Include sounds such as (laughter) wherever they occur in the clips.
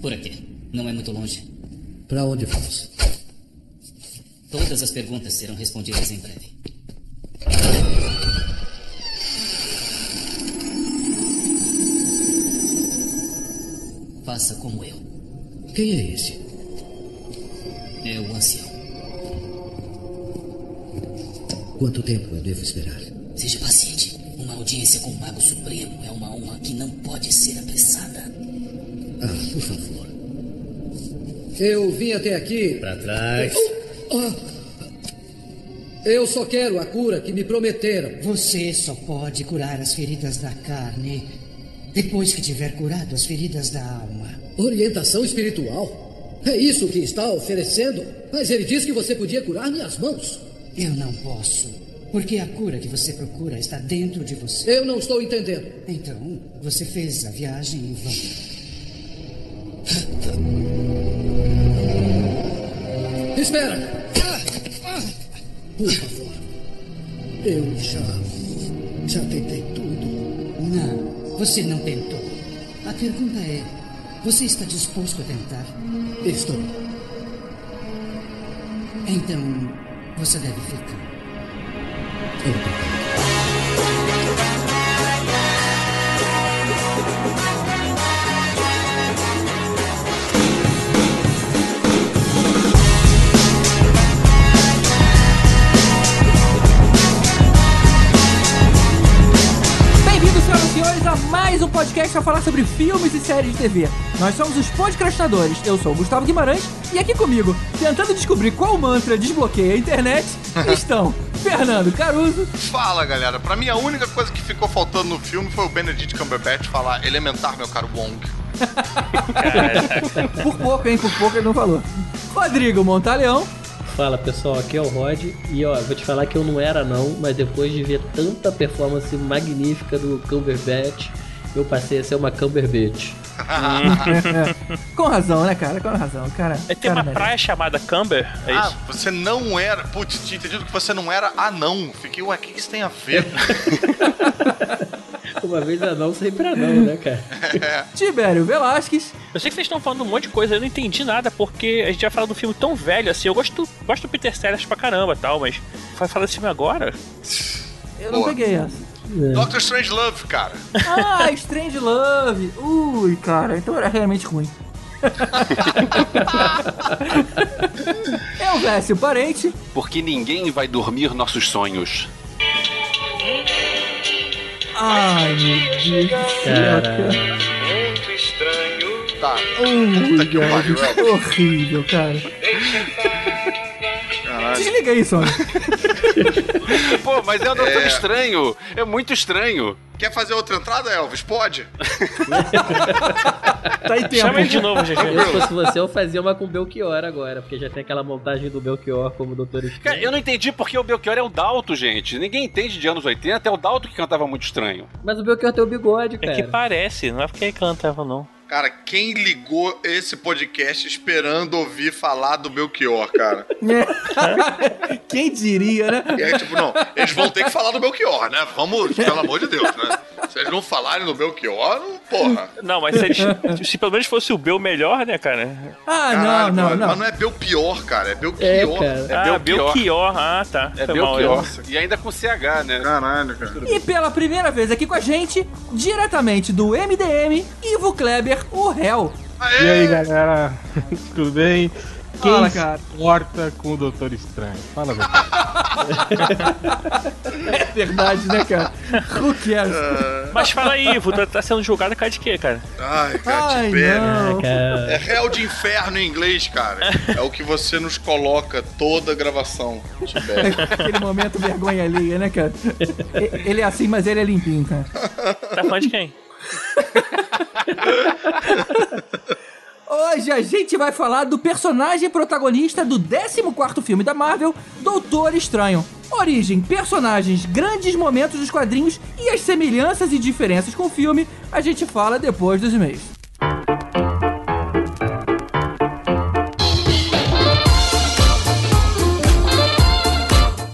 Por aqui. Não é muito longe. Para onde vamos? Todas as perguntas serão respondidas em breve. Faça como eu. Quem é esse? É o ancião. Quanto tempo eu devo esperar? Seja paciente. Uma audiência com o Mago Supremo é uma honra que não pode ser apressada. Ah, por favor. Eu vim até aqui. Pra trás. Ah, eu só quero a cura que me prometeram. Você só pode curar as feridas da carne depois que tiver curado as feridas da alma. Orientação espiritual? É isso que está oferecendo? Mas ele disse que você podia curar minhas mãos. Eu não posso. Porque a cura que você procura está dentro de você. Eu não estou entendendo. Então, você fez a viagem em vão. Espera! Por favor. Eu já. Já tentei tudo. Não, você não tentou. A pergunta é: você está disposto a tentar? Estou. Então, você deve ficar. Bem-vindos, para falar sobre filmes e séries de TV. Nós somos os podcastadores. Eu sou o Gustavo Guimarães e aqui comigo, tentando descobrir qual mantra desbloqueia a internet, (laughs) estão Fernando Caruso. Fala galera, pra mim a única coisa que ficou faltando no filme foi o Benedict Cumberbatch falar elementar, meu caro Wong. (laughs) Por pouco, hein? Por pouco ele não falou. Rodrigo Montaleão. Fala pessoal, aqui é o Rod e ó, vou te falar que eu não era não, mas depois de ver tanta performance magnífica do Cumberbatch, eu passei a ser uma Cumberbatch. (laughs) Com razão, né, cara? Com razão, cara. É, tem cara uma merece. praia chamada Camber, é ah, isso? você não era. Putz, tinha entendido que você não era anão. Fiquei, ué, o que que isso tem a ver? (laughs) Uma vez anão, sempre anão, né, cara? (laughs) Tibério Velasquez. Eu sei que vocês estão falando um monte de coisa, eu não entendi nada, porque a gente vai falar do filme tão velho assim. Eu gosto, gosto do Peter Sellers pra caramba e tal, mas vai falar desse filme agora? Eu não Boa. peguei essa. Doctor Strange Love, cara. Ah, Strange Love. Ui, cara, então era realmente ruim. (laughs) é o Vécio Parente. Porque ninguém vai dormir nossos sonhos. Ai, meu Deus do céu, Cara, Muito estranho. Tá. Ui, Puta que cara, pariu, Elvis. horrível, cara. Desliga aí, Sônia. (laughs) Pô, mas é um doutor É. estranho. É muito estranho. Quer fazer outra entrada, Elvis? Pode? Tá em tempo. Chama ele de novo, GG. se fosse você, eu fazia uma com o Belchior agora, porque já tem aquela montagem do Belchior como Doutor Cara, Estranho. eu não entendi porque o Belchior é o Dalto, gente. Ninguém entende de anos 80, é o Dalto que cantava muito estranho. Mas o Belchior tem o bigode, É cara. que parece, não é porque ele cantava, não. Cara, quem ligou esse podcast esperando ouvir falar do Belchior, cara? (laughs) Quem diria, né? E aí, tipo, não, eles vão ter que falar do Belchior, né? Vamos, pelo amor de Deus, né? Se eles não falarem do Belchior, não, porra. Não, mas se, eles, se pelo menos fosse o Bel melhor, né, cara? Ah, Caralho, não, não, mano, não. Mas não é Belchior, cara, é É, Belchior. cara. ah, Belchior. Belchior. Ah, tá. É Foi Belchior. E ainda com CH, né? Caralho, cara. E pela primeira vez aqui com a gente, diretamente do MDM, Ivo Kleber, o réu. E aí, galera? (laughs) Tudo bem? Quem Fala, cara. importa com o Doutor Estranho? Fala, velho. (laughs) É verdade, né, cara? Who cares? Mas fala aí, Ivo, tá, tá sendo julgado por causa de quê, cara? Ai, cara, Ai, não. Cara, É réu de inferno em inglês, cara. É o que você nos coloca toda a gravação, Tibério. Aquele momento vergonha alheia, né, cara? E- Ele é assim, mas ele é limpinho, cara. Tá falando de quem? Hoje a gente vai falar do personagem protagonista do 14º filme da Marvel, Doutor Estranho. Origem, personagens, grandes momentos dos quadrinhos e as semelhanças e diferenças com o filme, a gente fala depois dos e-mails.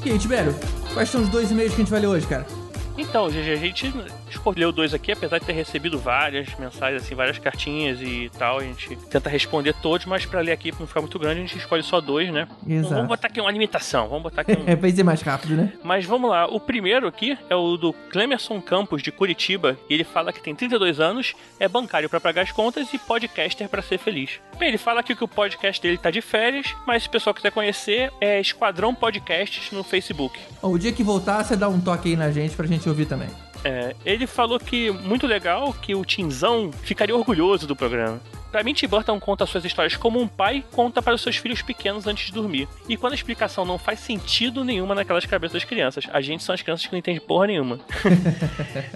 E aí, Tibério, quais são os dois e-mails que a gente vai ler hoje, cara? Então, GG, a gente escolheu dois aqui, apesar de ter recebido várias mensagens, assim, várias cartinhas e tal. A gente tenta responder todos, mas pra ler aqui, pra não ficar muito grande, a gente escolhe só dois, né? Exato. Vamos botar aqui uma limitação, vamos botar aqui (laughs) um. É pra ir mais rápido, né? Mas vamos lá, o primeiro aqui é o do Clemerson Campos, de Curitiba, e ele fala que tem 32 anos, é bancário pra pagar as contas e podcaster pra ser feliz. Bem, ele fala aqui que o podcast dele tá de férias, mas se o pessoal quiser conhecer, é Esquadrão Podcasts no Facebook. O dia que voltar, você dá um toque aí na gente pra gente ouvir também. É, ele falou que muito legal que o Tinzão ficaria orgulhoso do programa. Pra mim, Tim Burton conta suas histórias como um pai conta para os seus filhos pequenos antes de dormir. E quando a explicação não faz sentido nenhuma naquelas cabeças das crianças. A gente são as crianças que não entendem porra nenhuma.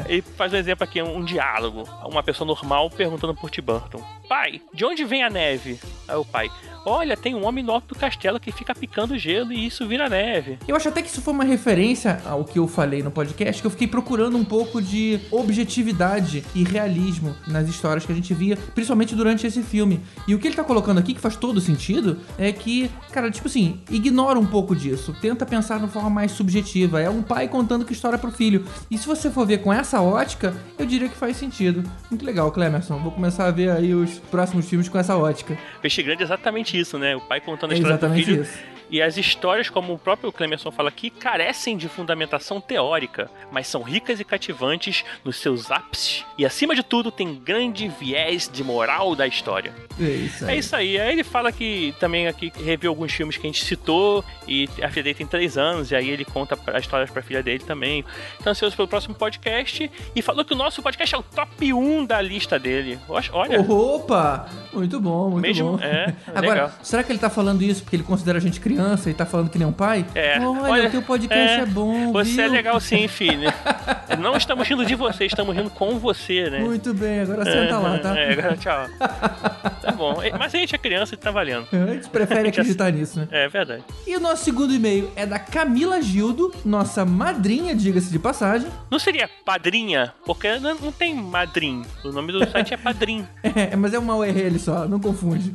Ele (laughs) faz um exemplo aqui, um, um diálogo. Uma pessoa normal perguntando por Tim Burton. Pai, de onde vem a neve? Aí o pai, olha, tem um homem no alto do castelo que fica picando gelo e isso vira neve. Eu acho até que isso foi uma referência ao que eu falei no podcast, que eu fiquei procurando um pouco de objetividade e realismo nas histórias que a gente via, principalmente durante esse filme. E o que ele tá colocando aqui, que faz todo sentido, é que, cara, tipo assim, ignora um pouco disso, tenta pensar de uma forma mais subjetiva. É um pai contando que história pro filho. E se você for ver com essa ótica, eu diria que faz sentido. Muito legal, Clemerson. Vou começar a ver aí os próximos filmes com essa ótica. Peixe Grande é exatamente isso, né? O pai contando a É história do exatamente filho. isso. E as histórias, como o próprio Clemerson fala aqui, carecem de fundamentação teórica, mas são ricas e cativantes nos seus ápices. E acima de tudo, tem grande viés de moral da história. É isso É aí. isso aí. Aí ele fala que também aqui reviu alguns filmes que a gente citou. E a filha dele tem 3 anos. E aí ele conta as histórias pra filha dele também. Então ansioso pelo próximo podcast. E falou que o nosso podcast é o top 1 da lista dele. Olha. Opa! Muito bom, muito Mesmo- bom. é, (laughs) Agora, legal. Será que ele tá falando isso porque ele considera a gente criança e tá falando que nem um pai? É, Olha, o teu podcast é, bom, Você é viu? legal sim, filho. (laughs) Não estamos rindo de você, estamos rindo com você, né? Muito bem, agora senta lá, tá? É, agora tchau. (laughs) Tá bom. Mas a gente é criança e tá valendo. A gente prefere acreditar nisso, né? É verdade. E o nosso segundo e-mail é da Camila Gildo, nossa madrinha, diga-se de passagem. Não seria padrinha? Porque não, não tem madrim. O nome do site é padrim. (laughs) É, mas é uma URL só, não confunde.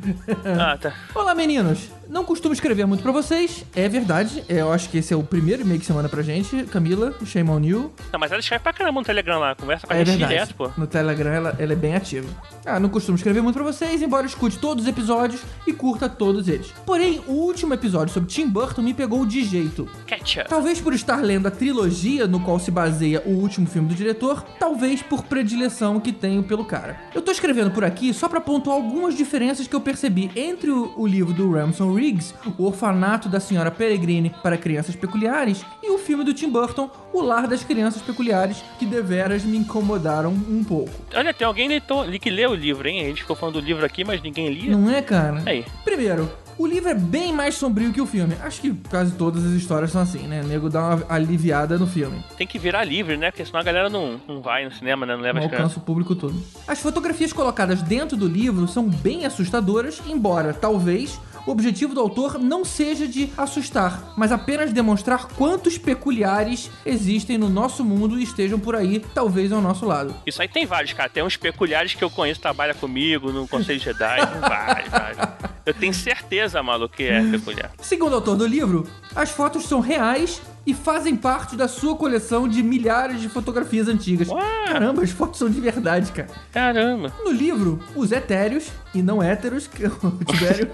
Ah, tá. Olá, meninos. Não costumo escrever muito pra vocês, é verdade. Eu acho que esse é o primeiro e-mail que você manda pra gente, Camila, shame on you. Não, mas ela escreve pra caramba no Telegram lá. Conversa com a É gente verdade. direto, pô. No Telegram ela, ela é bem ativa. Ah, não costumo escrever muito pra vocês, embora escute todos os episódios e curta todos eles. Porém, o último episódio sobre Tim Burton me pegou de jeito. Ketchup. Talvez por estar lendo a trilogia no qual se baseia o último filme do diretor, talvez por predileção que tenho pelo cara. Eu tô escrevendo por aqui só pra pontuar algumas diferenças que eu percebi entre o, o livro do Ramson Riggs, O Orfanato da Senhora Peregrine para Crianças Peculiares, e o filme do Tim Burton, O Lar das Crianças Peculiares, que deveras me incomodaram um pouco. Olha, tem alguém leitor, ali que lê o livro, hein? A gente ficou falando do livro aqui, mas ninguém lia. Não é, cara? Aí. Primeiro, o livro é bem mais sombrio que o filme. Acho que quase todas as histórias são assim, né? O nego dá uma aliviada no filme. Tem que virar livre, né? Porque senão a galera não, não vai no cinema, né? Não leva não alcança o público todo. As fotografias colocadas dentro do livro são bem assustadoras, embora, talvez, o objetivo do autor não seja de assustar, mas apenas demonstrar quantos peculiares existem no nosso mundo e estejam por aí, talvez ao nosso lado. Isso aí tem vários, cara. Tem uns peculiares que eu conheço, trabalha comigo no Conselho Jedi. Vários, vários. Eu tenho certeza, maluco, que é peculiar. Segundo o autor do livro, as fotos são reais e fazem parte da sua coleção de milhares de fotografias antigas. Caramba, as fotos são de verdade, cara. Caramba. No livro, os etéreos e não héteros, que é o Tibério,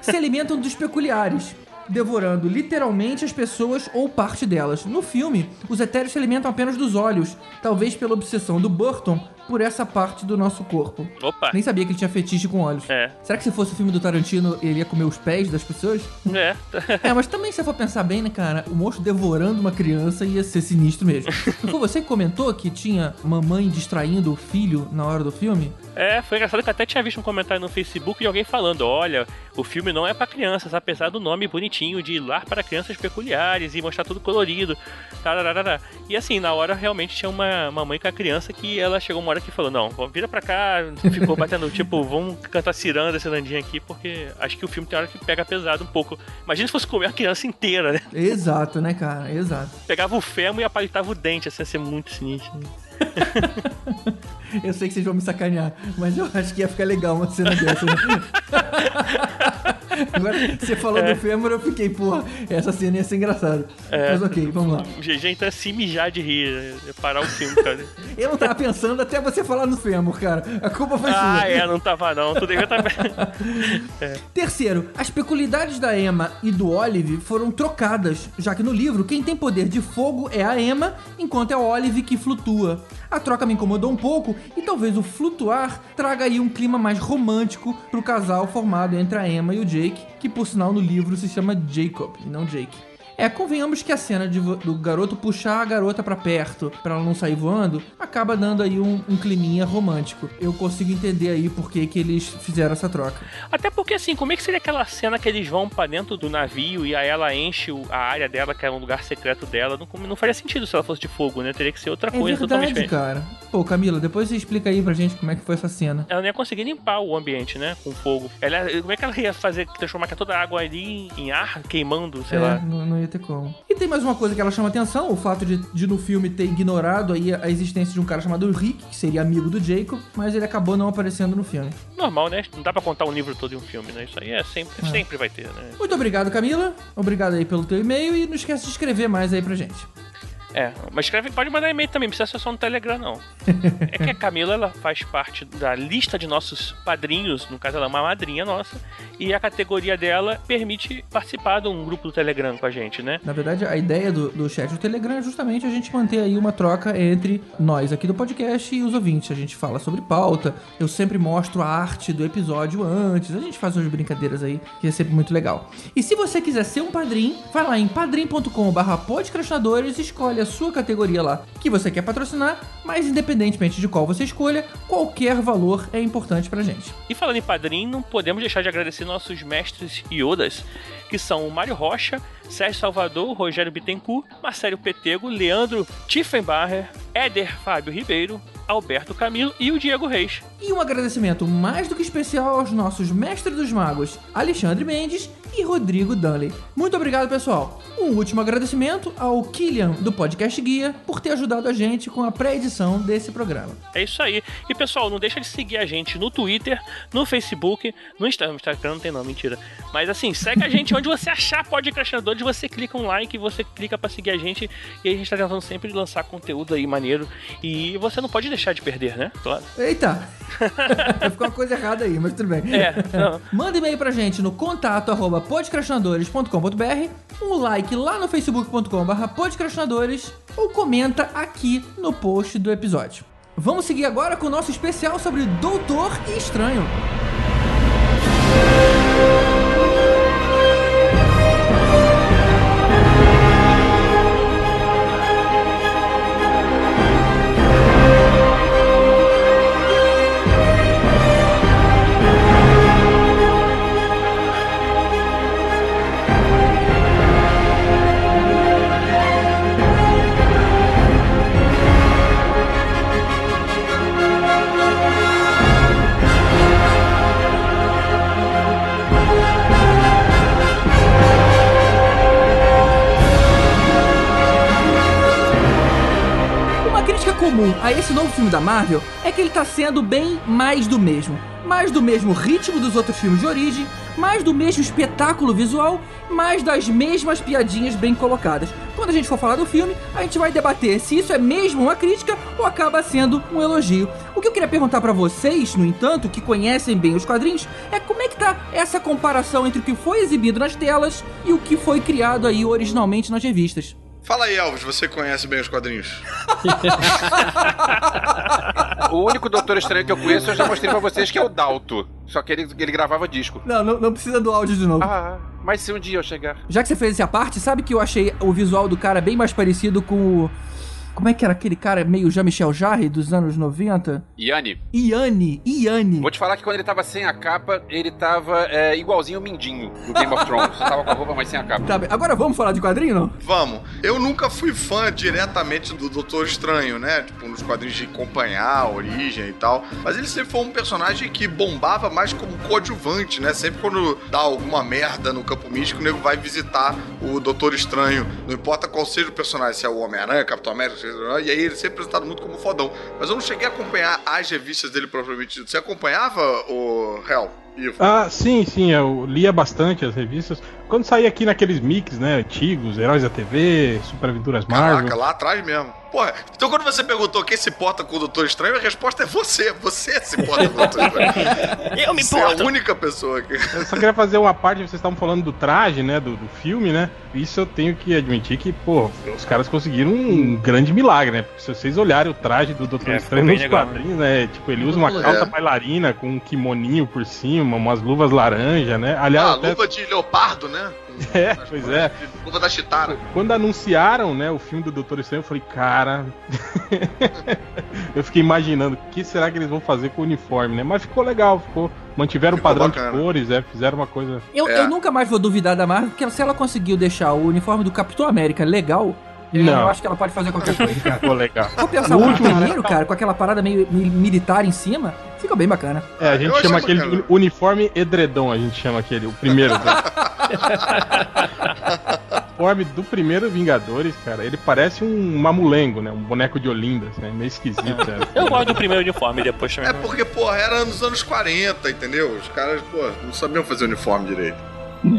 se alimentam dos peculiares, devorando literalmente as pessoas ou parte delas. No filme, os etéreos se alimentam apenas dos olhos, talvez pela obsessão do Burton por essa parte do nosso corpo. Opa. Nem sabia que ele tinha fetiche com olhos. É. Será que se fosse o filme do Tarantino, ele ia comer os pés das pessoas? É. É, mas também se eu for pensar bem, né, cara, o monstro devorando uma criança ia ser sinistro mesmo. (laughs) Foi você que comentou que tinha mamãe distraindo o filho na hora do filme? É, foi engraçado que eu até tinha visto um comentário no Facebook de alguém falando: olha, o filme não é pra crianças, apesar do nome bonitinho de Lar para Crianças Peculiares e mostrar tudo colorido. Tararara. E assim, na hora realmente tinha uma, uma mãe com a criança que ela chegou uma hora que falou: não, vira pra cá, ficou (laughs) batendo, tipo, vamos cantar ciranda, cirandinha aqui, porque acho que o filme tem hora que pega pesado um pouco. Imagina se fosse comer a criança inteira, né? Exato, né, cara? Exato. Pegava o fêmur e apalitava o dente, assim, ia ser muito sinistro. (laughs) Eu sei que vocês vão me sacanear, mas eu acho que ia ficar legal uma cena dessa. (laughs) Agora, você falou do fêmur, eu fiquei, porra, essa cena ia ser engraçada. É. Mas ok, vamos lá. O GG então é se mijar de rir, é parar o filme, cara. (laughs) Eu não tava pensando até você falar no fêmur, cara. A culpa foi ah, sua. é, não tava não. Tu devia estar. Terceiro, as peculiaridades da Emma e do Olive foram trocadas, já que no livro quem tem poder de fogo é a Emma, enquanto é o Olive que flutua. A troca me incomodou um pouco e talvez o flutuar traga aí um clima mais romântico pro casal formado entre a Emma e o Jake, que por sinal no livro se chama Jacob e não Jake. É, convenhamos que a cena de do garoto puxar a garota pra perto pra ela não sair voando acaba dando aí um, um climinha romântico. Eu consigo entender aí por que, que eles fizeram essa troca. Até porque, assim, como é que seria aquela cena que eles vão pra dentro do navio e aí ela enche a área dela, que é um lugar secreto dela? Não, não faria sentido se ela fosse de fogo, né? Teria que ser outra É coisa totalmente verdade, diferente. cara. Pô, Camila, depois você explica aí pra gente como é que foi essa cena. Ela não ia conseguir limpar o ambiente, né? Com fogo. Ela, como é que ela ia fazer, transformar toda a água ali em ar, queimando, sei é, lá? Não, não ia ter como. E tem mais uma coisa que ela chama atenção, o fato de, de no filme ter ignorado aí a existência de um cara chamado Rick, que seria amigo do Jacob, mas ele acabou não aparecendo no filme. Normal, né? Não dá pra contar um livro todo em um filme, né? Isso aí é sempre, É. sempre vai ter, né? Muito obrigado, Camila. Obrigado aí pelo teu e-mail e não esquece de escrever mais aí pra gente. É, mas escreve, pode mandar e-mail também, não precisa ser só no Telegram, não. (laughs) é que a Camila, ela faz parte da lista de nossos padrinhos, no caso ela é uma madrinha nossa, e a categoria dela permite participar de um grupo do Telegram com a gente, né? Na verdade, a ideia do, do chat do Telegram é justamente a gente manter aí uma troca entre nós aqui do podcast e os ouvintes. A gente fala sobre pauta, eu sempre mostro a arte do episódio antes, a gente faz umas brincadeiras aí, que é sempre muito legal. E se você quiser ser um padrinho, vai lá em padrim.com.br podcastinadores, escolhe a sua categoria lá que você quer patrocinar, mas independentemente de qual você escolha, qualquer valor é importante pra gente. E falando em padrinho, não podemos deixar de agradecer nossos mestres iodas, que são o Mário Rocha, Sérgio Salvador, Rogério Bittencourt, Marcelo Petego, Leandro Tiffenbacher, Éder Fábio Ribeiro, Alberto Camilo e o Diego Reis. E um agradecimento mais do que especial aos nossos mestres dos magos, Alexandre Mendes e Rodrigo Dunley. Muito obrigado, pessoal. Um último agradecimento ao Killian, do Podcast Guia, por ter ajudado a gente com a pré-edição desse programa. É isso aí. E pessoal, não deixa de seguir a gente no Twitter, no Facebook, no Instagram. No Instagram não tem não, mentira. Mas assim, segue a gente onde você achar podcastinadores, você clica um like, você clica pra seguir a gente. E a gente tá tentando sempre lançar conteúdo aí maneiro. E você não pode deixar de perder, né? Claro. Eita! (laughs) Ficou uma coisa errada aí, mas tudo bem. É, não. Manda e-mail pra gente no contato arroba podcastinadores.com.br, um like lá no facebook.com.br podcastinadores ou comenta aqui no post do episódio. Vamos seguir agora com o nosso especial sobre Doutor e Estranho. Comum a esse novo filme da Marvel é que ele tá sendo bem mais do mesmo. Mais do mesmo ritmo dos outros filmes de origem, mais do mesmo espetáculo visual, mais das mesmas piadinhas bem colocadas. Quando a gente for falar do filme, a gente vai debater se isso é mesmo uma crítica ou acaba sendo um elogio. O que eu queria perguntar pra vocês, no entanto, que conhecem bem os quadrinhos, é como é que tá essa comparação entre o que foi exibido nas telas e o que foi criado aí originalmente nas revistas. Fala aí, Elvis, você conhece bem os quadrinhos? (laughs) O único Doutor Estranho que eu conheço, eu já mostrei pra vocês, que é o Dalto. Só que ele, ele gravava disco. Não, não, não precisa do áudio de novo. Ah, mas se um dia eu chegar. Já que você fez essa parte, sabe que eu achei o visual do cara bem mais parecido com o. Como é que era aquele cara meio Jean-Michel Jarre dos anos 90? Yanni, Iane, Iane. vou te falar que quando ele tava sem a capa, ele tava é, igualzinho o Mindinho do Game of Thrones. tava com a roupa, mas sem a capa. Tá bem. Agora vamos falar de quadrinho, não? Vamos. Eu nunca fui fã diretamente do Doutor Estranho, né? Tipo, nos quadrinhos de acompanhar a origem e tal. Mas ele sempre foi um personagem que bombava mais como coadjuvante, né? Sempre quando dá alguma merda no campo místico, o nego vai visitar o Doutor Estranho. Não importa qual seja o personagem, se é o Homem-Aranha, Capitão América, E aí ele sempre apresentado muito como fodão. Mas eu não cheguei a acompanhar as revistas dele propriamente dito. Você acompanhava o Real? Ivo? Ah, sim, sim, eu lia bastante as revistas. Quando saía aqui naqueles mix, né, antigos, Heróis da TV, Super Aventuras Marvel. Caraca, lá atrás mesmo. Porra, então quando você perguntou quem se importa com o Doutor Estranho, a resposta é você. Você se importa com o Doutor Estranho. (laughs) Eu me Você é a única pessoa que. Eu só queria fazer uma parte, vocês estavam falando do traje, né, do, do filme, né? Isso eu tenho que admitir que, pô, os caras conseguiram um grande milagre, né? Porque se vocês olharem o traje do Doutor É, Estranho nos legal, quadrinhos, né? Tipo, ele usa uma calça É. bailarina com um kimoninho por cima, umas luvas laranja, né? Aliás, Ah, até... luva de leopardo, né? É, pois é. Luva da Chitara. Quando anunciaram, né, o filme do Doutor Estranho, eu falei, cara. (laughs) eu fiquei imaginando o que será que eles vão fazer com o uniforme, né? Mas ficou legal, ficou. Mantiveram Ficou o padrão bacana. de cores, é, fizeram uma coisa. Eu, É. eu nunca mais vou duvidar da Marvel, porque se ela conseguiu deixar o uniforme do Capitão América legal, eu Não. acho que ela pode fazer qualquer coisa, cara. Ficou legal. Vou pensar O último- primeiro, cara, com aquela parada meio mi- militar em cima, fica bem bacana. É, a Eu gente achei chama aquele bacana. uni- uniforme edredom, a gente chama aquele, o primeiro. né? o uniforme do primeiro Vingadores, cara, ele parece um mamulengo, né? Um boneco de Olinda, assim, meio esquisito. né? Eu gosto do primeiro uniforme depois também. É porque, porra, era nos anos 40, entendeu? Os caras, pô, não sabiam fazer uniforme direito.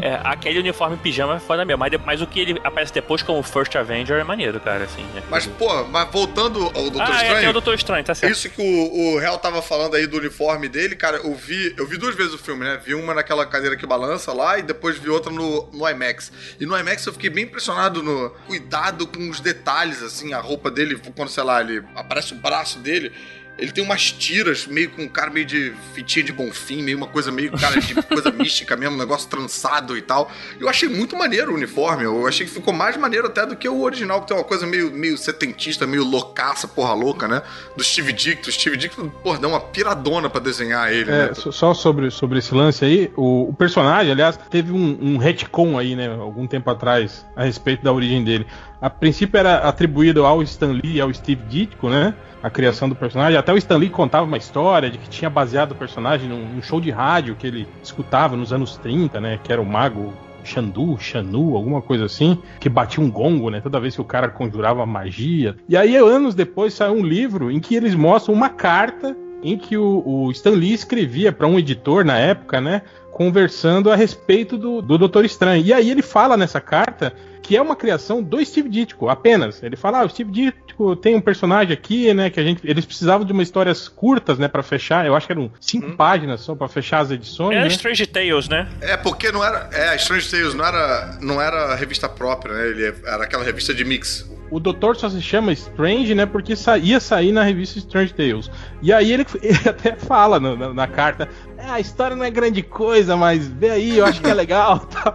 É, aquele uniforme pijama é foda mesmo. Mas, mas o que ele aparece depois como First Avenger é maneiro, cara, assim. né? Mas, pô, mas voltando ao Doutor ah, é, Estranho. tem o Doutor Estranho, tá certo. Isso que o, o Real tava falando aí do uniforme dele, cara, eu vi, eu vi duas vezes o filme, né? Vi uma naquela cadeira que balança lá e depois vi outra no, no IMAX. E no IMAX eu fiquei bem impressionado no cuidado com os detalhes, assim, a roupa dele, quando, sei lá, ele aparece o braço dele. Ele tem umas tiras meio com um cara meio de fitinha de bonfim, meio uma coisa meio cara de (laughs) coisa mística mesmo, um negócio trançado e tal. Eu achei muito maneiro o uniforme. Eu achei que ficou mais maneiro até do que o original, que tem uma coisa meio, meio setentista, meio loucaça, porra louca, né? Do Steve Dicto. O Steve Dicto, porra, deu uma piradona pra desenhar ele, É, né? só- só sobre, sobre esse lance aí, o, o personagem, aliás, teve um, um retcon aí, né, algum tempo atrás, a respeito da origem dele. A princípio era atribuído ao Stan Lee e ao Steve Ditko, né? A criação do personagem. Até o Stan Lee contava uma história de que tinha baseado o personagem num, num show de rádio que ele escutava nos anos 30, né? Que era o mago Xandu, Xanu, alguma coisa assim, que batia um gongo, né? Toda vez que o cara conjurava magia. E aí, anos depois, saiu um livro em que eles mostram uma carta em que o, o Stan Lee escrevia para um editor na época, né? Conversando a respeito do, do Doutor Estranho. E aí ele fala nessa carta que é uma criação do Steve Ditko, apenas. Ele fala, ah, o Steve Ditko tem um personagem aqui, né, que a gente, eles precisavam de umas histórias curtas, né, para fechar. Eu acho que eram cinco páginas só para fechar as edições, É né? Strange Tales, né? É, porque não era. É, a Strange Tales não era, não era revista própria, né? Ele era aquela revista de mix. O doutor só se chama Strange, né? Porque sa ia sair na revista Strange Tales. E aí ele, (laughs) ele até fala no- na, na carta: "É, a história não é grande coisa, mas vê aí, eu acho que é legal. (laughs) tal."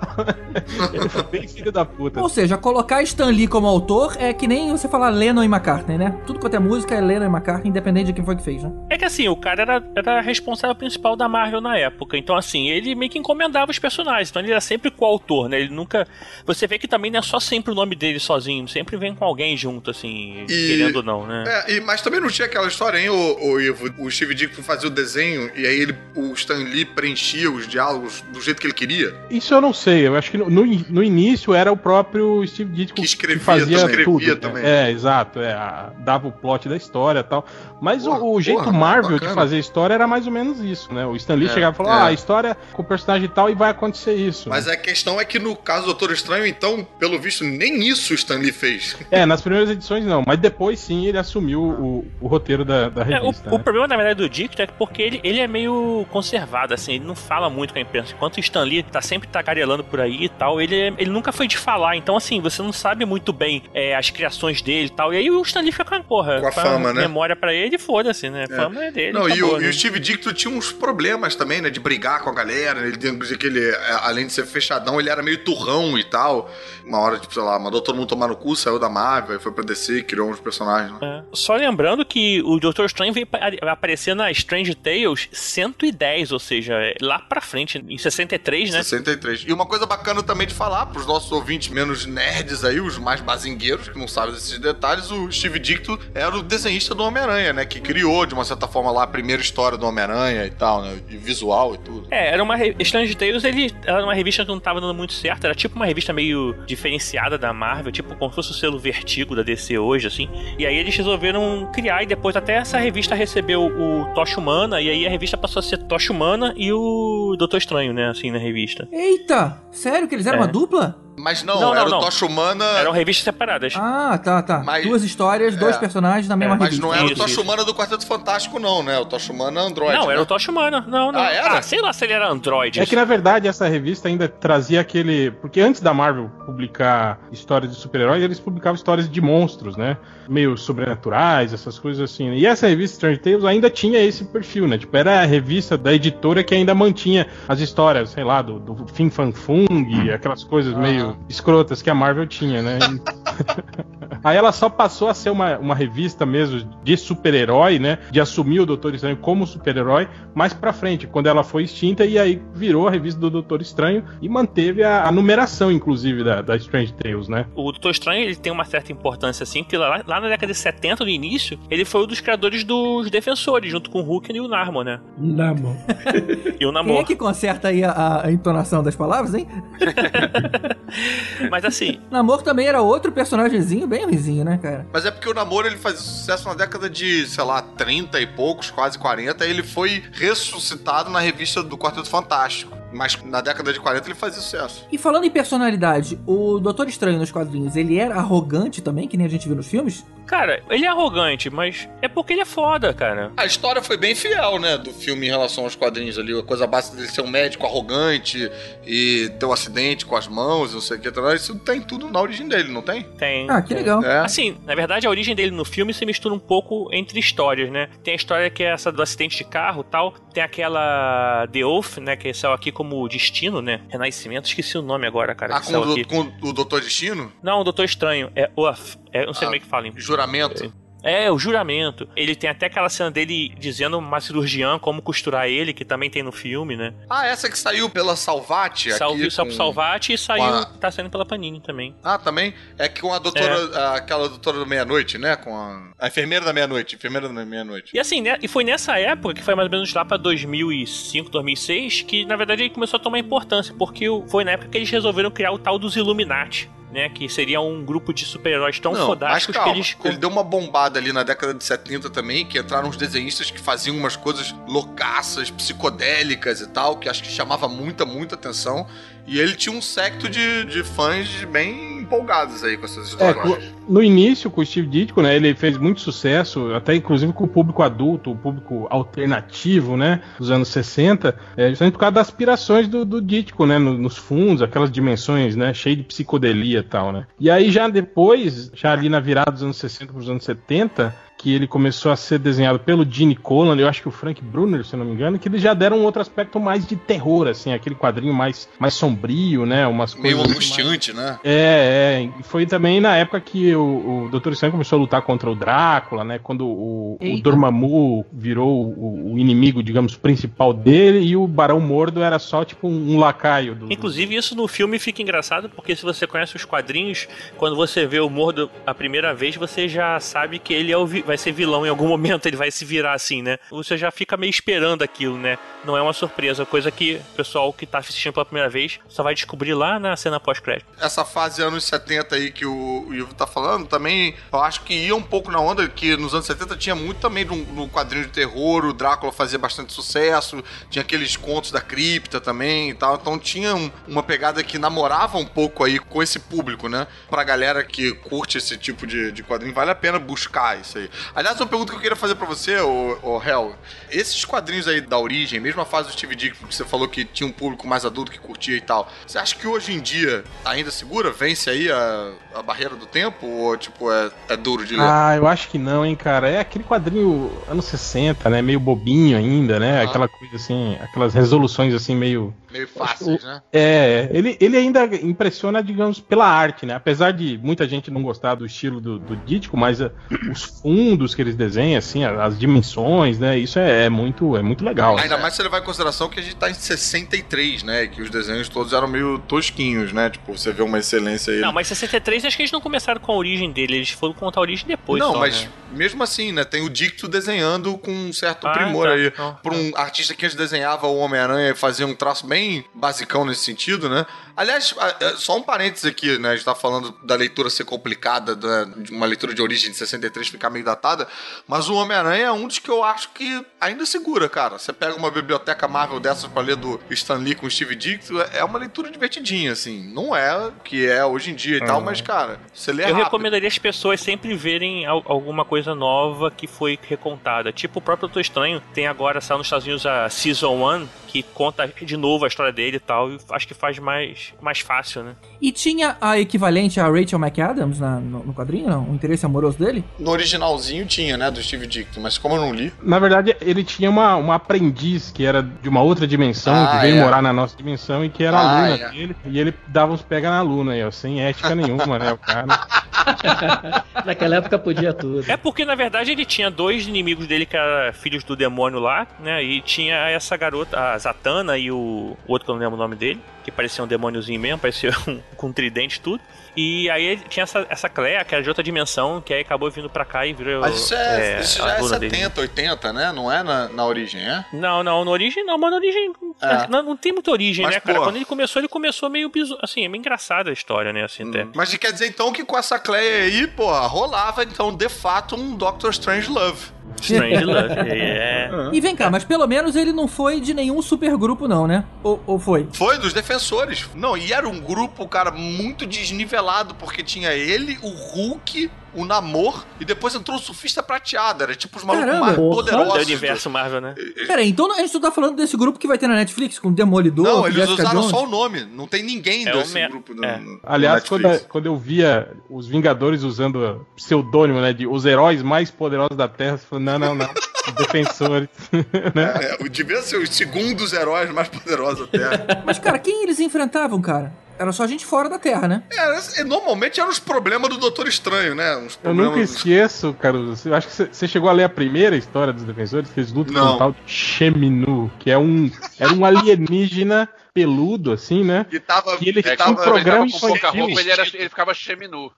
ele foi bem filho da puta. Ou seja, colocar Stan Lee como autor é que nem você falar Lennon e McCartney, né? Tudo quanto é música é Lennon e McCartney, independente de quem foi que fez, né? É que assim, o cara era, era responsável principal da Marvel na época. Então, assim, ele meio que encomendava os personagens. Então ele era sempre coautor, né? Ele nunca. Você vê que também não é só sempre o nome dele sozinho, sempre vem com alguém junto, assim, E- querendo ou não, né? É, e- mas também não tinha aquela história, hein, o, Ivo? O Steve Ditko fazia o desenho e aí ele, o Stan Lee preenchia os diálogos do jeito que ele queria. Isso eu não sei. Eu acho que no, no, no início era o próprio Steve Ditko Que escrevia fazia também. tudo. Escrevia também. É, exato. é, a- dava o plot da história e tal. Mas Porra, o, o jeito porra, Marvel bacana. de fazer história era mais ou menos isso, né? O Stan Lee É, chegava e falava: é. ah, a história com o personagem tal e vai acontecer isso. Mas a questão é que no caso do Doutor Estranho, então, pelo visto, nem isso o Stan Lee fez. É, nas primeiras edições não, mas depois sim ele assumiu o, o roteiro da, da É, o, revista. o né? problema, na verdade, do Dick é porque ele, ele é meio conservado, assim, ele não fala muito com a imprensa. Enquanto o Stan Lee tá sempre tagarelando por aí e tal, ele, é- ele nunca foi de falar. Então, assim, você não sabe muito bem é, as criações dele e tal. E aí o Stan Lee fica com a porra. Com a fama, né? memória pra ele, foda-se, né? A fama é dele. Não, e, o, e né? o Steve Ditko tinha uns problemas também, né? De brigar com a galera. Ele tem que ele, é, além de ser fechadão, ele era meio turrão e tal. Uma hora, tipo, sei lá, mandou todo mundo tomar no cu, saiu da Marvel, foi pra DC e criou uns personagens. Né? É. Só lembrando que o Dr. Strange veio pa- aparecer na Strange Tales 110, ou seja, é lá pra frente, em 63, né? 63. E uma coisa bacana também de falar pros nossos ouvintes menos nerds aí, os mais bazingueiros, que não sabem desses detalhes, o Steve Ditko era o desenhista do Homem-Aranha, né? Que criou, de uma certa forma, lá a primeira história do Homem-Aranha e tal, né? E visual e tudo. É, era uma re... Strange Tales, ele era uma revista que não tava dando muito certo, era tipo uma revista meio diferenciada da Marvel, tipo como se fosse o selo Vertigo da DC hoje, assim. E aí eles resolveram criar e depois até essa revista recebeu o Tocha Humana e aí a revista passou a ser Tocha Humana e o Doutor Estranho, né, assim, na revista. Eita! Sério que eles eram É. uma dupla? Mas não, Não, não, era não. o Tocha Humana. Eram revistas separadas. Ah, tá, tá. Mas- Duas histórias, dois É. personagens na mesma É, Mas revista. não era o Tocha. Humana do Quarteto Fantástico, não, né? O Tocha Humana Android. não, né? era o Tocha Humana. Não, não. Ah, era? sei lá se ele era Android. É que na verdade essa revista ainda trazia aquele. Porque antes da Marvel publicar histórias de super-heróis, eles publicavam histórias de monstros, né? Meio sobrenaturais, essas coisas assim. né? E essa revista Strange Tales ainda tinha esse perfil, né? Tipo, era a revista da editora que ainda mantinha as histórias, sei lá, do, do Fin Fan Fung, aquelas coisas meio escrotas que a Marvel tinha, né? (laughs) (laughs) Aí ela só passou a ser uma, uma revista mesmo de super-herói, né? De assumir o Doutor Estranho como super-herói mais pra frente, quando ela foi extinta e aí virou a revista do Doutor Estranho e manteve a, a numeração, inclusive, da, da Strange Tales, né? O Doutor Estranho ele tem uma certa importância assim, porque lá, lá na década de 70, no início, ele foi um dos criadores dos Defensores, junto com o Hulk e o Narmo, né? Namor. (laughs) E o Quem é Namor. que conserta aí a, a entonação das palavras, hein? (laughs) Mas assim, Namor também era outro personagemzinho, bem ruimzinho, né, cara? Mas é porque o namoro ele fazia sucesso na década de, sei lá, 30 e poucos, quase 40. E ele foi ressuscitado na revista do Quarteto Fantástico. Mas na década de 40 ele fazia sucesso. E falando em personalidade, o Doutor Estranho nos quadrinhos, ele era arrogante também, que nem a gente viu nos filmes? Cara, ele é arrogante, mas é porque ele é foda, cara. A história foi bem fiel, né, do filme em relação aos quadrinhos ali. A coisa básica dele ser um médico arrogante e ter um acidente com as mãos, não sei o que. Isso tem tudo na origem dele, não tem? Tem. Ah, que legal. É. Assim, na verdade, a origem dele no filme se mistura um pouco entre histórias, né? Tem a história que é essa do acidente de carro tal. Tem aquela The Oath, né? Que saiu aqui como Destino, né? Renascimento, esqueci o nome agora, cara. Ah, com, o, aqui. do- com o Doutor Destino? Não, o Doutor Estranho. É Oath. É, não sei Ah. como é que fala. em- Juramento? É, o juramento. Ele tem até aquela cena dele dizendo uma cirurgiã como costurar ele, que também tem no filme, né? Ah, essa que saiu pela Salvati? Saiu aqui saiu com- pro Salvati e saiu. a- Tá saindo pela Panini também. Ah, também? É que com a doutora, aquela doutora da meia-noite, né? Com a, a enfermeira da meia-noite, enfermeira da meia-noite. E assim, né? E foi nessa época, que foi mais ou menos lá pra 2005, 2006, que na verdade ele começou a tomar importância, porque foi na época que eles resolveram criar o tal dos Illuminati, né? Que seria um grupo de super-heróis tão Não, fodásticos que eles. ele deu uma bombada ali na década de 70 também, que entraram uns desenhistas que faziam umas coisas loucaças, psicodélicas e tal, que acho que chamava muita, muita atenção. E ele tinha um secto de, de fãs bem empolgados aí com essas É, histórias. co- no início, com o Steve Ditko, né, ele fez muito sucesso, até inclusive com o público adulto, o público alternativo, né, dos anos 60, é, justamente por causa das aspirações do, do Ditko, né, no- nos fundos, aquelas dimensões, né, cheio de psicodelia e tal, né. E aí já depois, já ali na virada dos anos 60 para os anos 70, que ele começou a ser desenhado pelo Gene Colan, eu acho que o Frank Brunner, se não me engano, que eles já deram um outro aspecto mais de terror, assim, aquele quadrinho mais, mais sombrio, né, umas Meio coisas... angustiante, né? É, é. E foi também na época que o, o Dr. Estranho começou a lutar contra o Drácula, né? Quando o, o. Dormammu virou o, o inimigo, digamos, principal dele, e o Barão Mordo era só tipo um, um lacaio do. Inclusive, isso no filme fica engraçado, porque se você conhece os quadrinhos, quando você vê o Mordo a primeira vez, você já sabe que ele é o vi- vai ser vilão em algum (laughs) momento, ele vai se virar assim, né? Você já fica meio esperando aquilo, né? Não é uma surpresa, coisa que o pessoal que tá assistindo pela primeira vez só vai descobrir lá na cena pós-crédito. essa fase anos 70 aí que o, Ivo tá falando, também eu acho que ia um pouco na onda que nos anos 70 tinha muito também no, no quadrinho de terror, o Drácula fazia bastante sucesso, tinha aqueles contos da cripta também e tal, então tinha um- uma pegada que namorava um pouco aí com esse público, né? Pra galera que curte esse tipo de, de quadrinho, vale a pena buscar isso aí. Aliás, uma pergunta que eu queria fazer pra você, ô Hel, esses quadrinhos aí da origem, mesmo a fase do Steve Ditko, que você falou que tinha um público mais adulto que curtia e tal, você acha que hoje em dia ainda segura? Vence aí a, a barreira do tempo? Ou, tipo, é, é duro de ler? Ah, eu acho que não, hein, cara. É aquele quadrinho anos 60, né? Meio bobinho ainda, né? Ah. Aquela coisa assim, aquelas resoluções assim, meio. Meio fáceis, né? É, ele, ele ainda impressiona, digamos, pela arte, né? Apesar de muita gente não gostar do estilo do, do Dítico, mas ah, os fundos que eles desenham, assim, a- as dimensões, né? Isso é, é muito, é muito legal. Ainda mais se você levar em consideração que a gente tá em 63, né? E que os desenhos todos eram meio tosquinhos, né? Tipo, você vê uma excelência aí. Não, mas 63 acho que eles não começaram com a origem dele, eles foram contar a origem depois. não, só, mas né? mesmo assim, né? Tem o Dicto desenhando com um certo Ah, primor tá. aí. Não, Por um artista que antes desenhava o Homem-Aranha e fazia um traço bem bem basicão nesse sentido, né? Aliás, a- só um parênteses aqui, né? A gente tá falando da leitura ser complicada, da- de uma leitura de origem de 63 ficar meio datada, mas o Homem-Aranha é um dos que eu acho que ainda segura, cara. Você pega uma biblioteca Marvel dessas pra ler do Stan Lee com o Steve Ditko, é uma leitura divertidinha, assim. Não é o que é hoje em dia e tal, mas, cara, você lê Eu rápido. recomendaria as pessoas sempre verem al- alguma coisa nova que foi recontada. Tipo o próprio Doutor Estranho, tem agora, saiu nos Estados Unidos a Season 1, que conta de novo a história dele e tal, e acho que faz mais, mais fácil, né? E tinha a equivalente a Rachel McAdams na- no, no quadrinho, não? O interesse amoroso dele? No originalzinho tinha, né, do Steve Ditko, mas como eu não li... Na verdade, ele tinha uma, uma aprendiz que era de uma outra dimensão, Ah, que veio é. morar na nossa dimensão e que era Ah, aluna é. dele. E ele dava uns pega na aluna aí, ó, sem ética nenhuma, né? O cara. (laughs) (laughs) Naquela época podia tudo. É porque, na verdade, ele tinha dois inimigos dele que eram filhos do demônio lá, né? E tinha essa garota, a Zatanna e o, o outro que eu não lembro o nome dele, que parecia um demôniozinho mesmo, parecia (laughs) um, com um tridente e tudo. E aí tinha essa, essa Clea, que era de outra dimensão, que aí acabou vindo pra cá e virou. Mas isso, é, isso a já é dona dele. 70, 80, né? Não é na, na origem, é? Não, não, na origem não, mas na origem. É. Não, não tem muita origem, Mas, né, cara? pô. Quando ele começou, ele começou meio bizu... Assim, é meio engraçada a história, né? Assim, até. Mas quer dizer então que com essa Cleia aí, pô, rolava então de fato um Doctor Strange Love. Strange Love. (laughs) É. E vem cá, mas pelo menos ele não foi de nenhum supergrupo, não, né? Ou, ou foi? Foi dos defensores. Não, e era um grupo, cara, muito desnivelado, porque tinha ele, o Hulk, o Namor, e depois entrou o Surfista Prateado. Era tipo os malucos Caramba. mais Porra. poderosos. O do- universo Marvel, né? Pera aí, então a gente não tá falando desse grupo que vai ter na Netflix, com Demolidor, Não, eles Jessica usaram Jones? só o nome. Não tem ninguém É desse me- grupo no, é. no- no Aliás, quando, Netflix. quando eu via os Vingadores usando o pseudônimo, né, de os heróis mais poderosos da Terra, não, não, não, os defensores, (laughs) né? É, o- devia ser os segundos heróis mais poderosos da Terra. Mas, cara, quem eles enfrentavam, cara? Era só gente fora da Terra, né? É, normalmente eram os problemas do Doutor Estranho, né? Uns Eu nunca esqueço, Caruso. Eu acho que você- chegou a ler a primeira história dos defensores, que eles lutam com Não. um tal de Sheminu, que é um, era um alienígena peludo, assim, né? que tava, E ele que É, tinha um tava- quando ele tava programa com pouca infantil. roupa, ele, era, ele ficava seminu.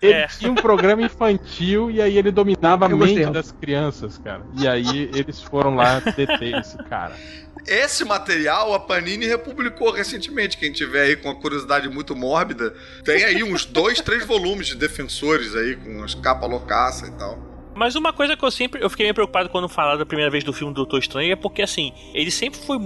Ele É. tinha um programa infantil e aí ele dominava a Eu mente gostei. das crianças, cara. E aí eles foram lá deter esse cara. Esse material a Panini republicou recentemente. Quem tiver aí com uma curiosidade muito mórbida, tem aí uns dois, três volumes de defensores aí, com as capas loucaça e tal. Mas uma coisa que eu sempre. Eu fiquei meio preocupado quando falaram da primeira vez do filme do Doutor Estranho é porque, assim, ele sempre foi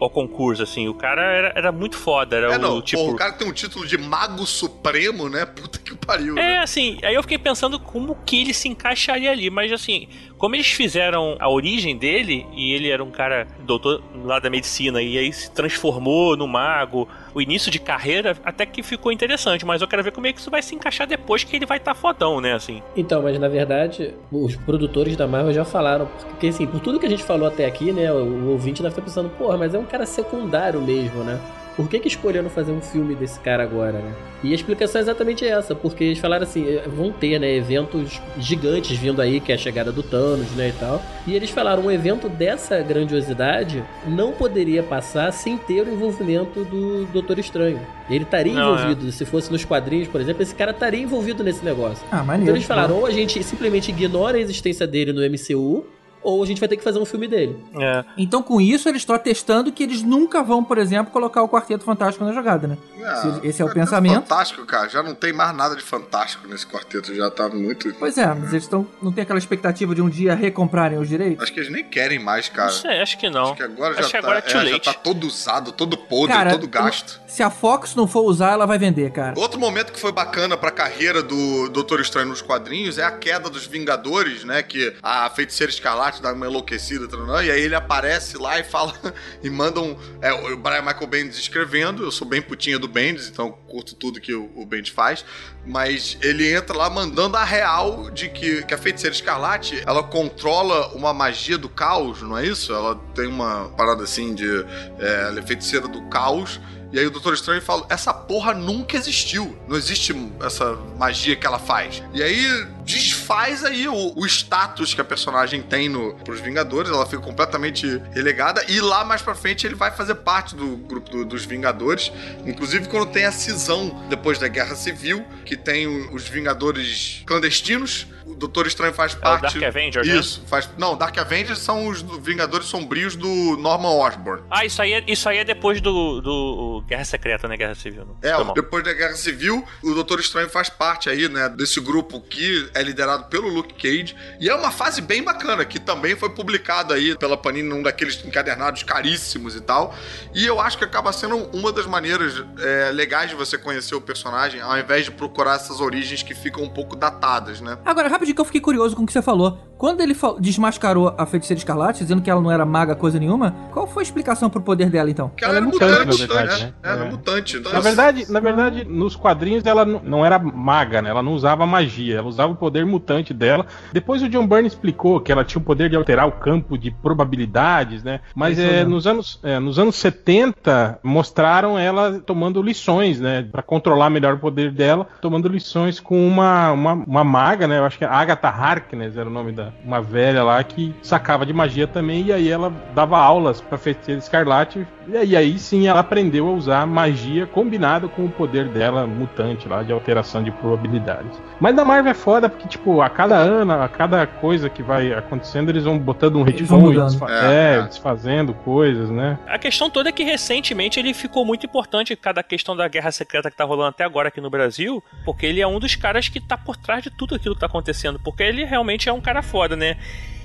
ao concurso, assim. O cara era, era muito foda. Era é, o não, tipo. o cara tem um título de Mago Supremo, né? (laughs) Puta que pariu. É, né? assim, aí eu fiquei pensando como que ele se encaixaria ali, mas assim, como eles fizeram a origem dele, e ele era um cara doutor lá da medicina, e aí se transformou no mago, o início de carreira até que ficou interessante, mas eu quero ver como é que isso vai se encaixar depois que ele vai estar fodão, né, assim. Então, mas na verdade, os produtores da Marvel já falaram, porque assim, por tudo que a gente falou até aqui, né, o, o ouvinte deve estar pensando, porra, mas é um cara secundário mesmo, né? Por que, que escolheram fazer um filme desse cara agora, né? E a explicação é exatamente essa, porque eles falaram assim, eh, vão ter, né, eventos gigantes vindo aí, que é a chegada do Thanos, né, e tal. E eles falaram, um evento dessa grandiosidade não poderia passar sem ter o envolvimento do Doutor Estranho. Ele estaria Não, envolvido, se fosse nos quadrinhos, por exemplo, esse cara estaria envolvido nesse negócio. Ah, maneiro. Então eles falaram, ou a gente simplesmente ignora a existência dele no MCU, ou a gente vai ter que fazer um filme dele. É. Então, com isso, eles estão atestando que eles nunca vão, por exemplo, colocar o Quarteto Fantástico na jogada, né? Se esse é o Quarteto pensamento. Fantástico, cara. Já não tem mais nada de fantástico nesse quarteto. Já tá muito. Pois é, mas eles estão, não tem aquela expectativa de um dia recomprarem os direitos? Acho que eles nem querem mais, cara. Não sei, acho que não. Acho que agora Acho já, que tá, agora é too é, já tá todo usado, todo podre, Cara, todo gasto. Se a Fox não for usar, ela vai vender, cara. Outro momento que foi bacana pra carreira do Doutor Estranho nos quadrinhos é a queda dos Vingadores, né? Que a feiticeira escarlate dá uma enlouquecida, e aí ele aparece lá e fala (laughs) e manda um. É, o Brian Michael Bendis escrevendo. Eu sou bem putinha do Bendis, então curto tudo que o, o Bendis faz. Mas ele entra lá mandando a real de que, que a feiticeira escarlate ela controla uma magia do caos, não é isso? Ela tem uma parada assim de. É, ela é feiticeira do caos. E aí o Doutor Estranho fala: essa porra nunca existiu. Não existe essa magia que ela faz. E aí desfaz aí o, o status que a personagem tem no, pros Vingadores, ela fica completamente relegada, e lá mais pra frente ele vai fazer parte do grupo do- dos Vingadores, inclusive quando tem a cisão depois da Guerra Civil, que tem o- os Vingadores clandestinos, o Doutor Estranho faz É o parte... Dark Avengers, né? Isso, faz... Não, Dark Avengers são os do- Vingadores Sombrios do Norman Osborn. Ah, isso aí é, isso aí é depois do, do Guerra Secreta, né? Guerra Civil. Não. É, Foi mal. depois da Guerra Civil, o Doutor Estranho faz parte aí, né, desse grupo que é liderado pelo Luke Cage. E é uma fase bem bacana, que também foi publicada aí pela Panini num daqueles encadernados caríssimos e tal. E eu acho que acaba sendo uma das maneiras é, legais de você conhecer o personagem, ao invés de procurar essas origens que ficam um pouco datadas, né? Agora, rapidinho que eu fiquei curioso com o que você falou. Quando ele desmascarou a feiticeira escarlate, dizendo que ela não era maga coisa nenhuma, qual foi a explicação pro poder dela então? Que ela, Ela é era mutante, mutante, na verdade, né? né? Era É. mutante. Então, Na verdade, na verdade, nos quadrinhos ela não- era maga, né? Ela não usava magia, ela usava o poder mutante dela. Depois o John Byrne explicou que ela tinha o poder de alterar o campo de probabilidades, né? Mas é, nos, anos, é, nos anos 70 mostraram ela tomando lições, né? Pra controlar melhor o poder dela, tomando lições com uma, uma, uma maga, né? Eu acho que a Agatha Harkness era o nome da uma velha lá que sacava de magia também e aí ela dava aulas pra feiticeira escarlate e aí, aí sim ela aprendeu a usar magia combinado com o poder dela mutante lá de alteração de probabilidades. Mas na Marvel é foda porque tipo, a cada ano, a cada coisa que vai acontecendo, eles vão botando um retcon e desfa- É, é, é. desfazendo coisas, né? A questão toda é que recentemente ele ficou muito importante, cada questão da guerra secreta que tá rolando até agora aqui no Brasil, porque ele é um dos caras que tá por trás de tudo aquilo que tá acontecendo, porque ele realmente é um cara foda, né?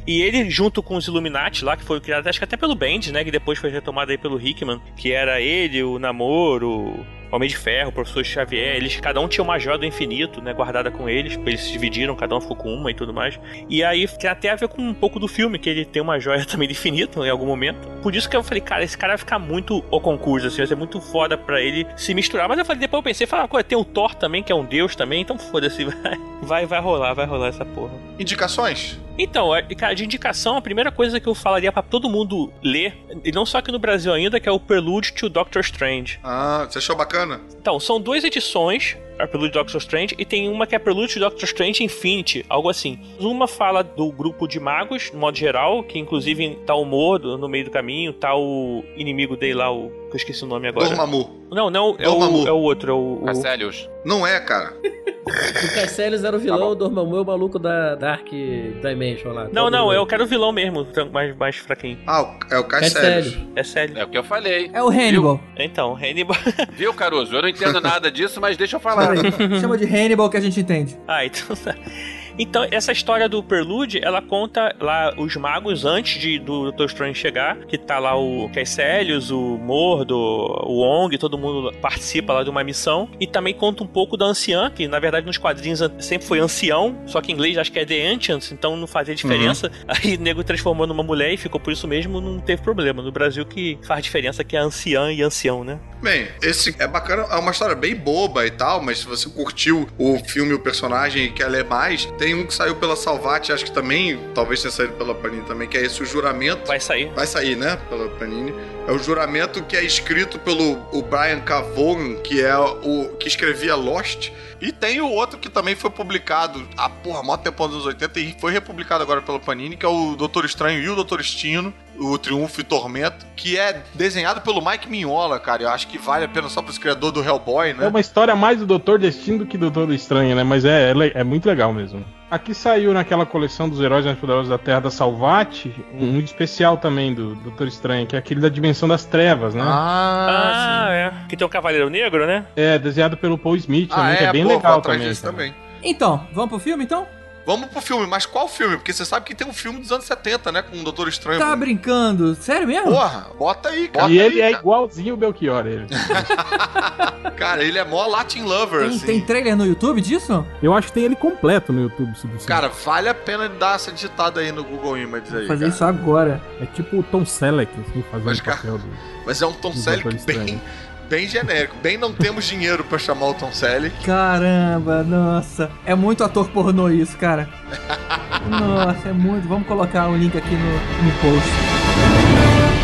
E ele, junto com os Illuminati lá, que foi criado acho que até pelo Bendis, né? Que depois foi retomado aí pelo Hickman, que era ele, o Namoro, Homem de Ferro, Professor Xavier, eles cada um tinha uma joia do infinito, né? Guardada com eles, eles se dividiram, cada um ficou com uma e tudo mais. E aí tem até a ver com um pouco do filme, que ele tem uma joia (laughs) também do infinito em algum momento. Por isso que eu falei, cara, esse cara vai ficar muito o concurso, assim, vai ser muito foda pra ele se misturar. Mas eu falei, depois eu pensei, falar, coisa, tem o Thor também, que é um deus também, então foda-se, (laughs) vai, vai, vai rolar, vai rolar essa porra. Indicações? Então, é- cara, de indicação, a primeira coisa que eu falaria pra todo mundo ler, e não só aqui no Brasil ainda, que é o Prelude to Doctor Strange. Ah, você achou bacana? Então, são duas edições, a Prelude to Doctor Strange, e tem uma que é Prelude to Doctor Strange Infinity, algo assim. Uma fala do grupo de magos, no modo geral, que inclusive tá o Mordo no meio do caminho, tá o inimigo dele lá, o. que eu esqueci o nome agora. Dormammu. Não, não, é Dormammu. o, é o outro, é o. o- Castellius. Não é, cara. O Caecilius era o vilão, o Dormammu é o maluco da Dark Dimension lá. Não, Todo- não, eu quero o vilão mesmo, mais, mais fraquinho. Ah, é o. É sério. É o que eu falei. É o Hannibal. Então, Hannibal. (laughs) Viu, Caruso? Eu não entendo nada disso, mas deixa eu falar. Chama de Hannibal que a gente entende. Ah, então tá. Então, essa história do Perlude, ela conta lá os magos antes de, do Dr. Strange chegar, que tá lá o Caecilius, o Mordo, o Ong, todo mundo participa lá de uma missão, e também conta um pouco da Anciã, que na verdade nos quadrinhos sempre foi ancião, só que em inglês acho que é The Ancients, então não fazia diferença. (laughs) Aí o nego transformou numa mulher e ficou por isso mesmo, não teve problema. No Brasil que faz diferença que é anciã e ancião, né? Bem, esse é bacana, é uma história bem boba e tal, mas se você curtiu o filme, o personagem e quer ler mais, tem um que saiu pela Salvati, acho que também, talvez tenha saído pela Panini também, que é esse o Juramento. Vai sair. Vai sair, né? Pela Panini. É o juramento que é escrito pelo o Brian K. Vaughan, que é o que escrevia Lost. E tem o outro que também foi publicado há, porra, mó tempo anos 80 e foi republicado agora pela Panini, que é o Doutor Estranho e o Doutor Destino, o Triunfo e Tormento, que é desenhado pelo Mike Mignola, cara. Eu acho que vale a pena só pro criador do Hellboy, né? É uma história mais do Doutor Destino do que do Doutor Estranho, né? Mas é, é, é muito legal mesmo. Aqui saiu naquela coleção dos Heróis Mais Poderosos da Terra da Salvati, um especial também do Doutor Estranho, que é aquele da Dimensão das Trevas, né? Ah, é. Que tem o Cavaleiro Negro, né? É, desenhado pelo Paul Smith Ah, também, que é bem pô, vou legal também. também. Então, vamos pro filme então? Vamos pro filme, mas qual filme? Porque você sabe que tem um filme dos anos 70, né? Com o Doutor Estranho. Tá brincando? Sério mesmo? Porra, bota aí, cara. E ele é aí, cara. igualzinho o Belchior, ele. (laughs) Cara, ele é mó Latin lover, Tem, assim. tem trailer no YouTube disso? Eu acho que tem ele completo no YouTube, se você. Cara, vale a pena dar essa digitada aí no Google Images aí. Vou fazer cara. isso agora. É tipo o Tom Selleck, assim, fazendo Mas, o cara, papel do. Mas é um Tom Selleck bem, Estranho. Bem genérico. Bem não temos dinheiro pra chamar o Tom Selleck. Caramba, nossa. É muito ator pornô isso, cara. (laughs) Nossa, é muito. Vamos colocar o link aqui no, no post.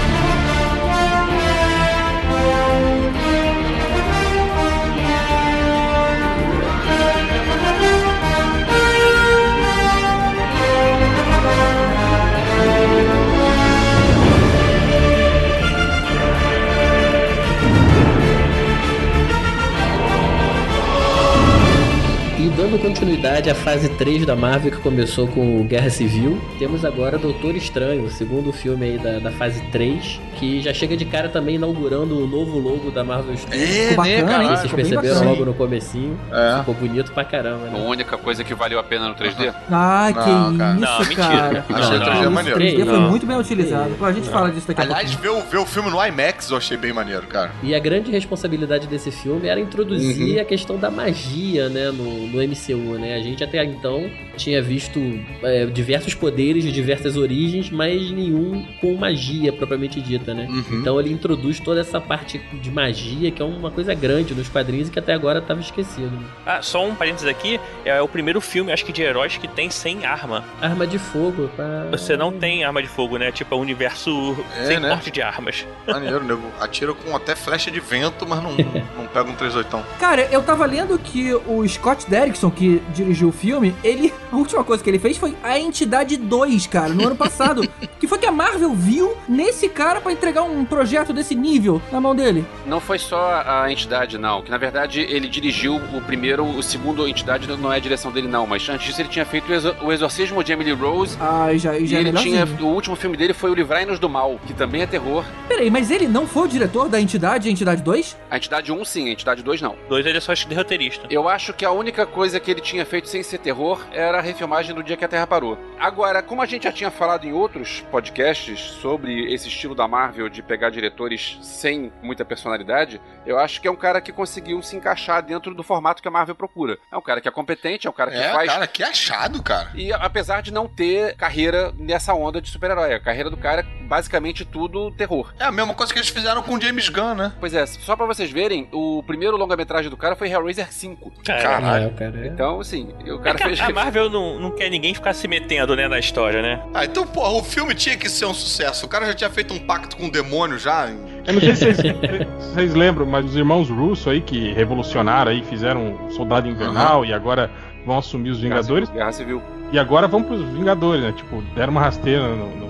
Dando continuidade à fase 3 da Marvel que começou com o Guerra Civil, temos agora Doutor Estranho, o segundo filme aí da, da fase 3, que já chega de cara também inaugurando o novo logo da Marvel Studios. É, Ficou né, cara? Vocês ficou perceberam logo no comecinho. É. Ficou bonito pra caramba, A né? única coisa que valeu a pena no 3D? Ah, que Não, cara. isso, Não, mentira. cara. Achei Não, 3D não. maneiro. 3D foi muito bem utilizado. A gente fala disso daqui a Aliás, pouco. ver o, ver o filme no IMAX eu achei bem maneiro, cara. E a grande responsabilidade desse filme era introduzir Uhum. a questão da magia, né, no, no MCU, né? A gente até então tinha visto é, diversos poderes de diversas origens, mas nenhum com magia propriamente dita, né? Uhum. Então ele introduz toda essa parte de magia, que é uma coisa grande nos quadrinhos e que até agora estava esquecido. Ah, só um parênteses aqui, é o primeiro filme, acho que de heróis que tem sem arma. Arma de fogo, pra... Você não tem arma de fogo, né? Tipo, é um universo É, sem né? porte de armas. Maneiro, nego. Atira com até flecha de vento, mas não, (laughs) não pega um 38. Cara, eu tava lendo que o Scott Derrickson, que dirigiu o filme, ele. A última coisa que ele fez foi a Entidade 2, cara, no ano passado. (laughs) que foi que a Marvel viu nesse cara pra entregar um projeto desse nível na mão dele. Não foi só a entidade, não. Que na verdade ele dirigiu o primeiro, o segundo a entidade não é a direção dele, não. Mas antes disso ele tinha feito o, Exor- o Exorcismo de Emily Rose. Ah, e já, e E já é ele tinha. O último filme dele foi o Livrai-nos do Mal, que também é terror. Peraí, mas ele não foi o diretor da Entidade, a Entidade 2? A entidade 1, sim, a entidade 2 não. Dois, ele é só roteirista. Eu acho que a única coisa que ele tinha feito sem ser terror era a refilmagem do dia que a Terra parou. Agora, como a gente já tinha falado em outros podcasts sobre esse estilo da Marvel de pegar diretores sem muita personalidade, eu acho que é um cara que conseguiu se encaixar dentro do formato que a Marvel procura. É um cara que é competente, é um cara que É, faz. cara, que achado, cara. E apesar de não ter carreira nessa onda de super-herói, a carreira do cara é basicamente tudo terror. É a mesma coisa que eles fizeram com o James Gunn, né? Pois é, só pra vocês verem, o primeiro longa-metragem do cara foi Hellraiser 5. Caralho. É, cara é- Então, assim, o É cara que fez. a Marvel não, não quer ninguém ficar se metendo, né, na história, né? Ah, então, porra, o filme tinha que ser um sucesso. O cara já tinha feito um pacto com o demônio já. Eu não sei se vocês, (laughs) vocês lembram, mas os irmãos Russo aí que revolucionaram aí, fizeram o Soldado Invernal e agora vão assumir os Vingadores. Guerra Civil. E agora vão pros Vingadores, né? Tipo, deram uma rasteira no, no,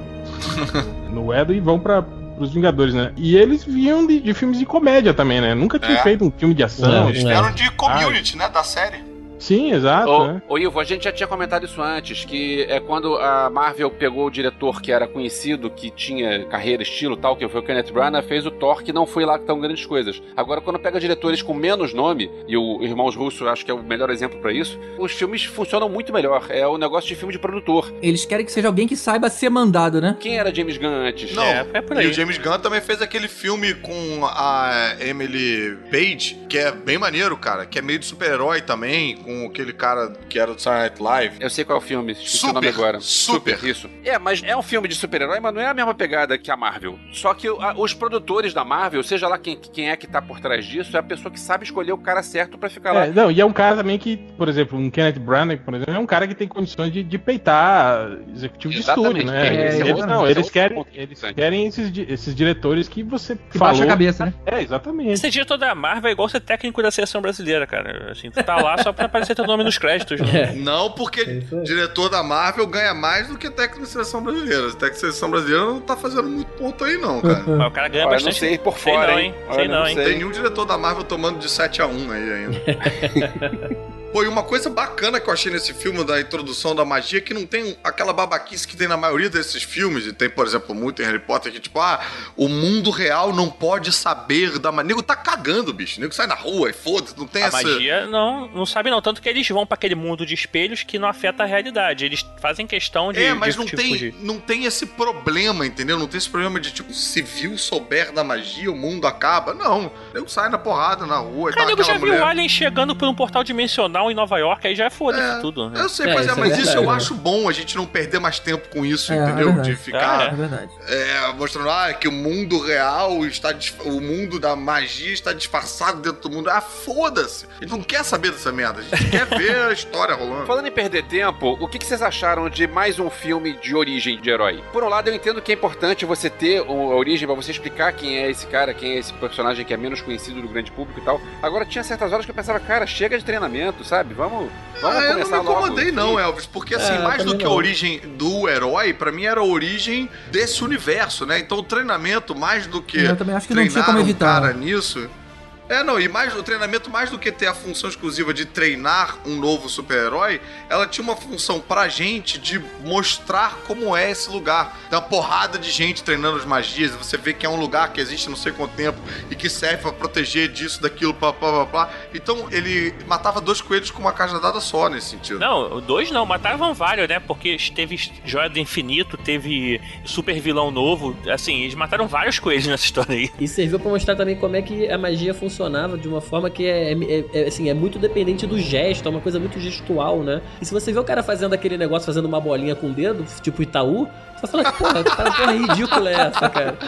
(laughs) no Edo e vão pra, pros Vingadores, né? E eles vinham de, de filmes de comédia também, né? Nunca tinham É. feito um filme de ação. Não, Eles É. vieram de community, né? Da série. Sim, exato, Ô, né? ô, Ivo, a gente já tinha comentado isso antes, que é quando a Marvel pegou o diretor que era conhecido, que tinha carreira, estilo e tal, que foi o Kenneth Branagh, fez o Thor, que não foi lá tão grandes coisas. Agora, quando pega diretores com menos nome, e o Irmãos Russo acho que é o melhor exemplo pra isso, os filmes funcionam muito melhor. É o negócio de filme de produtor. Eles querem que seja alguém que saiba ser mandado, né? Quem era James Gunn antes? Não, É, é por aí. e o James Gunn também fez aquele filme com a Emily Page, que é bem maneiro, cara. Que é meio de super-herói também, com aquele cara que era do Saturday Night Live. Eu sei qual é o filme, esqueci Super, o nome agora. super. isso. É, mas é um filme de super-herói, mas não é a mesma pegada que a Marvel. Só que a- os produtores da Marvel, seja lá quem, quem é que tá por trás disso, é a pessoa que sabe escolher o cara certo pra ficar lá. É, não, e é um cara também que, por exemplo, um Kenneth Branagh, por exemplo, é um cara que tem condições de, de peitar executivo de Exatamente, estúdio, né? é, eles, esse é não, esse é eles querem, eles querem esses, esses diretores que você Que falou. baixa a cabeça, né? É, exatamente. Ser diretor da Marvel é igual ser técnico da seleção brasileira, cara. Assim, tu tá lá só pra aparecer teu nome nos créditos. Né? É. Não, porque aí. diretor da Marvel ganha mais do que técnico da seleção brasileira. O técnico da seleção brasileira não tá fazendo muito ponto aí, não, cara. Mas o cara ganha Olha, bastante. não sei por Sei fora, não, hein? Olha, Sei não, não hein? sei. Tem nenhum diretor da Marvel tomando de 7 a 1 aí ainda. (laughs) Pô, e uma coisa bacana que eu achei nesse filme da introdução da magia é que não tem aquela babaquice que tem na maioria desses filmes, e tem, por exemplo, muito em Harry Potter, que tipo, ah, o mundo real não pode saber da magia. Nego tá cagando, bicho. Nego sai na rua e foda-se, não tem A essa. magia não, não sabe não. Tanto que eles vão pra aquele mundo de espelhos que não afeta a realidade. Eles fazem questão de. É, mas de, não, tipo, tem, de- não tem esse problema, entendeu? Não tem esse problema de, tipo, se viu, souber da magia, o mundo acaba. Não. Eu sai na porrada na rua e Cara, nego já viu mulher. o Alien chegando por um portal dimensional em Nova York, aí já foda-se É, tudo. Né? Eu sei, É, pois é, é mas isso eu né? acho bom, a gente não perder mais tempo com isso, É, é entendeu? de ficar É verdade. é, mostrando ah, que o mundo real está. O mundo da magia está disfarçado dentro do mundo. Ah, foda-se! A gente não quer saber dessa merda, a gente quer ver a história rolando. Falando em perder tempo, o que, que vocês acharam de mais um filme de origem de herói? Por um lado, eu entendo que é importante você ter uma origem pra você explicar quem é esse cara, quem é esse personagem que é menos conhecido do grande público e tal. Agora, tinha certas horas que eu pensava, cara, chega de treinamento, sabe? Vamos, vamos Ah, eu não me incomodei, não, Elvis, porque assim, É, mais do que a origem do herói, pra mim era a origem desse universo, né? Então o treinamento, mais do que Eu também acho que não tinha como um evitar. cara nisso. É, não, e mais o treinamento, mais do que ter a função exclusiva de treinar um novo super-herói, ela tinha uma função pra gente de mostrar como é esse lugar. Tem uma porrada de gente treinando as magias, você vê que é um lugar que existe não sei quanto tempo e que serve pra proteger disso, daquilo, blá, blá, blá, blá. Então ele matava dois coelhos com uma cajadada só nesse sentido. Não, dois não, matavam vários, né? Porque teve Joia do Infinito, teve super vilão novo. Assim, eles mataram vários coelhos nessa história aí. E serviu pra mostrar também como é que a magia funcionava de uma forma que é, é- é- assim, é muito dependente do gesto, é uma coisa muito gestual, né? E se você vê o cara fazendo aquele negócio, fazendo uma bolinha com o dedo, tipo Itaú, você fala, porra, que porra ridícula é essa, cara? (laughs)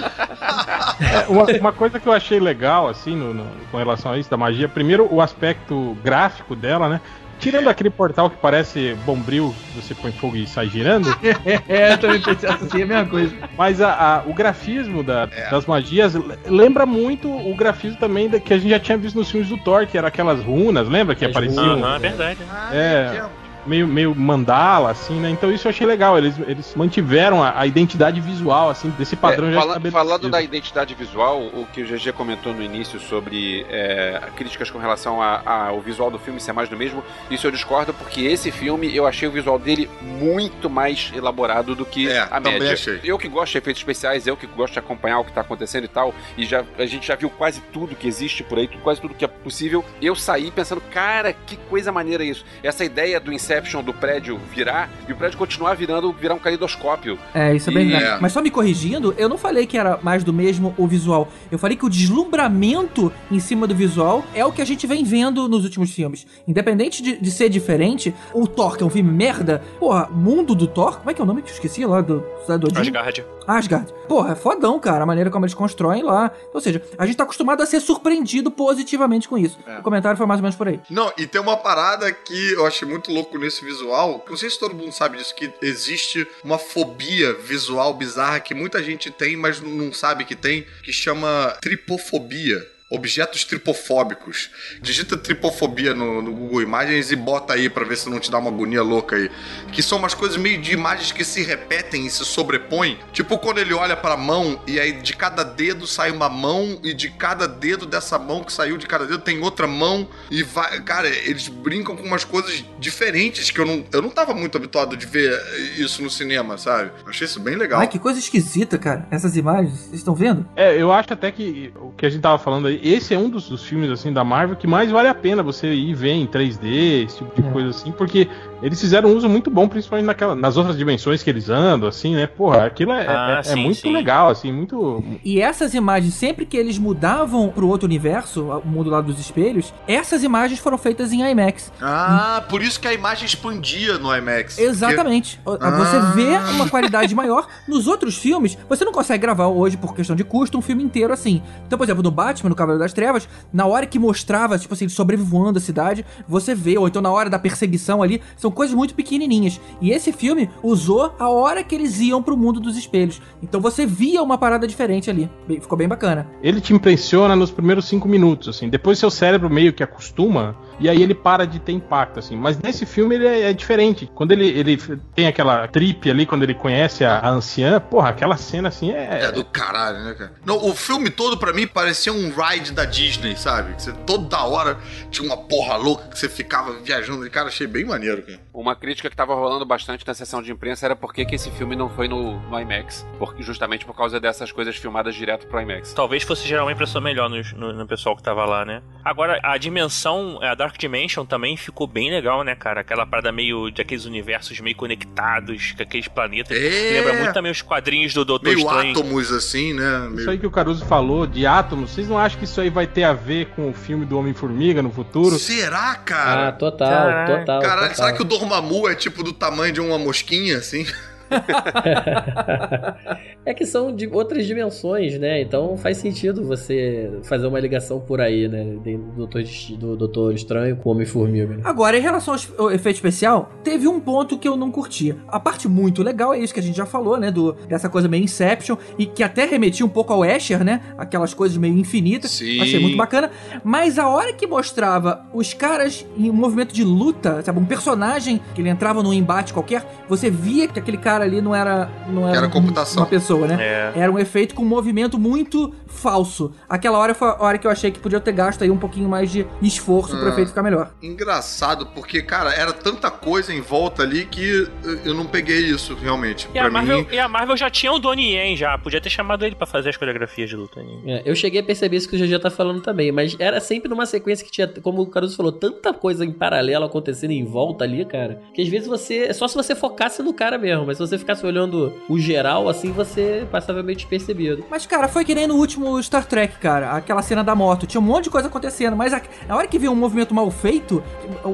É, uma, uma coisa que eu achei legal, assim, no- no- com relação a isso da magia, primeiro o aspecto gráfico dela, né? Tirando aquele portal que parece bombril, você põe fogo e sai girando. (laughs) é, eu também pensei assim, é a mesma coisa. Mas a- a- o grafismo da- É. das magias le- lembra muito o grafismo também da- que a gente já tinha visto nos filmes do Thor, que era aquelas runas, lembra? Que As apareciam é verdade. É. meio, meio mandala, assim, né? Então isso eu achei legal. Eles, eles mantiveram a, a identidade visual, assim, desse padrão É, já fala- estabelecido. falando da identidade visual, o que o GG comentou no início sobre é, críticas com relação ao visual do filme ser mais do mesmo, isso eu discordo, porque esse filme eu achei o visual dele muito mais elaborado do que É, a também média. achei. Eu que gosto de efeitos especiais, eu que gosto de acompanhar o que tá acontecendo e tal, e já, a gente já viu quase tudo que existe por aí, quase tudo que é possível. Eu saí pensando, cara, que coisa maneira isso. Essa ideia do Inception do prédio virar e o prédio continuar virando, virar um calidoscópio. É, isso é bem verdade. É. Mas só me corrigindo, eu não falei que era mais do mesmo o visual. Eu falei que o deslumbramento em cima do visual é o que a gente vem vendo nos últimos filmes. Independente de, de ser diferente, o Thor, que é um filme merda, porra, o mundo do Thor, como é que é o nome que eu esqueci lá do Cidade do Odin? Asgard. Asgard. Porra, é fodão, cara, a maneira como eles constroem lá. Ou seja, a gente tá acostumado a ser surpreendido positivamente com isso. É. O comentário foi mais ou menos por aí. Não, e tem uma parada que eu achei muito louco nesse visual. Não sei se todo mundo sabe disso, que existe uma fobia visual bizarra que muita gente tem, mas não sabe que tem, que chama tripofobia. Objetos tripofóbicos. Digita tripofobia no, no Google Imagens e bota aí pra ver se não te dá uma agonia louca aí. Que são umas coisas meio de imagens que se repetem e se sobrepõem. Tipo quando ele olha pra mão e aí de cada dedo sai uma mão e de cada dedo dessa mão que saiu de cada dedo tem outra mão e vai. Cara, eles brincam com umas coisas diferentes que eu não, eu não tava muito habituado de ver isso no cinema, sabe? Eu achei isso bem legal. Ai, que coisa esquisita, cara. Essas imagens, vocês estão vendo? É, eu acho até que o que a gente tava falando aí, esse é um dos, dos filmes assim da Marvel que mais vale a pena você ir ver em 3D, esse tipo de É. coisa assim, porque eles fizeram um uso muito bom, principalmente naquela, nas outras dimensões que eles andam, assim, né? Porra, aquilo é, Ah, é- é sim, muito sim. legal, assim, muito. E essas imagens, sempre que eles mudavam pro outro universo, o mundo lá dos espelhos, essas imagens foram feitas em IMAX. Ah, por isso que a imagem expandia no IMAX. porque- Exatamente. O- Ah. Você vê uma qualidade maior. Nos outros filmes, você não consegue gravar hoje, por questão de custo, um filme inteiro assim. Então, por exemplo, no Batman, no Cavaleiro das Trevas, na hora que mostrava, tipo assim, sobrevoando a cidade, você vê, ou então na hora da perseguição ali, são coisas muito pequenininhas. E esse filme usou a hora que eles iam pro mundo dos espelhos. Então você via uma parada diferente ali. Bem- Ficou bem bacana. Ele te impressiona nos primeiros cinco minutos, assim. Depois seu cérebro meio que acostuma e aí ele para de ter impacto, assim. Mas nesse filme ele é, é diferente. Quando ele, ele tem aquela trip ali, quando ele conhece a, a anciã, porra, aquela cena assim é. É do caralho, né, cara? Não, o filme todo, pra mim, parecia um ride da Disney, sabe? Que você toda hora tinha uma porra louca que você ficava viajando. E, cara, achei bem maneiro, cara. Uma crítica que tava rolando bastante na sessão de imprensa era por que que esse filme não foi no, no IMAX. Porque, justamente por causa dessas coisas filmadas direto pro IMAX. Talvez fosse gerar uma impressão melhor no, no- no pessoal que tava lá, né? Agora, a dimensão, a Dark Dimension também ficou bem legal, né, cara? Aquela parada meio de aqueles universos meio conectados, com aqueles planetas. É. Lembra muito também os quadrinhos do Doutor Meio Estranho. átomos, assim, né? Meio... Isso aí que o Caruso falou de átomos, vocês não acham que isso aí vai ter a ver com o filme do Homem-Formiga no futuro? Será, Ah, cara? total, Caraca. total. Caralho, total. será que o Dormammu é tipo do tamanho de uma mosquinha, assim? (laughs) é que são de outras dimensões, né? Então faz sentido você fazer uma ligação por aí, né? Do Doutor, do Doutor Estranho com o Homem-Formiga. né? Agora, em relação ao efeito especial, teve um ponto que eu não curtia. A parte muito legal é isso que a gente já falou, né? Do, dessa coisa meio Inception, e que até remetia um pouco ao Escher, né? Aquelas coisas meio infinitas. Sim. Achei muito bacana. Mas a hora que mostrava os caras em um movimento de luta, sabe? Um personagem que ele entrava num embate qualquer, você via que aquele cara cara ali não era. Não era, Era computação. uma pessoa, né? É. Era um efeito com movimento muito falso. Aquela hora foi a hora que eu achei que podia ter gasto aí um pouquinho mais de esforço pro Ah. efeito ficar melhor. Engraçado, porque, cara, era tanta coisa em volta ali que eu- não peguei isso, realmente. E a, Marvel, mim, e a Marvel já tinha o Donnie Yen já. Podia ter chamado ele pra fazer as coreografias de luta. né? É, eu cheguei a perceber isso que o GG tá falando também, mas era sempre numa sequência que tinha, como o Caruso falou, tanta coisa em paralelo acontecendo em volta ali, cara, que às vezes você. É só se você focasse no cara mesmo, mas se você ficasse olhando o geral, assim, você passava meio despercebido. Mas, cara, foi que nem no último Star Trek, cara. Aquela cena da moto. Tinha um monte de coisa acontecendo, mas a- na hora que vê um movimento mal feito,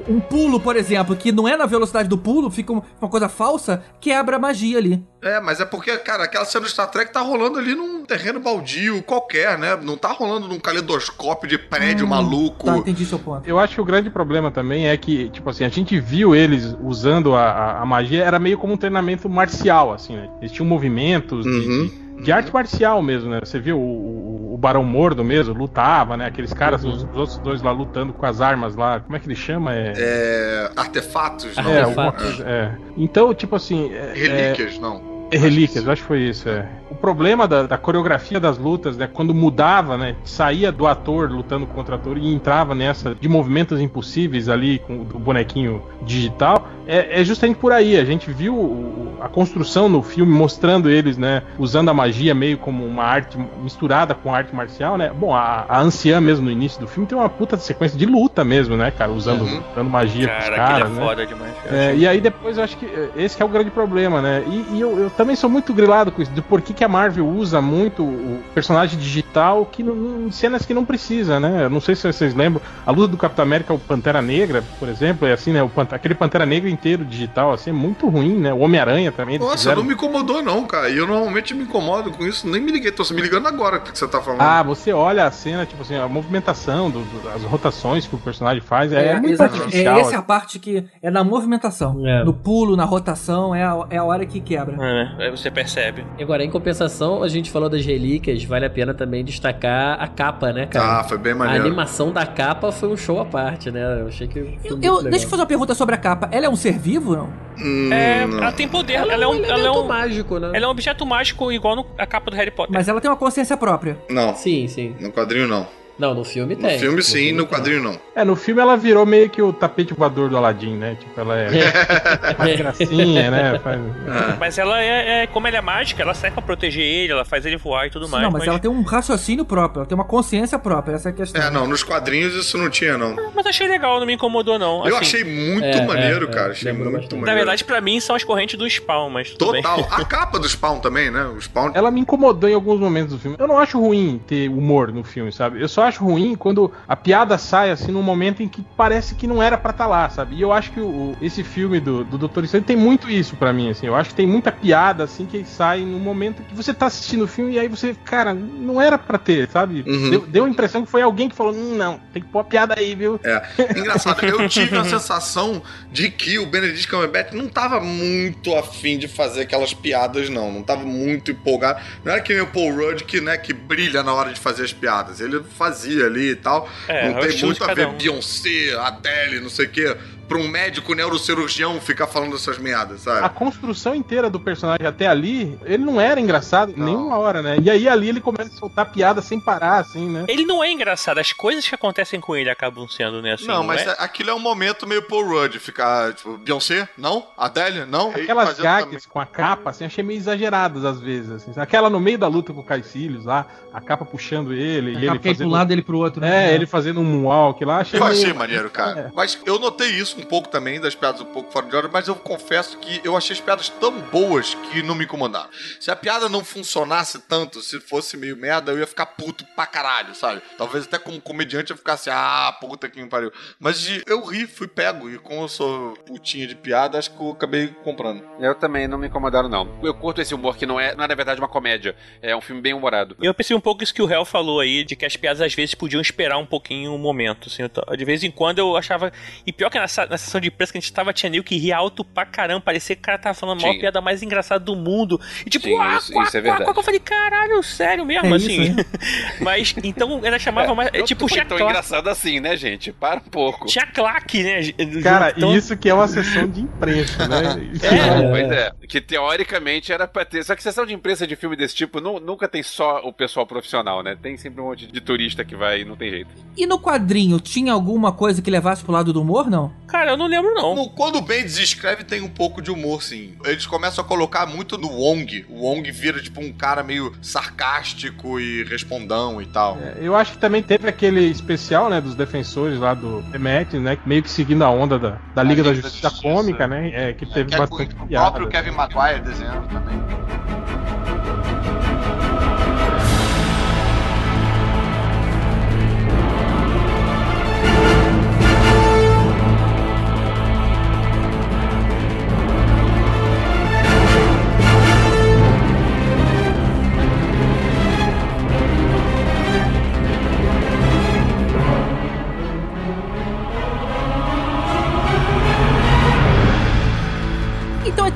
um pulo, por exemplo, que não é na velocidade do pulo, fica um- uma coisa falsa, quebra a magia ali. É, mas é porque, cara, aquela cena do Star Trek tá rolando ali num terreno baldio qualquer, né? Não tá rolando num caleidoscópio de prédio Hum, maluco. Tá, entendi seu ponto. Eu acho que o grande problema também é que, tipo assim, a gente viu eles usando a, a- a magia, era meio como um treinamento marcial, assim, né? Eles tinham movimentos de, Uhum. de- de arte marcial mesmo, né? Você viu o, o- o Barão Mordo mesmo, lutava, né? Aqueles caras, os, os outros dois lá lutando com as armas lá. Como é que ele chama? É. É, artefatos, não. é, artefatos. alguma coisa, é. Então, tipo assim. é- Relíquias, não. Relíquias, acho que foi isso, é. O problema da, da coreografia das lutas, né? Quando mudava, né? Saía do ator lutando contra ator e entrava nessa de movimentos impossíveis ali com o bonequinho digital, é, é justamente por aí. A gente viu o- a construção no filme mostrando eles, né? Usando a magia meio como uma arte misturada com arte marcial, né? Bom, a, a anciã mesmo no início do filme tem uma puta sequência de luta mesmo, né, cara? Usando, Uhum. usando magia pros Cara, caras, aquele é né? foda demais. É, e aí depois eu acho que é, esse que é o grande problema, né? E, e eu, eu também sou muito grilado com isso, de por que, que a Marvel usa muito o personagem digital que em cenas que não precisa, né? Eu não sei se vocês lembram, a luta do Capitão América, o Pantera Negra, por exemplo, é assim, né? O Pant- aquele Pantera Negra inteiro digital, assim, é muito ruim, né? O Homem-Aranha também. Nossa, fizeram- não me incomodou, não, cara. E eu normalmente me incomodo com isso, nem me liguei. Tô me ligando agora que você tá falando. Ah, você olha a cena, tipo assim, a movimentação, do, do- as rotações que o personagem faz, é, muito exato. artificial. É, essa é a parte que é na movimentação. É. No pulo, na rotação, é a, é a hora que quebra. É, aí você percebe. E Agora, em compensação, a gente falou das relíquias, vale a pena também destacar a capa, né, cara? Ah, foi bem a maneiro. animação da capa foi um show à parte, né? Eu achei que foi Eu, muito eu- legal. deixa eu fazer uma pergunta sobre a capa. Ela é um ser vivo, não? Hum, É, não. ela tem poder. Ela, Ela, é um, ela, é um, mágico, né? ela é um objeto mágico igual no, a capa do Harry Potter. Mas ela tem uma consciência própria. Não, Sim, sim. no quadrinho não. Não, no filme No tem. filme sim, no tem. quadrinho não. É, no filme ela virou meio que o tapete voador do Aladdin, né? Tipo, ela é (laughs) mais gracinha, né? Faz- Mas ela é, é- Como ela é mágica, ela serve pra proteger ele, ela faz ele voar e tudo mais. não, mas, ela tem um raciocínio próprio, ela tem uma consciência própria, essa é a questão. É, não, nos quadrinhos isso não tinha, não. Mas achei legal, não me incomodou, não. Eu Assim, achei muito é, maneiro, é, cara. é, Achei muito bastante. maneiro. Na verdade, pra mim, são as correntes do Spawn, mas tudo bem. Total. A (laughs) capa do Spawn também, né? O Spawn. Ela me incomodou em alguns momentos do filme. Eu não acho ruim ter humor no filme, sabe? Eu só acho ruim quando a piada sai assim num momento em que parece que não era pra estar lá, sabe? E eu acho que o, esse filme do, do Doutor Estranho tem muito isso pra mim, assim. Eu acho que tem muita piada assim que sai num momento que você tá assistindo o filme e aí você, cara, não era pra ter, sabe? Uhum. Deu, deu a impressão que foi alguém que falou: "Hum, não, tem que pôr a piada aí, viu? É. Engraçado, eu tive a sensação de que o Benedict Cumberbatch não tava muito afim de fazer aquelas piadas, não. Não tava muito empolgado. Não era que nem o Paul Rudd, que, né, que brilha na hora de fazer as piadas. Ele ali e tal. É, é não o tem muito a ver um. Beyoncé, Adele, não sei o quê. Pra um médico neurocirurgião ficar falando essas merdas, sabe? A construção inteira do personagem até ali, ele não era engraçado Não. nenhuma hora, né? E aí ali ele começa a soltar piada sem parar, assim, né? Ele não é engraçado, as coisas que acontecem com ele acabam sendo, né? Assim, não, mas é? aquilo é um momento meio Paul Rudd, ficar, tipo, Beyoncé? Não? Adele? Não? Aquelas gags com a capa, assim, achei meio exageradas às vezes. Assim. Aquela no meio da luta com o Caecilius lá, a capa puxando ele, e ele Ele pro fazendo. lado dele pro outro. né? É, ele fazendo um moonwalk lá, achei Eu meio- achei maneiro, cara. É. Mas eu notei isso um pouco também, das piadas um pouco fora de hora, mas eu confesso que eu achei as piadas tão boas que não me incomodaram. Se a piada não funcionasse tanto, se fosse meio merda, eu ia ficar puto pra caralho, sabe? Talvez até como comediante eu ficasse, ah, puta que me pariu. Mas eu ri, fui pego, e como eu sou putinha de piada, acho que eu acabei comprando. Eu também não me incomodaram, não. Eu curto esse humor que não é, não é na verdade uma comédia. É um filme bem humorado. Eu pensei um pouco isso que o Hell falou aí, de que as piadas às vezes podiam esperar um pouquinho o momento, assim. De vez em quando eu achava. E pior que nessa, nessa, na sessão de imprensa que a gente tava, tinha Neil que ria alto pra caramba. Parecia que o cara tava falando a maior piada mais engraçada do mundo. E tipo, Sim, ah, isso- quá, isso é quá, verdade. quá. Eu falei, caralho, sério mesmo, É assim. isso, (laughs) Mas então ela chamava mais. É, Não tipo, tinha tão engraçado assim, né, gente? Para um pouco. Tinha claque, né? Cara, Então- isso que é uma sessão de imprensa, né? (laughs) Isso É, pois é. Que teoricamente era pra ter. Só que sessão de imprensa de filme desse tipo nu- nunca tem só o pessoal profissional, né? Tem sempre um monte de turista que vai e não tem jeito. E no quadrinho, tinha alguma coisa que levasse pro lado do humor, não? Cara, eu não lembro, não. No- quando o Bendis escreve, tem um pouco de humor, sim. Eles começam a colocar muito no Wong. O Wong vira, tipo, um cara meio sarcástico e respondão e tal. Eu acho que também teve aquele especial, né, dos defensores lá do Demet, né, meio que seguindo a onda da, da Liga da Liga da Justiça, Justiça. Cômica, né, é, que teve Que é bastante o piada. próprio Kevin Maguire desenhando também.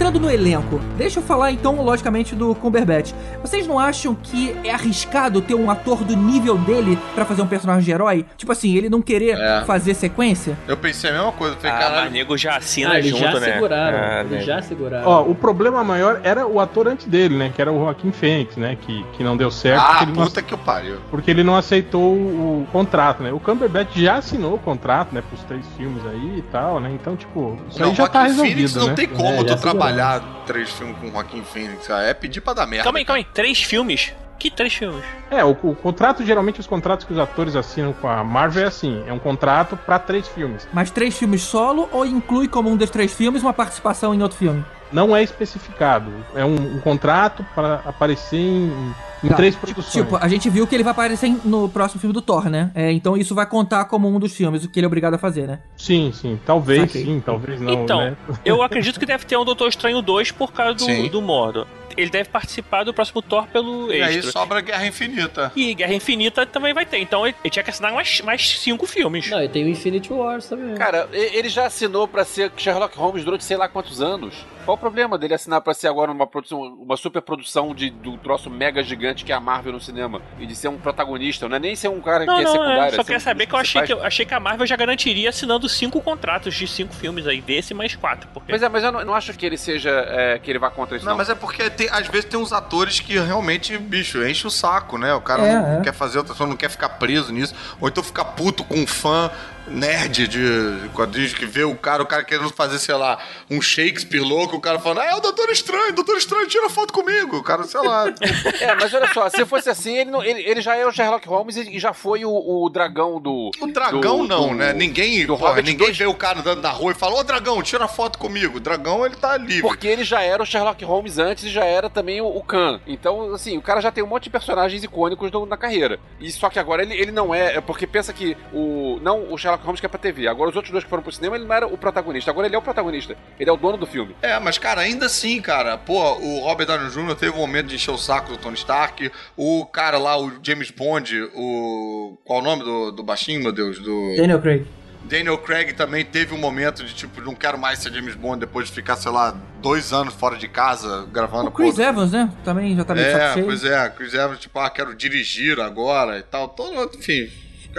Entrando no elenco, deixa eu falar então, logicamente, do Cumberbatch. Vocês não acham que é arriscado ter um ator do nível dele pra fazer um personagem de herói? Tipo assim, ele não querer É. fazer sequência? Eu pensei a mesma coisa. Falei, Ah, caralho, nego já assina Ah, junto, já né? seguraram. Ah, eles né? já seguraram. Ó, o problema maior era o ator antes dele, né, que era o Joaquim Fênix, né, que, que não deu certo ah, ele não, puta que o pariu. porque ele não aceitou o contrato, né. O Cumberbatch já assinou o contrato, né, pros três filmes aí e tal, né, então, tipo, isso Não, aí já tá Joaquin resolvido, Phoenix não né. tem como É, tu seguramos. Trabalhar três filmes com o Joaquim Phoenix. cara. É pedir pra dar merda. Calma aí, calma aí. Três filmes? Que três filmes? É, o, o contrato, geralmente os contratos que os atores assinam com a Marvel é assim, é um contrato pra três filmes. Mas três filmes solo ou inclui como um dos três filmes uma participação em outro filme? Não é especificado, é um, um contrato para aparecer em, em Tá, três produções. Tipo, a gente viu que ele vai aparecer no próximo filme do Thor, né? É, então isso vai contar como um dos filmes, o que ele é obrigado a fazer, né? Sim, sim, talvez Saquei. sim, talvez não, então, né? eu (laughs) acredito que deve ter um Doutor Estranho 2 por causa do, Sim. do Mordor. Ele deve participar do próximo Thor pelo E aí extra. sobra Guerra Infinita. E Guerra Infinita também vai ter. Então ele, ele tinha que assinar mais, mais cinco filmes. Não, e tem o Infinity Wars também. Cara, ele já assinou pra ser Sherlock Holmes durante sei lá quantos anos. Qual o problema dele assinar pra ser agora uma produção, uma super produção de, do troço mega gigante que é a Marvel no cinema? E de ser um protagonista, não é nem ser um cara Não, que é não, secundário. é. Só é um saber que eu achei que, eu achei que a Marvel já garantiria assinando cinco contratos de cinco filmes aí, desse mais quatro. Porque... Pois é, mas eu não, não acho que ele seja. é, que ele vá contra isso. Não, Não, mas é porque tem- às vezes tem uns atores que realmente, bicho, enche o saco, né? O cara É, não é. quer fazer outra coisa, não quer ficar preso nisso. Ou então ficar puto com um fã nerd de quadrinhos que vê o cara, o cara querendo fazer, sei lá, um Shakespeare louco, o cara falando, ah, é o Doutor Estranho, Doutor Estranho, tira foto comigo. O cara, sei lá. (laughs) É, mas olha só, se fosse assim, ele, não- ele, ele já é o Sherlock Holmes e já foi o, o dragão do. O dragão do- não, do- né? Ninguém, do porra, ninguém 2. vê o cara andando na rua e fala, ô dragão, tira foto comigo. O dragão, ele tá livre. Porque ele já era o Sherlock Holmes antes e já era também o, o Khan. Então, assim, o cara já tem um monte de personagens icônicos do- na carreira. E só que agora ele, ele não é. é Porque pensa que o. Não o Sherlock Holmes que é pra TV. Agora os outros dois que foram pro cinema, ele não era o protagonista. Agora ele é o protagonista. Ele é o dono do filme. É, mas, cara, ainda assim, cara, pô, o Robert Downey Jr. teve um momento de encher o saco do Tony Stark. O cara lá, o James Bond, o. Qual o nome do, do baixinho, meu Deus? Do. Daniel Craig. Daniel Craig também teve um momento de tipo, não quero mais ser James Bond depois de ficar, sei lá, dois anos fora de casa gravando O Chris porra. Evans, né? Também já tá meio É, pois é, Chris Evans, tipo, ah, quero dirigir agora e tal. Todo, enfim,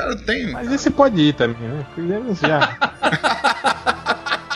cara tem. Mas esse pode ir também, né? Evans já. (laughs)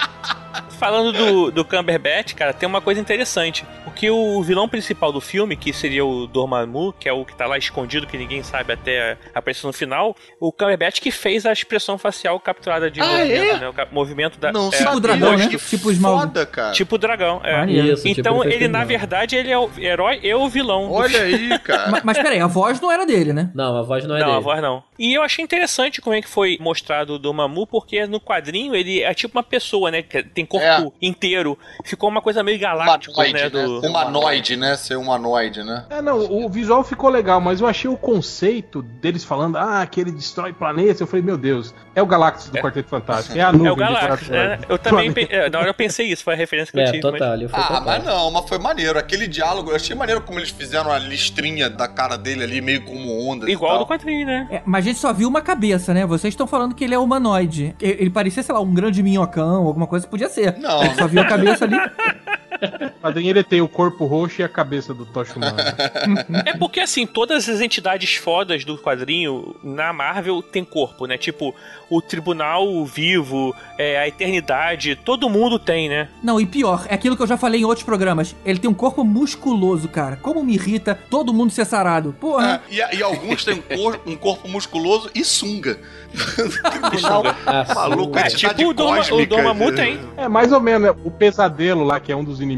Falando do, do Cumberbatch, cara, tem uma coisa interessante. Porque o vilão principal do filme, que seria o Dormammu, que é o que tá lá escondido, que ninguém sabe até aparecer no final, o Cumberbatch que fez a expressão facial capturada de Ah, movimento, é? né? O movimento da... Não é, Tipo o dragão, né? que Tipo o Smaug. foda, cara. Tipo o dragão, é. Maneiro. Isso, tipo, então ele fez ele, na verdade, ele é o herói e o vilão. Olha aí, cara. (laughs) Ma- Mas, peraí, a voz não era dele, né? Não, a voz não é não, dele. a voz não. E eu achei interessante como é que foi mostrado o Dormammu, porque no quadrinho ele é tipo uma pessoa, né? que Tem corpo É, corpo inteiro. Ficou uma coisa meio galáctico, Humanoide, né? Do... né? Humanoide, né? Ser humanoide, né? É, não, o visual ficou legal, mas eu achei o conceito deles falando, ah, que ele destrói planetas. Eu falei, meu Deus, é o Galactus do Quarteto Fantástico, é a nuvem É o Galactus, né? Eu também, pe- é, na hora eu pensei isso, foi a referência que eu É, tive. total, mas- Ah, total. mas não, mas foi maneiro. Aquele diálogo, eu achei maneiro como eles fizeram a listrinha da cara dele ali, meio como onda. Igual e do quadrinho, né? É, mas a gente só viu uma cabeça, né? Vocês estão falando que ele é humanoide. Ele parecia, sei lá, um grande minhocão, alguma coisa, podia ser. Não. Só viu a cabeça ali. O quadrinho ele tem o corpo roxo e a cabeça do Tocha Humana. É porque, assim, todas as entidades fodas do quadrinho na Marvel tem corpo, né? Tipo, o Tribunal Vivo, é, a Eternidade, todo mundo tem, né? Não, e pior, é aquilo que eu já falei em outros programas. Ele tem um corpo musculoso, cara. Como me irrita todo mundo ser sarado. Porra. É, e, e alguns têm um, cor- um corpo musculoso e sunga. (laughs) Tribunal Ah, maluco, É, entidade tipo o Doma- o. Dormammu tem. É, mais ou menos, né? o pesadelo lá, que é um dos inimigos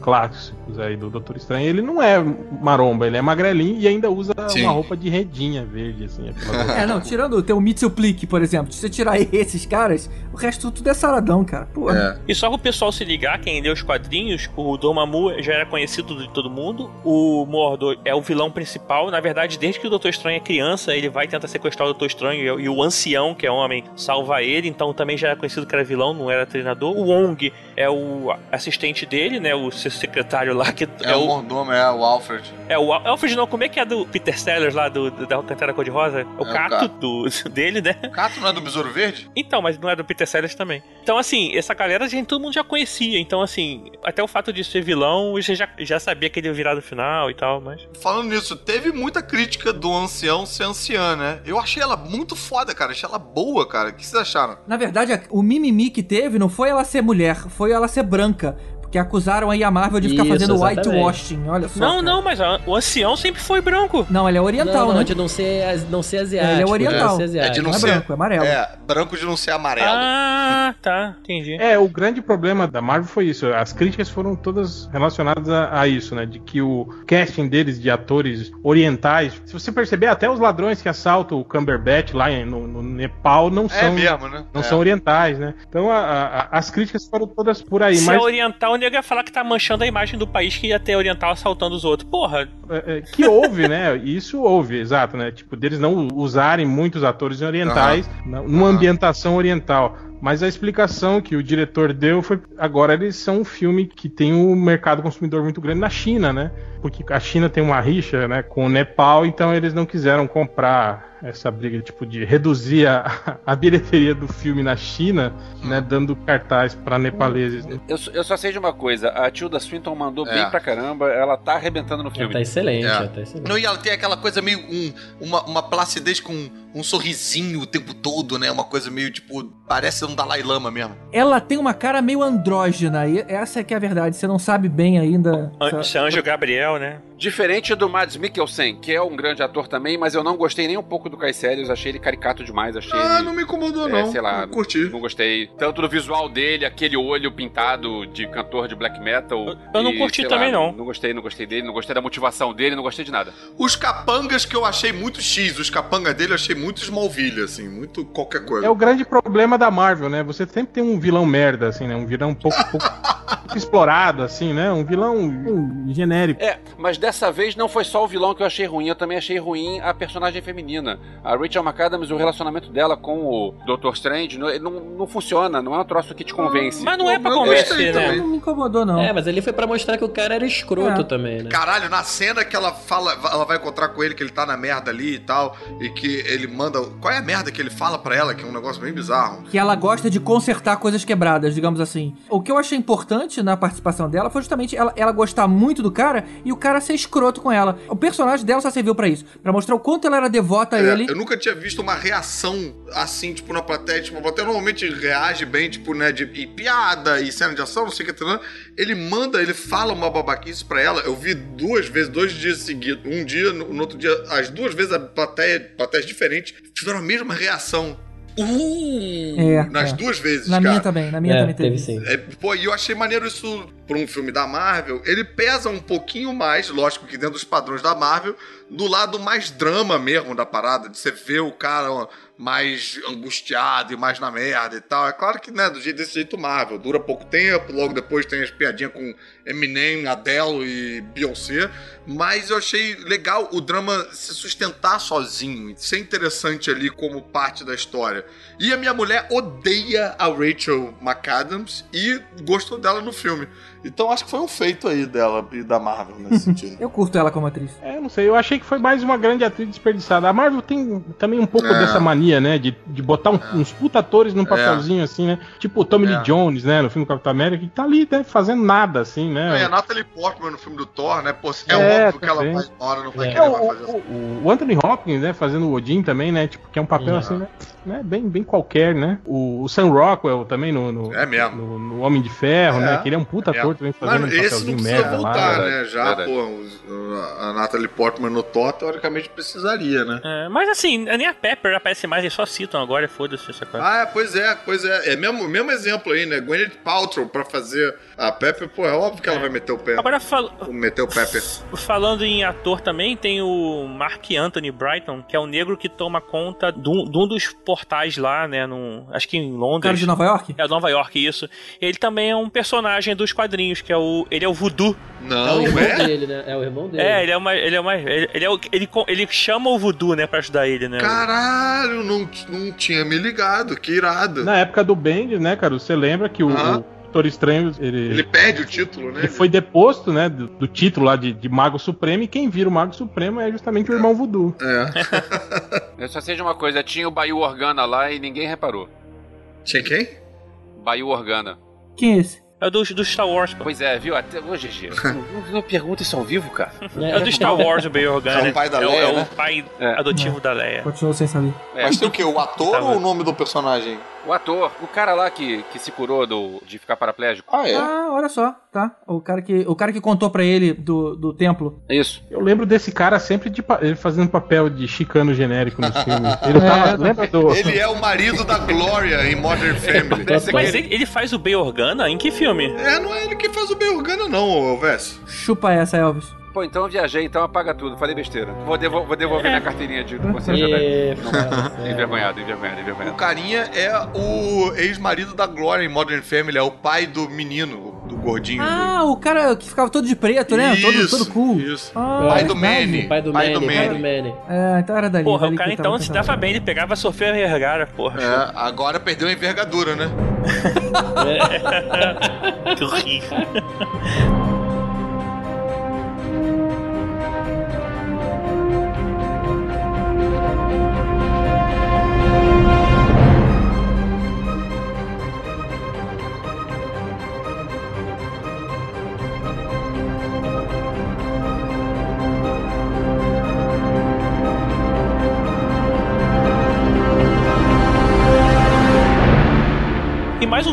clássicos aí do Doutor Estranho, ele não é maromba, ele é magrelinho e ainda usa Sim. uma roupa de redinha verde, assim. (laughs) É, não, tirando o teu Mitsuplique, por exemplo. Se você tirar (laughs) esses caras, o resto tudo é saradão, cara. Porra. É. E só pro pessoal se ligar, quem lê os quadrinhos, o Dormammu já era conhecido de todo mundo. O Mordor é o vilão principal. Na verdade, desde que o Doutor Estranho é criança, ele vai tentar sequestrar o Doutor Estranho e o ancião, que é homem, salva ele. Então também já era conhecido que era vilão, não era treinador. O Wong é o assistente dele, né? O seu secretário lá, que É, o mordomo, é o Alfred. É o Al- Alfred não, como é que é do Peter Sellers lá do, do- da Cantera Cor-de-Rosa? É o É o Cato Cato. do, (laughs) dele, né? Cato não é do Besouro Verde? Então, mas não é do Peter Sellers também. Então, assim, essa galera a gente, todo mundo já conhecia. Então, assim, até o fato de ser vilão, você já, já sabia que ele ia virar no final e tal, mas. Falando nisso, teve muita crítica do ancião ser anciã, né? Eu achei ela muito foda, cara. Achei ela boa, cara. O que vocês acharam? Na verdade, o mimimi que teve não foi ela ser mulher, foi ela ser branca. Porque acusaram aí a Marvel de ficar Isso, fazendo exatamente. whitewashing, olha só. não, cara. não, mas a- o ancião sempre foi branco. Não, ele é oriental, não, não, né? de não ser, não ser asiático. Ele é oriental. ser É de não, não é ser. branco, é amarelo. É, branco de não ser amarelo. Ah, tá, entendi. É, o grande problema da Marvel foi isso. As críticas foram todas relacionadas a, a isso, né? De que o casting deles de atores orientais, se você perceber, até os ladrões que assaltam o Cumberbatch lá no, no Nepal não É são, mesmo, né? não É. são orientais, né? Então a- a- as críticas foram todas por aí. Se mas é oriental, nego ia falar que tá manchando a imagem do país que ia ter oriental assaltando os outros. Porra, é, é, que houve, né? Isso houve, exato, né? Tipo, deles não usarem muitos atores orientais na- numa Aham. ambientação oriental. Mas a explicação que o diretor deu foi agora eles são um filme que tem um mercado consumidor muito grande na China, né? Porque a China tem uma rixa, né, com o Nepal, então eles não quiseram comprar essa briga tipo de reduzir a, a bilheteria do filme na China, né, dando cartaz para nepaleses. né? Eu, só- eu só sei de uma coisa, a Tilda Swinton mandou É. bem pra caramba, ela tá arrebentando no Já filme. tá excelente, É. já tá excelente. Não, e ela tem aquela coisa meio. Um, uma, uma placidez com um sorrisinho o tempo todo, né? Uma coisa meio tipo. Parece um Dalai Lama mesmo. Ela tem uma cara meio andrógena, e essa é que é a verdade. Você não sabe bem ainda. An- esse Anjo Gabriel, né? Diferente do Mads Mikkelsen, que é um grande ator também, mas eu não gostei nem um pouco do Caecilius, achei ele caricato demais, achei Ah, ele... não me incomodou, É, não. sei lá, Eu curti. Não gostei. Tanto do visual dele, aquele olho pintado de cantor de black metal. Eu não e, curti também, lá, não. Não gostei, não gostei dele, não gostei da motivação dele, não gostei de nada. Os capangas que eu achei muito X, os capangas dele eu achei muito Smallville, assim, muito qualquer coisa. É o grande problema da Marvel, né? Você sempre tem um vilão merda, assim, né? Um vilão um pouco, pouco- pouco (laughs) explorado, assim, né? Um vilão um, genérico. É, mas dessa vez não foi só o vilão que eu achei ruim, eu também achei ruim a personagem feminina. A Rachel McAdams, o relacionamento dela com o Doctor Strange não, não, não funciona, não é um troço que te convence. Mas não é pra convencer, né? Não me incomodou, não. É, mas ele foi pra mostrar que o cara era escroto É. também, né? Caralho, na cena que ela fala, ela vai encontrar com ele, que ele tá na merda ali e tal, e que ele manda. Qual é a merda que ele fala pra ela, que é um negócio bem bizarro? Que ela gosta de consertar coisas quebradas, digamos assim. O que eu achei importante na participação dela foi justamente ela, ela gostar muito do cara e o cara ser escroto com ela. O personagem dela só serviu pra isso. Pra mostrar o quanto ela era devota a É, ele. Eu nunca tinha visto uma reação assim, tipo, na plateia. Tipo, a plateia normalmente reage bem, tipo, né, de e piada e cena de ação, não sei o que. tá, Ele manda, ele fala uma babaquice pra ela. Eu vi duas vezes, dois dias seguidos. Um dia, no, no outro dia, as duas vezes a plateia, plateias diferentes, tiveram a mesma reação. Uh, É, nas é. duas vezes, Na cara. minha também, na minha É, também teve. sim. É, pô, e eu achei maneiro isso pra um filme da Marvel. Ele pesa um pouquinho mais, lógico que dentro dos padrões da Marvel, no lado mais drama mesmo da parada, de você ver o cara ó, mais angustiado e mais na merda e tal. É claro que, né, do jeito desse jeito Marvel, dura pouco tempo, logo depois tem as piadinhas com Eminem, Adele e Beyoncé, mas eu achei legal o drama se sustentar sozinho, ser interessante ali como parte da história. E a minha mulher odeia a Rachel McAdams e gostou dela no filme. Então acho que foi um feito aí dela e da Marvel nesse (laughs) sentido. Eu curto ela como atriz. É, não sei, eu achei que foi mais uma grande atriz desperdiçada. A Marvel tem também um pouco É. dessa mania, né? De, de botar um- uns puta atores num papelzinho assim, né? Tipo o Tommy É. Lee Jones, né? No filme Capitão América, que tá ali, né? Fazendo nada, assim, Né? a Natalie Portman no filme do Thor, né? Pô, é, É, óbvio que ela vai uma hora não vai É, querer o, fazer o- o- o Anthony Hopkins, né, fazendo o Odin também, né, tipo, que é um papel Uhum. assim, né, né, bem, bem qualquer, né. O, o Sam Rockwell também no, no, É mesmo. no, no Homem de Ferro, É. né, que ele é um puta ator também fazendo Mas um esse não papelzinho precisa merda voltar, lá. né? Já, Verdade. pô, a Natalie Portman no Thor, teoricamente precisaria, né? É, mas assim, nem a Pepper aparece mais, eles só citam agora, foda-se essa coisa. Ah, pois é, pois é. É mesmo, mesmo exemplo aí, né? Gwyneth Paltrow pra fazer a Pepper, pô, é óbvio que ela vai meter o pé. Agora, fal- Meter o Pepper. (laughs) falando em ator também, tem o Mark Anthony Brighton, que é o negro que toma conta de um, de um dos portais lá, né? No, acho que em Londres. Cara de Nova York? É Nova York, isso. Ele também é um personagem dos quadrinhos, que é o. Ele é o Voodoo. É o Não, irmão é? dele, né? É o irmão dele. É, ele é uma. Ele é uma. Ele, ele, é o- ele, ele chama o Voodoo, né, pra ajudar ele, né? Caralho, não, não tinha me ligado, que irado. Na época do Bendis, né, cara, você lembra que o, Aham. o Doutor Estranho, ele, Ele perde o título, né? ele foi deposto, né, do, do título lá de, de Mago Supremo, e quem vira o Mago Supremo é justamente o irmão Voodoo. É. (laughs) Eu só sei de uma coisa, tinha o Bayu Organa lá e ninguém reparou. Tinha quem? Bayu Organa. Quem é esse? É o do, do Star Wars, pô. Pois é, viu? Até hoje, GG. (laughs) Não, não pergunta isso ao vivo, cara. É o do Star Wars, o Bay Organa. É o pai da é, o- Leia, é né? o pai É. adotivo da Leia. Continuo sem saber. É, Mas tem o quê? O ator Tá ou o nome do personagem? O ator, o cara lá que, que se curou do, de ficar paraplégico. Ah, é? Ah, olha só, tá. O cara que, o cara que contou pra ele do, do templo. É isso. Eu lembro desse cara sempre de, ele fazendo papel de chicano genérico nos filmes. (laughs) Ele tava, lembra do... Ele é o marido da Glória em Modern (laughs) Family. Mas ele, ele faz o Bay Organa em que filme? É, não é ele que faz o bem organa, não, Vess. Chupa essa, Elvis. Pô, então eu viajei, então apaga tudo. Falei besteira. Vou, devo- vou devolver minha carteirinha de do (laughs) conselho de E... (laughs) Envergonhado, envergonhado, O envergonhado. carinha é o ex-marido da Glória em Modern Family, é o pai do menino, do gordinho. Ah, o cara que ficava todo de preto, né? Todo, Isso, todo cool. isso. Ah, Pai do. Manny. Pai do Pai Manny, do pai Manny. do Manny. É, então era dali. Porra, dali o cara então se dava bem, ele pegava Sofia Vergara, porra. É, agora perdeu a envergadura, né? (laughs) Que horrível.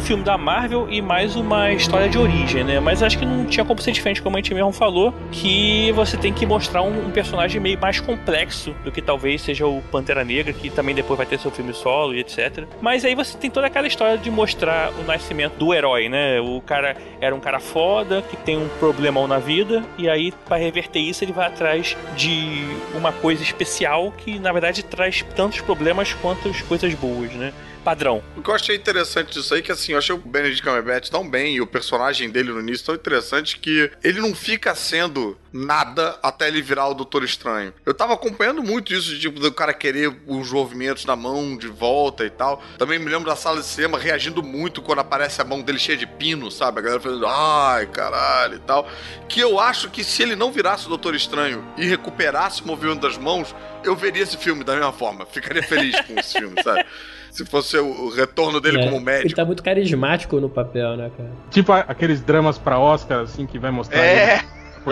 Filme da Marvel e mais uma história de origem, né? Mas acho que não tinha como ser diferente, como a gente mesmo falou, que você tem que mostrar um, um personagem meio mais complexo do que talvez seja o Pantera Negra, que também depois vai ter seu filme solo e etc. Mas aí você tem toda aquela história de mostrar o nascimento do herói, né? O cara era um cara foda, que tem um problemão na vida, e aí, para reverter isso, ele vai atrás de uma coisa especial que, na verdade, traz tantos problemas quanto as coisas boas, né? Padrão. O que eu achei interessante disso aí é que, assim, eu achei o Benedict Cumberbatch tão bem e o personagem dele no início tão interessante que ele não fica sendo nada até ele virar o Doutor Estranho. Eu tava acompanhando muito isso, tipo, do cara querer os movimentos na mão de volta e tal. Também me lembro da sala de cinema reagindo muito quando aparece a mão dele cheia de pino, sabe? A galera falando, ai, caralho e tal. Que eu acho que se ele não virasse o Doutor Estranho e recuperasse o movimento das mãos, eu veria esse filme da mesma forma. Ficaria feliz com esse filme, sabe? (laughs) Se fosse o o retorno dele É, como Ele médico. tá muito carismático no papel, né, cara? Tipo aqueles dramas pra Oscar, assim, que vai mostrar É,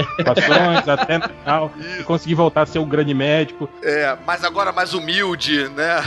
participações (laughs) até no final, e conseguir voltar a ser um grande médico. é, mas agora mais humilde, né?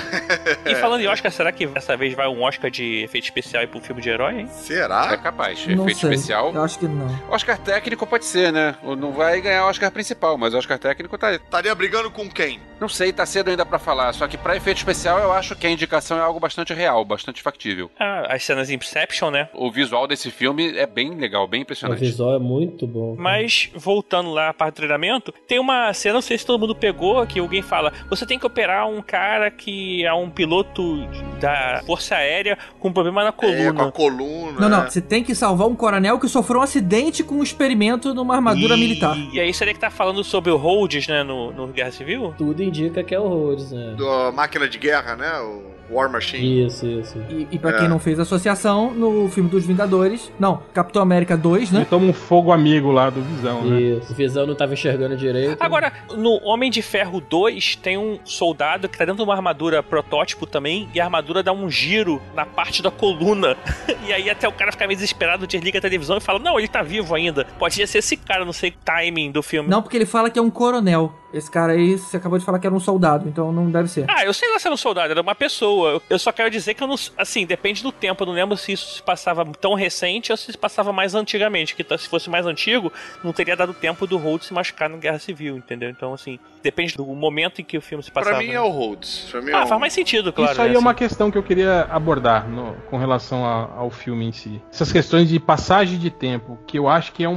E falando em Oscar, será que dessa vez vai um Oscar de efeito especial aí pro filme de herói, hein? É Será? capaz. Não Efeito sei. especial. Eu acho que não. Oscar técnico pode ser, né? Não vai ganhar Oscar principal, mas Oscar técnico tá. Estaria brigando com quem? Não sei, tá cedo ainda pra falar. Só que pra efeito especial eu acho que a indicação é algo bastante real, bastante factível. Ah, as cenas em Inception, né? O visual desse filme é bem legal, bem O impressionante. visual é muito bom. cara. Mas voltando lá para o treinamento, tem uma cena, não sei se todo mundo pegou, que alguém fala: você tem que operar um cara que é um piloto da Força Aérea com problema na coluna. É, com a coluna. Não, não, é. você tem que salvar um coronel que sofreu um acidente com um experimento numa armadura e... militar. E aí seria que tá falando sobre o Rhodes, né, no, no Guerra Civil? Tudo indica que é o Rhodes, né? Da máquina de guerra, né? O War Machine. Isso, isso. E, e pra É. quem não fez associação, no filme dos Vingadores, não, Capitão América 2, Ele né? toma um fogo amigo lá do Visão, né? Isso. O Visão não tava enxergando direito. Agora, no Homem de Ferro 2, tem um soldado que tá dentro de uma armadura protótipo também, e a armadura dá um giro na parte da coluna. (laughs) e aí até o cara fica meio desesperado, desliga a televisão e fala: Não, ele tá vivo ainda. Pode ser esse cara, não sei timing do filme. Não, porque ele fala que é um coronel. Esse cara aí, você acabou de falar que era um soldado, então não deve ser. Ah, eu sei lá se era um soldado, era uma pessoa. Eu- só quero dizer que eu não. Assim, depende do tempo. Eu não lembro se isso se passava tão recente ou se se passava mais antigamente. Que tá- se fosse mais antigo, não teria dado tempo do Holt se machucar na Guerra Civil, entendeu? Então, assim, depende do momento em que o filme se passava. Pra mim é o Rhodes. Pra mim é Ah, faz mais sentido, claro. Isso aí né, é uma assim. questão que eu queria abordar no- com relação a- ao filme em si. Essas questões de passagem de tempo, que eu acho que é um,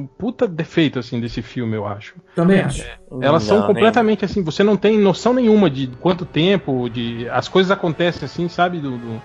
um puta defeito assim desse filme, eu acho. Também acho. Elas são Não, completamente assim, você não tem noção nenhuma de quanto tempo, de as coisas acontecem assim, sabe? Do, do-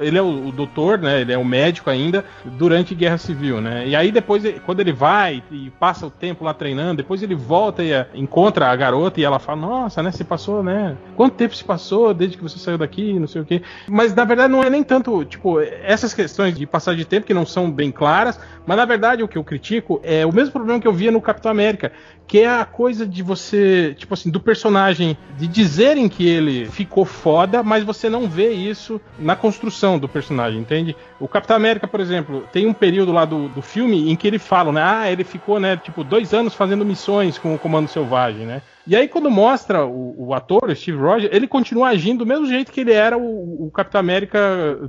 ele é o, o doutor, né? Ele é o médico ainda durante Guerra Civil, né? E aí depois, quando ele vai e passa o tempo lá treinando, depois ele volta e eh, encontra a garota e ela fala: Nossa, né? Você passou, né? Quanto tempo se passou desde que você saiu daqui? Não sei o quê. Mas na verdade não é nem tanto, tipo, essas questões de passagem de tempo que não são bem claras, mas na verdade o que eu critico é o mesmo problema que eu via no Capitão América, que é a coisa de você, tipo assim, do personagem, de dizerem que ele ficou foda, mas você não vê isso na construção do personagem, entende? O Capitão América, por exemplo, tem um período lá do, do filme em que ele fala, né? Ah, ele ficou, né, tipo, dois anos fazendo missões com o Comando Selvagem, né? E aí, quando mostra o, o ator, o Steve Rogers, ele continua agindo do mesmo jeito que ele era o, o Capitão América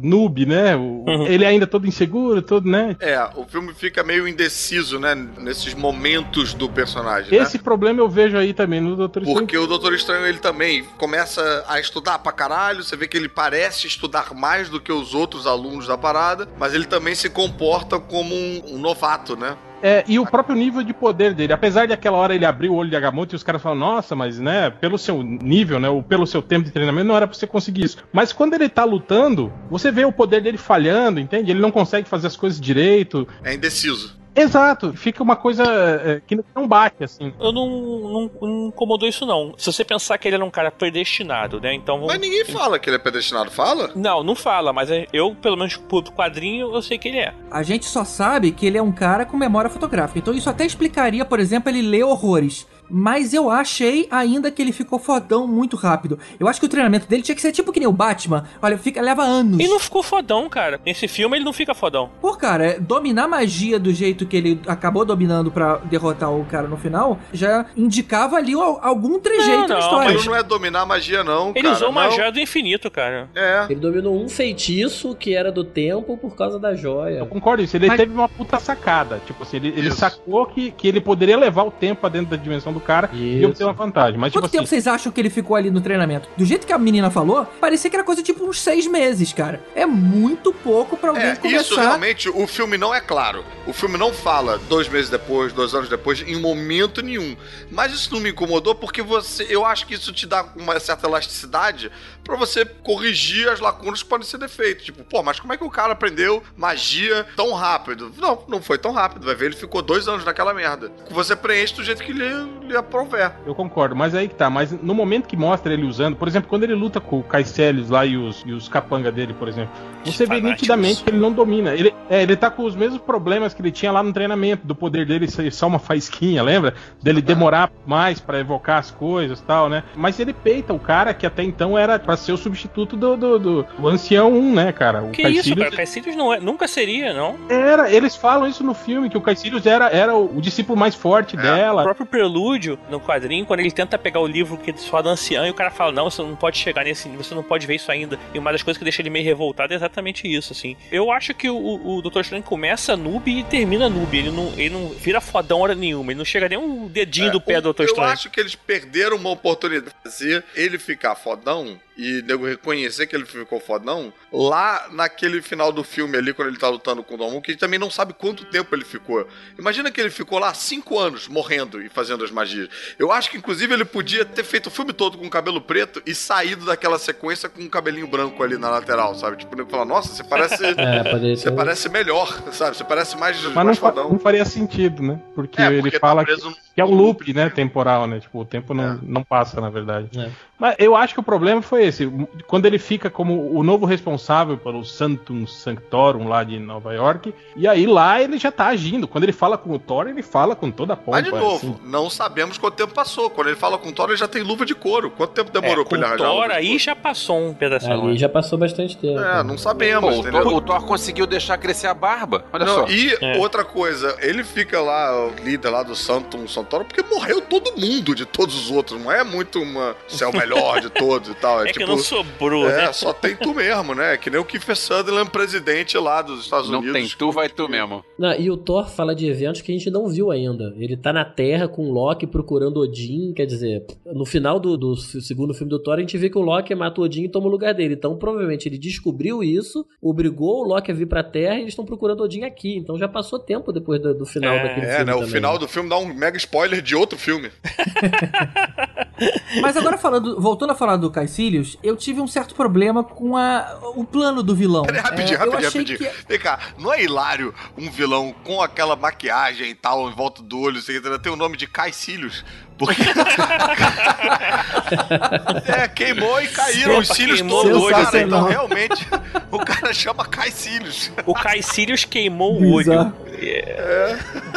noob, né? O- Uhum. Ele ainda todo inseguro, todo, né? É, o filme fica meio indeciso, né? Nesses momentos do personagem, né? Esse problema eu vejo aí também no Doutor Estranho. Porque o Doutor Estranho, ele também começa a estudar pra caralho, você vê que ele parece estudar mais do que os outros alunos da parada, mas ele também se comporta como um, um novato, né? É, e o próprio nível de poder dele. Apesar de aquela hora ele abrir o olho de Agamotto e os caras falam, nossa, mas né, pelo seu nível, né, ou pelo seu tempo de treinamento, não era pra você conseguir isso. Mas quando ele tá lutando, você vê o poder dele falhando, entende? Ele não consegue fazer as coisas direito. É indeciso. Exato, fica uma coisa é, que não bate, assim. Eu não, não, não incomodou isso, não. Se você pensar que ele era um cara predestinado, né? Então vamos. Mas ninguém fala que ele é predestinado, fala? Não, não fala, mas é- eu, pelo menos por quadrinho, eu sei que ele é. A gente só sabe que ele é um cara com memória fotográfica. Então isso até explicaria, por exemplo, ele ler horrores. Mas eu achei ainda que ele ficou fodão muito rápido. Eu acho que o treinamento dele tinha que ser tipo que nem o Batman. Olha, fica, leva anos. E não ficou fodão, cara. Nesse filme ele não fica fodão. Pô, cara, é, dominar magia do jeito que ele acabou dominando pra derrotar o cara no final já indicava ali al- algum trejeito Não, na não, história. Mas não é dominar magia, não, Ele cara. usou não. joia do infinito, cara. É. Ele dominou um feitiço que era do tempo por causa da joia. Eu concordo isso. Ele Mas- teve uma puta sacada. Tipo assim, ele, ele sacou que, que ele poderia levar o tempo pra dentro da dimensão do cara e Isso. obter uma vantagem. Mas, Quanto tipo tempo assim, vocês acham que ele ficou ali no treinamento? Do jeito que a menina falou, parecia que era coisa tipo uns seis meses, cara. É muito pouco pra alguém É, começar. isso realmente, o filme não é claro. O filme não fala dois meses depois, dois anos depois, em momento nenhum. Mas isso não me incomodou porque você, eu acho que isso te dá uma certa elasticidade pra você corrigir as lacunas que podem ser defeitos. Tipo, pô, mas como é que o cara aprendeu magia tão rápido? Não, não foi tão rápido. Vai ver, ele ficou dois anos naquela merda. Você preenche do jeito que lhe, lhe aprover. Eu concordo, mas aí que tá. Mas no momento que mostra ele usando, por exemplo, quando ele luta com o Caicelius lá e os, e os capanga dele, por exemplo, você vê nitidamente que ele não domina. Ele, é, ele tá com os mesmos problemas que ele tinha lá no treinamento, do poder dele ser só uma (laughs) faísquinha, lembra? Dele demorar mais pra evocar as coisas e tal, né? Mas ele peita o cara que até então era pra ser o substituto do, do, do, do ancião 1, né, cara? O Que isso, cara? Caecilius não é, nunca seria, não. Era, eles falam isso no filme, que o Caecilius era, era o, o discípulo mais forte É. O dela. próprio prelúdio no quadrinho, quando ele tenta pegar o livro que eles falam ancião e o cara fala: Não, você não pode chegar nesse nível, você não pode ver isso ainda. E uma das coisas que deixa ele meio revoltado é exatamente isso, assim. Eu acho que o, o Dr. Estranho começa noob e termina noob. Ele não, ele não vira fodão hora nenhuma. Ele não chega nem um dedinho do pé do Dr. É, Eu acho que eles perderam uma oportunidade de fazer ele ficar fodão e nego reconhecer que ele ficou fodão, lá naquele final do filme ali, quando ele tá lutando com o Domu, que a gente também não sabe quanto tempo ele ficou. Imagina que ele ficou lá cinco anos morrendo e fazendo as magias. Eu acho que, inclusive, ele podia ter feito o filme todo com o cabelo preto e saído daquela sequência com um cabelinho branco ali na lateral, sabe? Tipo, o nego fala, nossa, você parece. (laughs) É, poderia Você ser- parece melhor, sabe? Você parece mais, Mas não, mais fa- fodão. não faria sentido, né? Porque É, ele porque tá fala que, no- que é um loop, né? Temporal, né? Tipo, o tempo não, não passa, na verdade. É. Mas eu acho que o problema foi esse. Quando ele fica como o novo responsável pelo Santum Sanctorum lá de Nova York, e aí lá ele já tá agindo. Quando ele fala com o Thor, ele fala com toda a pompa. Mas de novo, assim. não sabemos quanto tempo passou. Quando ele fala com o Thor, ele já tem luva de couro. Quanto tempo demorou É, pra ele com arranjar a luva Thor aí já passou um pedaço. Ali já passou bastante tempo. É, não sabemos, Pô, o? Thor, o Thor conseguiu deixar crescer a barba. Olha Não, só. e É. outra coisa, ele fica lá, o líder lá do Santum Santoro, porque morreu todo mundo de todos os outros. Não é muito uma. Você é o melhor de todos e tal. É, É tipo. Que não sobrou, é, né? só tem tu mesmo, né? Que nem o Kiefer Sutherland, presidente lá dos Estados Não Unidos. tem tu, vai tu mesmo. Não, e o Thor fala de eventos que a gente não viu ainda. Ele tá na Terra com o Loki procurando Odin, quer dizer, no final do, do segundo filme do Thor, a gente vê que o Loki mata o Odin e toma o lugar dele. Então, provavelmente, ele descobriu isso, obrigou o Loki a vir pra Terra e eles estão procurando Odin aqui. Então já passou tempo depois do, do final É, daquele É, filme. né? O também. final do filme dá um mega spoiler de outro filme. (laughs) Mas agora falando, voltando a falar do Caecilius, eu tive um certo problema com a, o plano do vilão. Peraí, rapidinho, É, eu rapidinho, achei rapidinho. que- Vem cá, não é hilário um vilão com aquela maquiagem e tal em volta do olho, sei lá, tem o nome de Caecílios? Porque. (laughs) é, queimou e caíram Opa, os cílios queimou todos, o olho. cara. Então Sensacional. realmente o cara chama Caecílios. O Caecilius queimou o olho. Bizarro.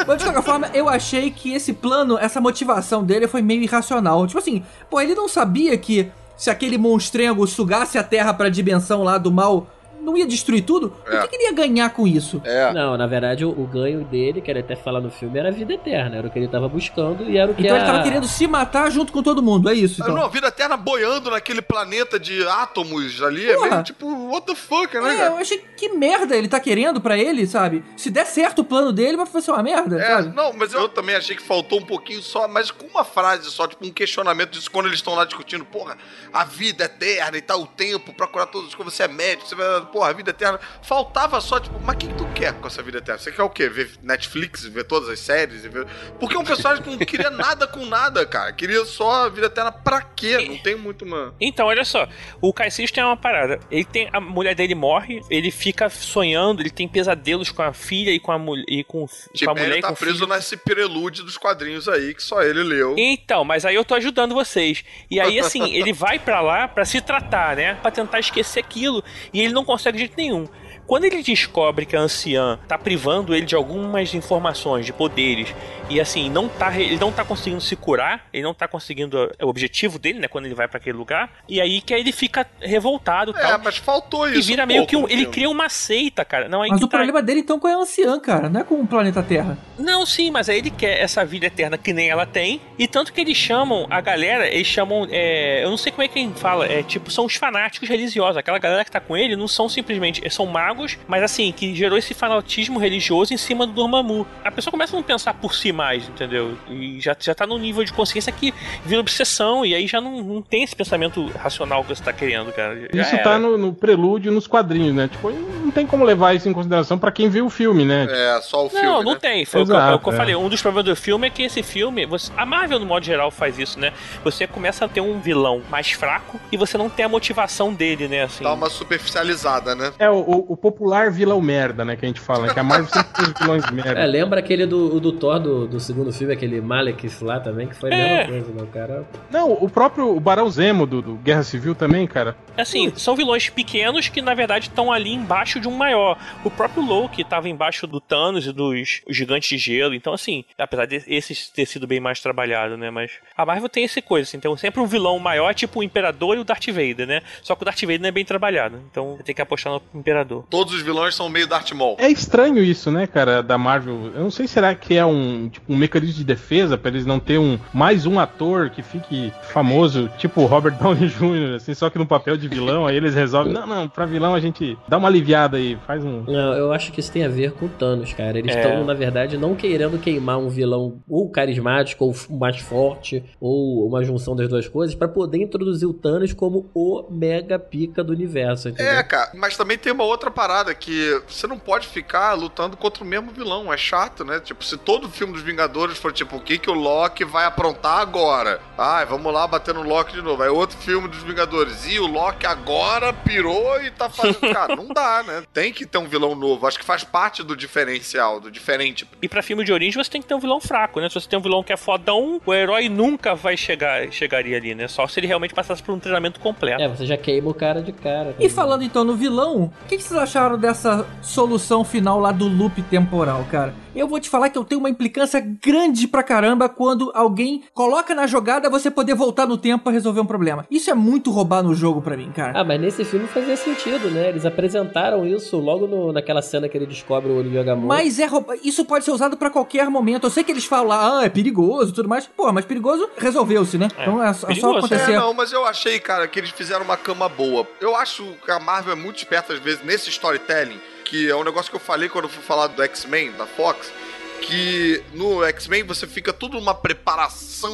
Mas de qualquer forma, eu achei que esse plano, essa motivação dele foi meio irracional. Tipo assim, pô, ele não sabia que se aquele monstrengo sugasse a Terra pra dimensão lá do mal, não ia destruir tudo? É. O que, que ele ia ganhar com isso? É. Não, na verdade, o, o ganho dele, que ele até fala no filme, era a vida eterna. Era o que ele tava buscando e era o que Então a... ele tava querendo se matar junto com todo mundo, é isso? Então. Não, a vida eterna boiando naquele planeta de átomos ali é Porra. meio tipo, what the fuck, né, É, cara? eu achei que merda ele tá querendo pra ele, sabe? Se der certo o plano dele, vai ser uma merda, É, sabe? não, mas eu também achei que faltou um pouquinho só, mas com uma frase só, tipo um questionamento disso quando eles estão lá discutindo, porra, a vida eterna e tal, o tempo pra curar todas as coisas, você é médico, você vai, porra, a vida eterna. Faltava só, tipo, mas o que, que tu quer com essa vida eterna? Você quer o quê? Ver Netflix, ver todas as séries? Ver... Porque é um personagem que não queria (laughs) nada com nada, cara. Queria só a vida eterna pra quê? Não tem muito uma. Então, olha só, o Caecilius tem uma parada. Ele tem a mulher dele morre, ele fica sonhando, ele tem pesadelos com a filha e com a mulher e com, com a mulher Tibério e tá preso filho. nesse prelude dos quadrinhos aí que só ele leu. Então, mas aí eu tô ajudando vocês. E aí, assim, (laughs) ele vai pra lá pra se tratar, né? Pra tentar esquecer aquilo. E ele não consegue de jeito nenhum. Quando ele descobre que a anciã tá privando ele de algumas informações, de poderes, e assim, não tá, ele não tá conseguindo se curar, ele não tá conseguindo é o objetivo dele, né, quando ele vai pra aquele lugar, e aí que aí ele fica revoltado É, tal. mas faltou isso. E vira um meio pouco que um, ele cria uma seita, cara. Não, aí Mas o tá- problema dele então com a anciã, cara, não é com o planeta Terra. Não, sim, mas aí ele quer essa vida eterna que nem ela tem. E tanto que eles chamam, a galera, eles chamam. é, eu não sei como é que quem fala, é tipo, são os fanáticos religiosos. Aquela galera que tá com ele não são simplesmente. São magos, mas assim, que gerou esse fanatismo religioso em cima do Dormammu. A pessoa começa a não pensar por si mais, entendeu? E já, já tá num nível de consciência que vira obsessão, e aí já não, não tem esse pensamento racional que você tá querendo, cara. Já Isso era. tá no, no prelúdio nos quadrinhos, né? Tipo, não tem como levar isso em consideração pra quem viu o filme, né? É, só o filme. Não, não né? tem. Foi o que eu- Exato, o que eu é. falei. Um dos problemas do filme é que esse filme, você- a Marvel, no modo geral, faz isso, né? Você começa a ter um vilão mais fraco e você não tem a motivação dele, né? Assim. Dá uma superficializada, né? É o, o- o popular vilão merda, né? Que a gente fala, né? Que a Marvel sempre tem os vilões merda. É, lembra aquele do, do Thor do, do segundo filme, aquele Malekith lá também, que foi a É. mesma coisa, né? O cara. Não, o próprio Barão Zemo do, do Guerra Civil também, cara. Assim, são vilões pequenos que, na verdade, estão ali embaixo de um maior. O próprio Loki estava embaixo do Thanos e dos gigantes de gelo. Então, assim, apesar de esses ter sido bem mais trabalhado, né? Mas a Marvel tem essa coisa, assim. Então, sempre um vilão maior, tipo o Imperador e o Darth Vader, né? Só que o Darth Vader não é bem trabalhado. Então, você tem que apostar no Imperador. Todos os vilões são meio Darth Maul. É estranho isso, né, cara, da Marvel. Eu não sei será que é um, tipo, um mecanismo de defesa pra eles não ter um mais um ator que fique famoso, tipo o Robert (laughs) Downey Jr., assim, só que no papel de vilão, aí eles resolvem, não, não, pra vilão a gente dá uma aliviada aí, faz um. Não, eu acho que isso tem a ver com o Thanos, cara. Eles É. estão, na verdade, não querendo queimar um vilão ou carismático, ou mais forte, ou uma junção das duas coisas, pra poder introduzir o Thanos como o mega pica do universo, entendeu? É, cara, mas também tem uma outra parada que você não pode ficar lutando contra o mesmo vilão, é chato, né? Tipo, se todo filme dos Vingadores for tipo, o que que o Loki vai aprontar agora? Ai, vamos lá bater no Loki de novo. Aí outro filme dos Vingadores, e o Loki agora pirou e tá fazendo... (laughs) Cara, não dá, né? Tem que ter um vilão novo, acho que faz parte do diferencial, do diferente. E pra filme de origem você tem que ter um vilão fraco, né? Se você tem um vilão que é fodão, o herói nunca vai chegar, chegaria ali, né? Só se ele realmente passasse por um treinamento completo. É, você já queima o cara de cara. E falando então no vilão, o que, que vocês acharam dessa solução final lá do loop temporal, cara? Eu vou te falar que eu tenho uma implicância grande pra caramba quando alguém coloca na jogada você poder voltar no tempo pra resolver um problema. Isso é muito roubar no jogo pra mim, cara. Ah, mas nesse filme fazia sentido, né? Eles apresentaram isso logo no- naquela cena que ele descobre o olho de Agamotto. Mas é rouba- isso pode ser usado pra qualquer momento. Eu sei que eles falam lá, ah, é perigoso e tudo mais. Pô, mas perigoso resolveu-se, né? É, então é, só- é só acontecer. É, não, mas eu achei, cara, que eles fizeram uma cama boa. Eu acho que a Marvel é muito esperta, às vezes, nesse storytelling, que é um negócio que eu falei quando eu fui falar do X-Men, da Fox, que no X-Men você fica tudo numa preparação,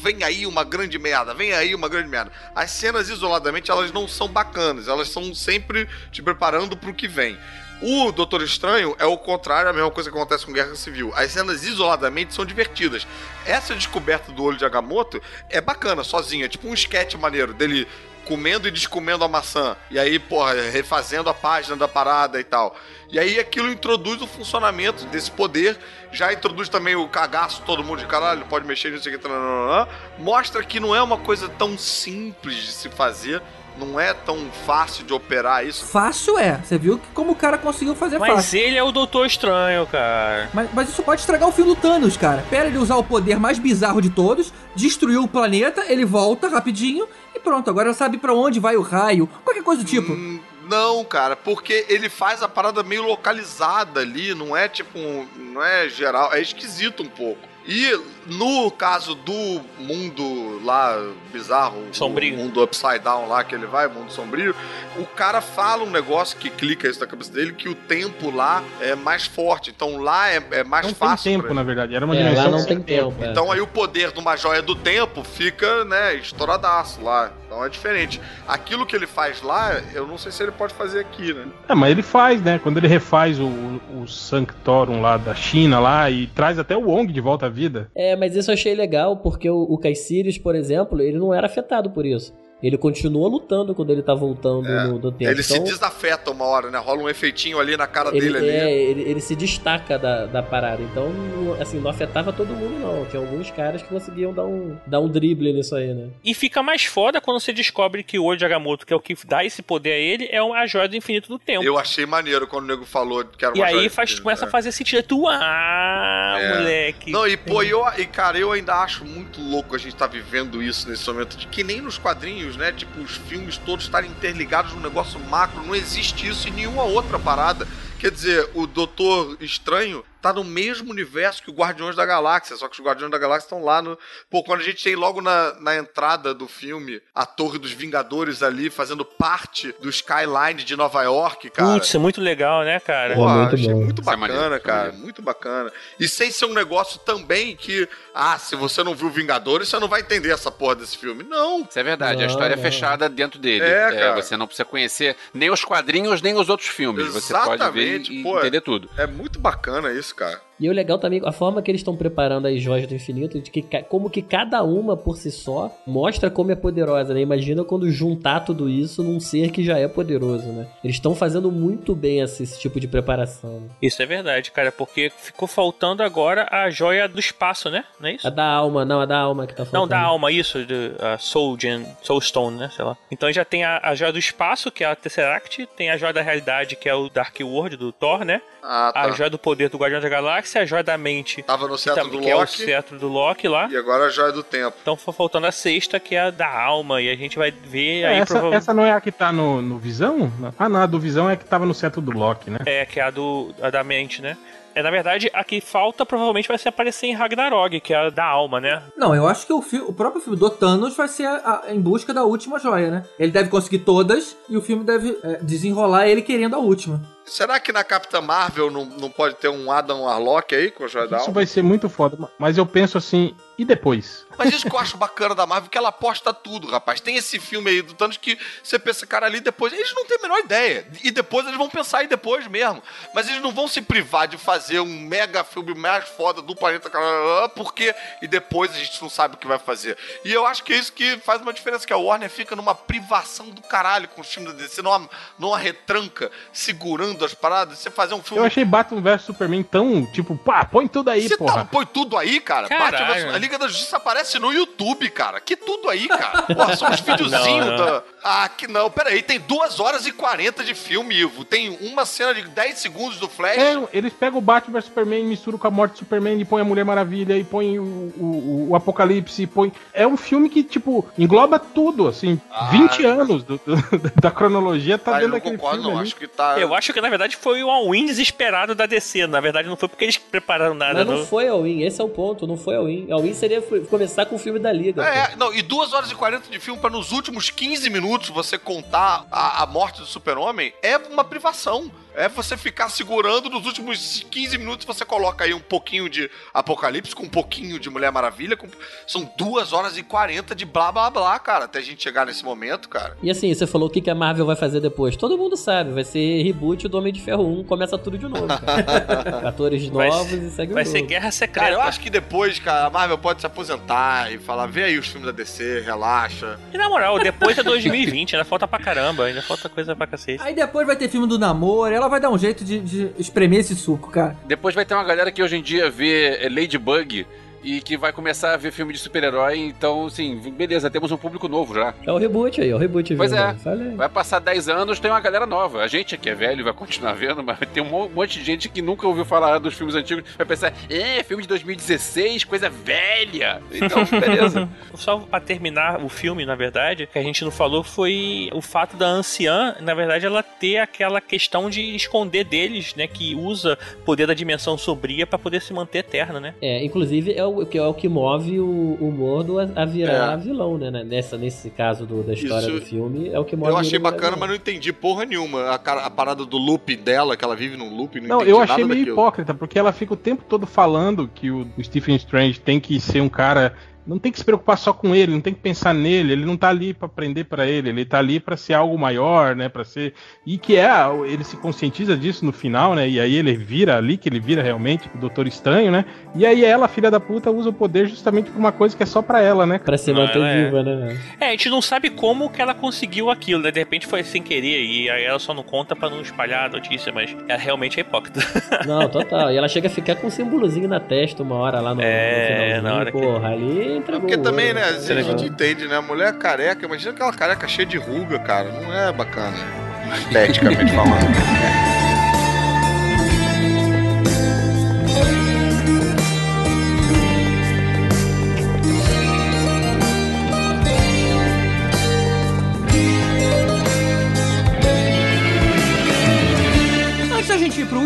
vem aí uma grande merda, vem aí uma grande merda. As cenas isoladamente, elas não são bacanas, elas são sempre te preparando pro que vem. O Doutor Estranho é o contrário, a mesma coisa que acontece com Guerra Civil. As cenas isoladamente são divertidas. Essa descoberta do olho de Agamotto é bacana, sozinha. É tipo um sketch maneiro dele comendo e descomendo a maçã. E aí, porra, refazendo a página da parada e tal. E aí aquilo introduz o funcionamento desse poder. Já introduz também o cagaço, todo mundo de caralho, pode mexer nisso aqui. Mostra que não é uma coisa tão simples de se fazer. Não é tão fácil de operar isso. Fácil é. Você viu que como o cara conseguiu fazer Mas fácil. ele é o Doutor Estranho, cara. Mas, mas isso pode estragar o filme do Thanos, cara. Pera ele usar o poder mais bizarro de todos, destruiu o planeta, ele volta rapidinho e pronto. Agora sabe pra onde vai o raio. Qualquer coisa do tipo. Hum, Não, cara, porque ele faz a parada meio localizada ali, não é tipo, um- não é geral, é esquisito um pouco. E no caso do mundo lá bizarro, Sombrio. o mundo upside down lá que ele vai, mundo sombrio, o cara fala um negócio que clica isso na cabeça dele que o tempo lá é mais forte. Então lá é, é mais Não fácil. tem tempo, na verdade. Era uma É, dimensão lá não tem tempo. é. Então aí o poder de uma joia do tempo fica, né, estouradaço lá. Então é diferente. Aquilo que ele faz lá, eu não sei se ele pode fazer aqui, né? É, mas ele faz, né? Quando ele refaz o, o Sanctorum lá da China lá e traz até o Wong de volta à vida. É, mas isso eu achei legal, porque o, o Caecilius, por exemplo, ele não era afetado por isso. Ele continua lutando quando ele tá voltando É, no, do tempo. Ele se Então, desafeta uma hora, né? Rola um efeitinho ali na cara ele, dele ali. é, ele, ele se destaca da, da parada. Então, assim, não afetava todo mundo, não. Tinha alguns caras que conseguiam dar um, dar um drible nisso aí, né? E fica mais foda quando você descobre que o olho de Agamotto, que é o que dá esse poder a ele, é a joia do infinito do tempo. Eu achei maneiro quando o nego falou que era E uma aí joia faz, dele, começa né? a fazer sentido. Tu, ah, É. moleque. Não, e pô, eu, e cara, eu ainda acho muito louco a gente tá vivendo isso nesse momento, de que nem nos quadrinhos, né? Tipo, os filmes todos estarem interligados num negócio macro, não existe isso em nenhuma outra parada. Quer dizer, o Doutor Estranho tá no mesmo universo que o Guardiões da Galáxia, só que os Guardiões da Galáxia estão lá no. Pô, quando a gente tem logo na, na entrada do filme a Torre dos Vingadores ali fazendo parte do skyline de Nova York, cara. Putz, é muito legal, né, cara? Pô, É muito achei bom. muito Isso é bacana, maneiro, é cara. maneiro. Muito bacana. E sem ser um negócio também que, ah, se você não viu Vingadores, você não vai entender essa porra desse filme. Não. Isso é verdade, Não, a história não. é fechada dentro dele. É, cara. você não precisa conhecer nem os quadrinhos, nem os outros filmes. Você pode ver Exatamente, e pô. entender tudo. É muito bacana isso, cara. E o legal também, a forma que eles estão preparando as joias do infinito, de que como que cada uma por si só mostra como é poderosa, né? Imagina quando juntar tudo isso num ser que já é poderoso, né? Eles estão fazendo muito bem esse, esse tipo de preparação. né? Isso é verdade, cara, porque ficou faltando agora a joia do espaço, né? Não é isso? A da alma, não, a da alma que tá faltando. Não, da alma, isso, de, a Soul, Gen, Soul Stone, né? Sei lá. Então já tem a, a joia do espaço, que é a Tesseract, tem a joia da realidade, que é o Dark World do Thor, né? Ah, tá. A joia do poder do Guardião da Galáxia, a joia da mente, Tava no cetro também- do que é o Loki cetro do Loki lá. e agora a joia do tempo. Então foi faltando a sexta, que é a da alma, e a gente vai ver É, aí essa, provavelmente. essa não é a que tá no, no Visão? Ah, não, a do Visão é a que tava no cetro do Loki, né? É, que é a, do, a da mente, né? É, na verdade, a que falta provavelmente vai ser aparecer em Ragnarok, que é a da alma, né? Não, eu acho que o, o próprio filme do Thanos vai ser a- a- em busca da última joia, né? Ele deve conseguir todas e o filme deve é, desenrolar ele querendo a última. Será que na Capitã Marvel não, não pode ter um Adam Warlock aí com o da Isso vai ser muito foda. Mas eu penso assim, e depois? Mas isso que eu acho bacana da Marvel, que ela aposta tudo, rapaz. Tem esse filme aí do Thanos que você pensa, cara, ali depois. Eles não têm a menor ideia. E depois eles vão pensar aí depois mesmo. Mas eles não vão se privar de fazer um mega filme mais foda do planeta, porque. E depois a gente não sabe o que vai fazer. E eu acho que é isso que faz uma diferença, que a Warner fica numa privação do caralho com os filmes da DC, numa, numa retranca, segurando as paradas. Você fazer um filme. Eu achei Batman vs Superman tão, tipo, pá, põe tudo aí, Você porra. tá, põe tudo aí, cara. Caralho. Batman a Liga da Justiça aparece no YouTube, cara. Que tudo aí, cara. Porra, são uns (laughs) videozinhos Não, não. da. Ah, que não. Pera aí, tem 2 horas e 40 de filme, Ivo. Tem uma cena de 10 segundos do Flash. É, eles pegam o Batman vs Superman, misturam com a morte do Superman, e põe a Mulher Maravilha, e põe o, o, o Apocalipse, e põe. É um filme que, tipo, engloba tudo, assim. Ah, 20 anos do- do- (laughs) da cronologia tá Ah, eu dentro não daquele concordo, filme. não. ali. Acho que tá. Eu acho que na verdade foi o all-in desesperado da DC. Na verdade, não foi porque eles prepararam nada. Mas não não. foi all-in, esse é o ponto, não foi all-in. All-in seria começar com o filme da Liga. pô. É, não, e 2 horas e 40 de filme pra nos últimos 15 minutos você contar a, a morte do super-homem é uma privação. É você ficar segurando nos últimos 15 minutos você coloca aí um pouquinho de Apocalipse com um pouquinho de Mulher Maravilha. com- São 2 horas e 40 de blá blá blá, cara, até a gente chegar nesse momento, cara. E assim, você falou o que que a Marvel vai fazer depois. Todo mundo sabe, vai ser reboot do Homem de Ferro 1, começa tudo de novo. cara. (laughs) Atores Vai novos ser- e segue Vai o ser jogo. guerra secreta. Cara, eu acho que depois, cara, a Marvel pode se aposentar e falar: vê aí os filmes da DC, relaxa. E na moral, depois é 2020, ainda falta pra caramba, ainda falta coisa pra cacete. Aí depois vai ter filme do namoro, ela vai dar um jeito de, de espremer esse suco, cara. Depois vai ter uma galera que hoje em dia vê é, Ladybug e que vai começar a ver filme de super-herói. Então, assim, beleza, temos um público novo já. É o reboot aí, é o reboot. Pois vindo. é. Falei. Vai passar 10 anos, tem uma galera nova. A gente que é velho vai continuar vendo, mas tem um mo- monte de gente que nunca ouviu falar dos filmes antigos. Vai pensar, é, filme de 2016, coisa velha. Então, (laughs) beleza. Só pra terminar o filme, na verdade, que a gente não falou foi o fato da anciã, na verdade, ela ter aquela questão de esconder deles, né? Que usa o poder da dimensão sombria pra poder se manter eterna, né? É, inclusive é o que é o que move o, o Mordo a, a virar É. vilão, né? Nessa, nesse caso do- da história Isso- do filme, é o que move Eu achei bacana, vilão. mas não entendi porra nenhuma. A, cara- a parada do loop dela, que ela vive num loop, não, Não, entendi eu nada achei meio daquilo. hipócrita, porque ela fica o tempo todo falando que o Stephen Strange tem que ser um cara. Não tem que se preocupar só com ele, não tem que pensar nele, ele não tá ali pra aprender pra ele, ele tá ali pra ser algo maior, né, Pra ser e que é, ele se conscientiza disso no final, né? E aí ele vira ali que ele vira realmente o Doutor Estranho, né? E aí ela, filha da puta, usa o poder justamente pra uma coisa que é só pra ela, né? Pra se Não, manter é- viva, né? É, a gente não sabe como que ela conseguiu aquilo, né? De repente foi sem querer e aí ela só não conta pra não espalhar a notícia, mas ela realmente é hipócrita. (laughs) Não, total. E ela chega a ficar com um símbolozinho na testa uma hora lá no, É, no na hora que- Porra, ali entregou. Porque também, né, a gente entende, né? A mulher careca, imagina aquela careca cheia de ruga, cara. Não é bacana. Esteticamente falando. (laughs)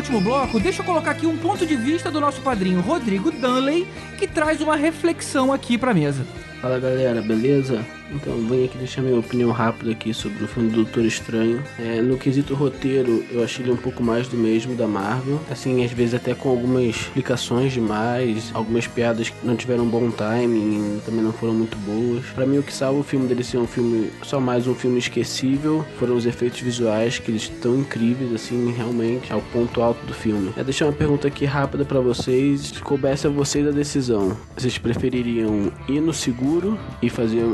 último bloco, deixa eu colocar aqui um ponto de vista do nosso padrinho Rodrigo Dunley, que traz uma reflexão aqui pra mesa. Fala galera, beleza? Então venho aqui deixar minha opinião rápida aqui sobre o filme do Doutor Estranho. É, no quesito roteiro, eu achei ele um pouco mais do mesmo da Marvel. Assim, às vezes até com algumas explicações demais, algumas piadas que não tiveram bom timing, também não foram muito boas. Pra mim, o que salva o filme dele ser um filme, só mais um filme esquecível, foram os efeitos visuais, que eles estão incríveis, assim, realmente, ao ponto alto do filme. É deixar uma pergunta aqui rápida pra vocês, se coubesse a vocês a decisão, vocês prefeririam ir no seguro e fazer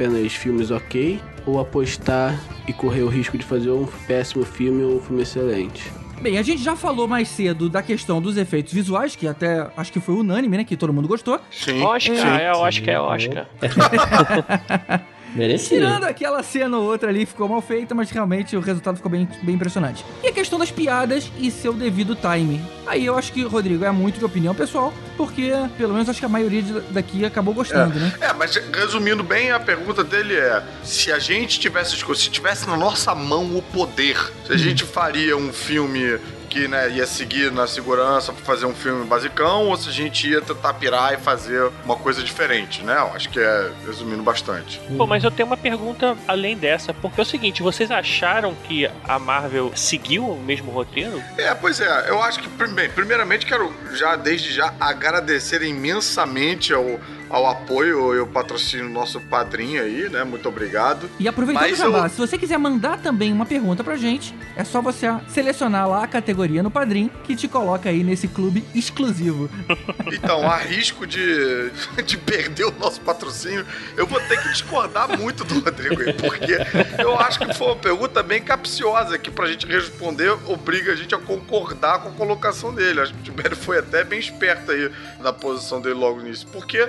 apenas filmes ok, ou apostar e correr o risco de fazer um péssimo filme ou um filme excelente? Bem, a gente já falou mais cedo da questão dos efeitos visuais, que até acho que foi unânime, né? Que todo mundo gostou. Sim. Oscar, é Oscar, é Oscar. (laughs) Merecido. Tirando aquela cena ou outra ali, ficou mal feita, mas realmente o resultado ficou bem, bem impressionante. E a questão das piadas e seu devido timing. Aí eu acho que, Rodrigo, é muito de opinião pessoal, porque pelo menos acho que a maioria daqui acabou gostando, né? É, mas resumindo bem, a pergunta dele é: se a gente tivesse se tivesse na nossa mão o poder, se a gente faria um filme que né, ia seguir na segurança pra fazer um filme basicão ou se a gente ia tentar pirar e fazer uma coisa diferente, né? Eu acho que é resumindo bastante. Pô, mas eu tenho uma pergunta além dessa, porque é o seguinte, vocês acharam que a Marvel seguiu o mesmo roteiro? É, pois é, eu acho que, bem, primeiramente quero já, desde já, agradecer imensamente ao, ao apoio e ao patrocínio do nosso padrinho aí, né? Muito obrigado. E aproveitando, Mas Jabá, eu- se você quiser mandar também uma pergunta pra gente, é só você selecionar lá a categoria no Padrim que te coloca aí nesse clube exclusivo. (laughs) Então, a risco de, (laughs) de perder o nosso patrocínio, eu vou ter que discordar muito do Rodrigo aí, porque eu acho que foi uma pergunta bem capciosa que pra gente responder obriga a gente a concordar com a colocação dele. Acho que o Tibério foi até bem esperto aí na posição dele logo nisso, porque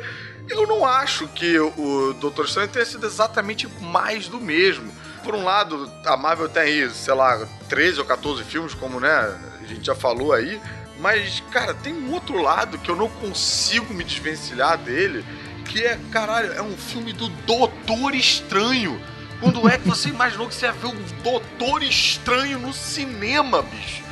eu não acho que o Doutor Estranho tenha sido exatamente mais do mesmo. Por um lado, a Marvel tem sei lá, 13 ou 14 filmes, como né, a gente já falou aí, mas, cara, tem um outro lado que eu não consigo me desvencilhar dele, que é, caralho, é um filme do Doutor Estranho. Quando é que você imaginou que você ia ver o Doutor Estranho no cinema, bicho?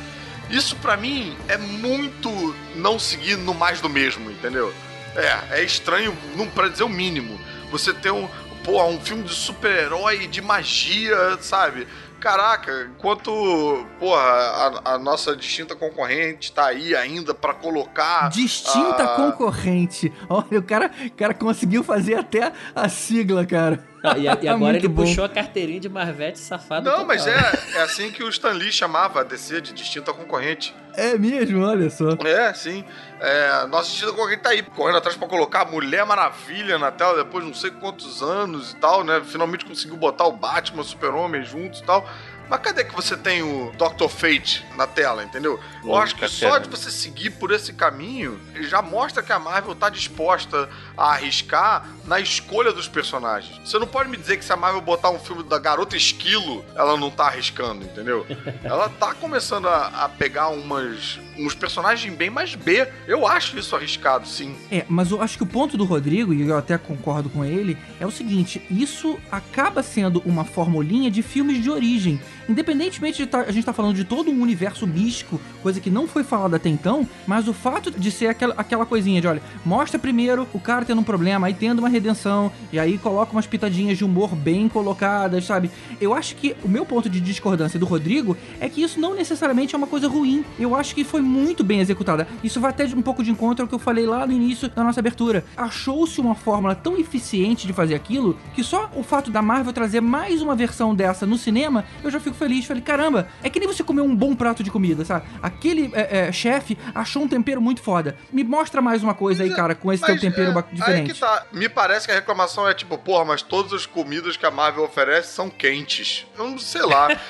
Isso pra mim é muito não seguir no mais do mesmo, entendeu? É, é estranho, não para dizer o mínimo. Você ter um, pô, um filme de super-herói, de magia, sabe? Caraca, enquanto, porra, a, a nossa distinta concorrente tá aí ainda pra colocar. Distinta a- concorrente. Olha, o cara, o cara conseguiu fazer até a sigla, cara. Ah, e, a- e (laughs) agora Muito ele bom. puxou a carteirinha de Marvete safado. Não, total. mas é, é assim que o Stan Lee chamava a DC de distinta concorrente. É mesmo, olha só. É, sim. É, nossa distinta concorrente tá aí, correndo atrás pra colocar a Mulher Maravilha na tela depois de não sei quantos anos e tal, né? Finalmente conseguiu botar o Batman, o Super-Homem juntos e tal. Mas cadê que você tem o Dr. Fate na tela, entendeu? Eu acho que só de você seguir por esse caminho já mostra que a Marvel tá disposta a arriscar na escolha dos personagens. Você não pode me dizer que se a Marvel botar um filme da Garota Esquilo, ela não tá arriscando, entendeu? (laughs) ela tá começando a, a pegar umas, uns personagens bem mais B. Eu acho isso arriscado, sim. É, mas eu acho que o ponto do Rodrigo, e eu até concordo com ele, é o seguinte: isso acaba sendo uma formulinha de filmes de origem. Independentemente de tá- a gente tá falando de todo um universo místico, coisa que não foi falada até então, mas o fato de ser aquela, aquela coisinha de, olha, mostra primeiro o cara tendo um problema, aí tendo uma redenção, e aí coloca umas pitadinhas de humor bem colocadas, sabe? Eu acho que o meu ponto de discordância do Rodrigo é que isso não necessariamente é uma coisa ruim. Eu acho que foi muito bem executada. Isso vai até um pouco de encontro ao que eu falei lá no início da nossa abertura. Achou-se uma fórmula tão eficiente de fazer aquilo que só o fato da Marvel trazer mais uma versão dessa no cinema, eu já fico feliz. Falei, caramba, é que nem você comer um bom prato de comida, sabe? Aquele é, é, chefe achou um tempero muito foda. Me mostra mais uma coisa aí, cara, com esse teu Mas, tempero é, ba- Aí diferente. que tá. Me parece que a reclamação é tipo, porra, mas todas as comidas que a Marvel oferece são quentes. Eu não sei lá. (laughs)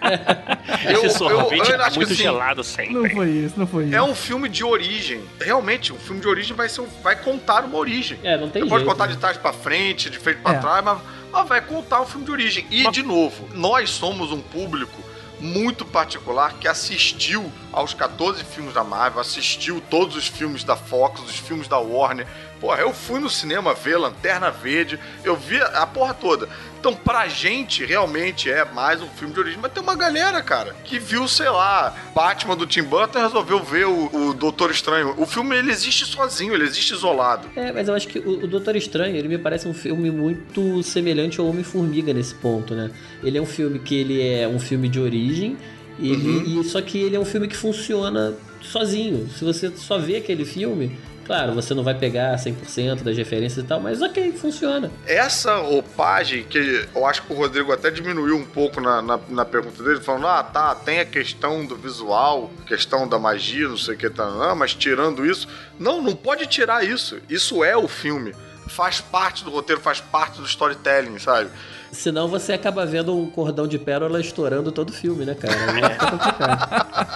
É, eu- Esse sorvete eu é acho que, muito assim, gelado sempre. Não foi isso, não foi isso. É um filme de origem. Realmente, um filme de origem vai, ser, um- vai contar uma origem. É, não tem Você pode jeito, contar né? de trás pra frente, de frente pra É. trás, mas, mas vai contar um filme de origem. E, de novo, nós somos um público muito particular que assistiu aos 14 filmes da Marvel, assistiu todos os filmes da Fox, os filmes da Warner. Porra, eu fui no cinema ver Lanterna Verde, eu vi a porra toda. Então, pra gente, realmente é mais um filme de origem. Mas tem uma galera, cara, que viu, sei lá, Batman do Tim Burton e resolveu ver o, o Doutor Estranho. O filme, ele existe sozinho, ele existe isolado. É, mas eu acho que o, o Doutor Estranho, ele me parece um filme muito semelhante ao Homem-Formiga nesse ponto, né? Ele é um filme que ele é um filme de origem, ele- e, só que ele é um filme que funciona sozinho. Se você só vê aquele filme, claro, você não vai pegar 100% das referências e tal, mas ok, funciona. Essa roupagem, que eu acho que o Rodrigo até diminuiu um pouco na, na, na pergunta dele, falando, ah, tá, tem a questão do visual, questão da magia, não sei o que, tá, não, mas tirando isso. Não, não pode tirar isso. Isso é o filme. Faz parte do roteiro, faz parte do storytelling, sabe? Senão você acaba vendo um cordão de pérola estourando todo o filme, né, cara?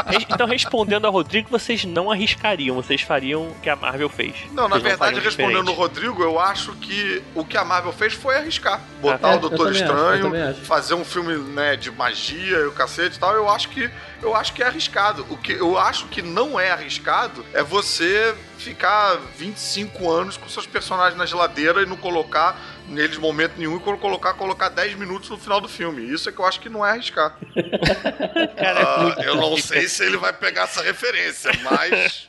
Res- Então, respondendo a Rodrigo, vocês não arriscariam, vocês fariam o que a Marvel fez. Não, na Vocês verdade, fariam respondendo o. Rodrigo, eu acho que o que a Marvel fez foi arriscar. Botar É, o Doutor Estranho, acho. fazer um filme né, de magia e o cacete e tal. Eu acho que eu acho que é arriscado. O que eu acho que não é arriscado é você ficar 25 anos com seus personagens na geladeira e não colocar neles momento nenhum e quando colocar, colocar 10 minutos no final do filme. Isso é que eu acho que não é arriscar. (laughs) Ah, eu não sei se ele vai pegar essa referência, mas.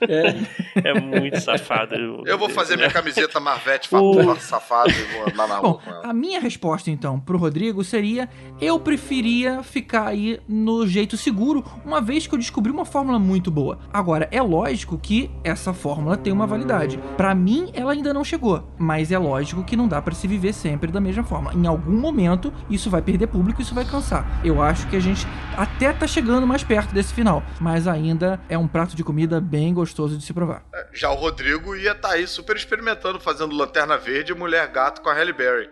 É muito safado. Eu vou fazer minha camiseta Marvete fatura, safado e vou andar na rua Bom, com ela. a minha resposta então pro Rodrigo seria: eu preferia ficar aí no jeito seguro, uma vez que eu descobri uma fórmula muito boa. Agora, é lógico que essa fórmula tem uma validade. Pra mim, ela ainda não chegou, mas é lógico que não dá pra se viver sempre da mesma forma. Em algum momento, isso vai perder público, isso vai cansar. Eu acho que a gente até tá chegando mais perto desse final, mas ainda é um prato de comida bem gostoso de se provar. Já o Rodrigo ia estar aí super experimentando, fazendo Lanterna Verde e Mulher Gato com a Halle Berry.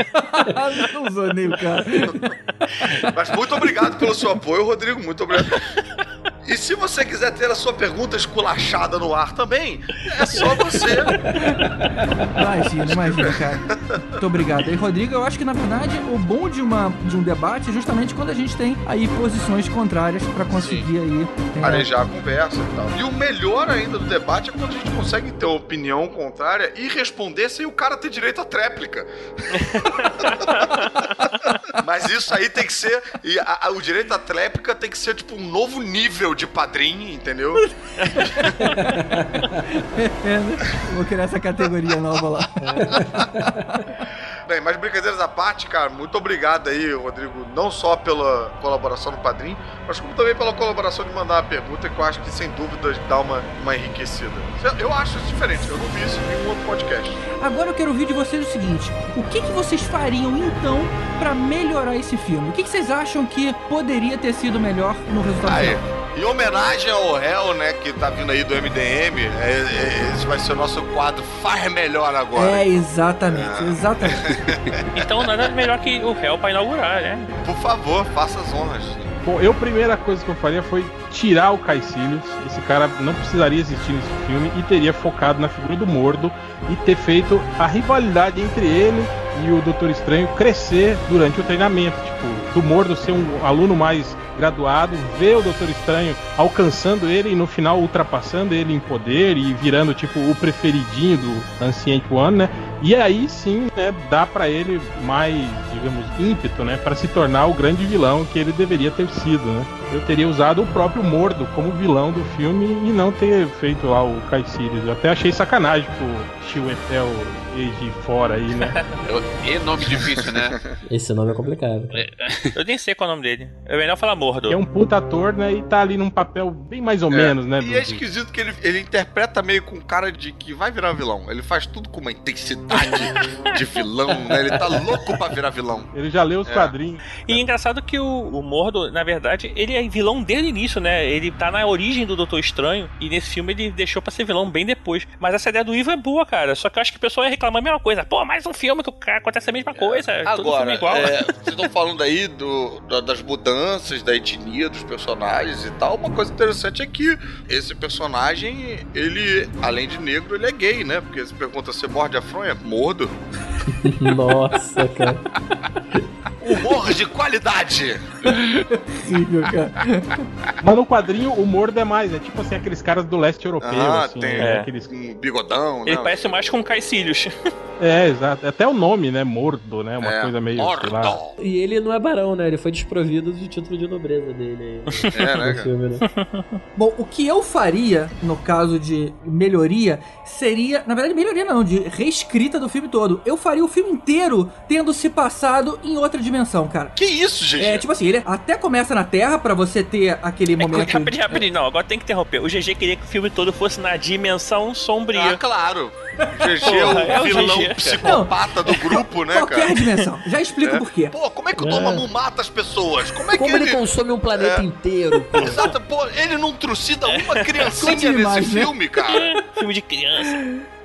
(laughs) não usou nem o cara. Mas muito obrigado pelo seu apoio, Rodrigo. Muito obrigado. (laughs) E se você quiser ter a sua pergunta esculachada no ar também, é só você. Imagina, imagina, cara. Muito obrigado. E, Rodrigo, eu acho que, na verdade, o bom de, uma, de um debate é justamente quando a gente tem aí posições contrárias pra conseguir aí... é, Arejar a conversa e tal. E o melhor ainda do debate é quando a gente consegue ter uma opinião contrária e responder sem o cara ter direito à tréplica. (laughs) Mas isso aí tem que ser. E a- a- o direito à tréplica tem que ser tipo um novo nível de padrinho, entendeu? (laughs) Vou criar essa categoria nova lá. Bem, mas brincadeiras à parte, cara, muito obrigado aí, Rodrigo, não só pela colaboração no Padrim, mas como também pela colaboração de mandar uma pergunta que eu acho que sem dúvida dá uma, uma enriquecida. Eu acho isso diferente, eu não vi isso em nenhum outro podcast. Agora eu quero ouvir de vocês o seguinte: o que, que vocês fariam então pra melhorar esse filme? O que, que vocês acham que poderia ter sido melhor no resultado Aí, final? Em homenagem ao réu, né, que tá vindo aí do MDM, é, é, esse vai ser o nosso quadro Faz Melhor Agora. É, exatamente, exatamente. (laughs) Então nada melhor que o réu pra inaugurar, né? Por favor, faça as honras. Bom, eu, a primeira coisa que eu faria foi tirar o Caecilius. Esse cara não precisaria existir nesse filme e teria focado na figura do Mordo e ter feito a rivalidade entre ele e o Doutor Estranho crescer durante o treinamento. Tipo, do Mordo ser um aluno mais graduado, ver o Doutor Estranho alcançando ele e no final ultrapassando ele em poder e virando tipo o preferidinho do Ancient One, né? E aí sim, né, dá pra ele mais, digamos, ímpeto, né, para se tornar o grande vilão que ele deveria ter sido, né? Eu teria usado o próprio Mordo como vilão do filme e não ter feito lá o Caecilius. Eu até achei sacanagem pro Chiwetel de fora aí, né? (laughs) E nome difícil, né? Esse nome é complicado. Eu nem sei qual é o nome dele. É melhor falar Mordo. É um puta ator, né, e tá ali num papel bem mais ou menos, né? E do- é esquisito que ele, ele interpreta meio com cara de que vai virar vilão. Ele faz tudo com uma intensidade de vilão, né? Ele tá louco pra virar vilão. Ele já leu os É. quadrinhos. E é engraçado que o, o Mordo, na verdade, ele é vilão desde o início, né? Ele tá na origem do Doutor Estranho. E nesse filme ele deixou pra ser vilão bem depois. Mas essa ideia do Ivo é boa, cara. Só que eu acho que o pessoal ia reclamar a mesma coisa. Pô, mais um filme que o cara acontece a mesma coisa. todo filme Agora, é igual. é, vocês estão falando aí do, da- das mudanças, da etnia dos personagens e tal. Uma coisa interessante é que esse personagem, ele, além de negro, ele é gay, né? Porque você pergunta, você morde a fronha? Mordo. (laughs) Nossa, cara. (laughs) Humor de qualidade! Incrível, cara. Mas no quadrinho o Mordo é mais, é tipo assim, aqueles caras do leste europeu, Ah, assim, tem né? é. aqueles... um bigodão, Ele né? parece mais com Caecilius. É, exato. Até o nome, né? Mordo, né? Uma É, coisa meio, sei lá. Mordo. E ele não é barão, né? Ele foi desprovido do título de nobreza dele aí. É, né, filme, né? (laughs) Bom, o que eu faria, no caso de melhoria, seria. Na verdade, melhoria não, de reescrita do filme todo. Eu faria o filme inteiro tendo se passado em outra dimensão, cara. Que isso, gente? É, tipo assim, ele até começa na Terra pra você ter aquele É, momento. rapidinho, rapidinho. Não, agora tem que interromper. O GG queria que o filme todo fosse na dimensão sombria. Ah, claro. (laughs) O GG Porra, é é o o vilão GG. psicopata do grupo, né, Qualquer cara? dimensão. Já explico É. por quê. Pô, como é que o É. Dormammu mata as pessoas? Como é Como que ele ele... consome um planeta É. inteiro, pô. Exato, pô, ele não trucida uma criancinha nesse né? filme, cara. (laughs) Filme de criança.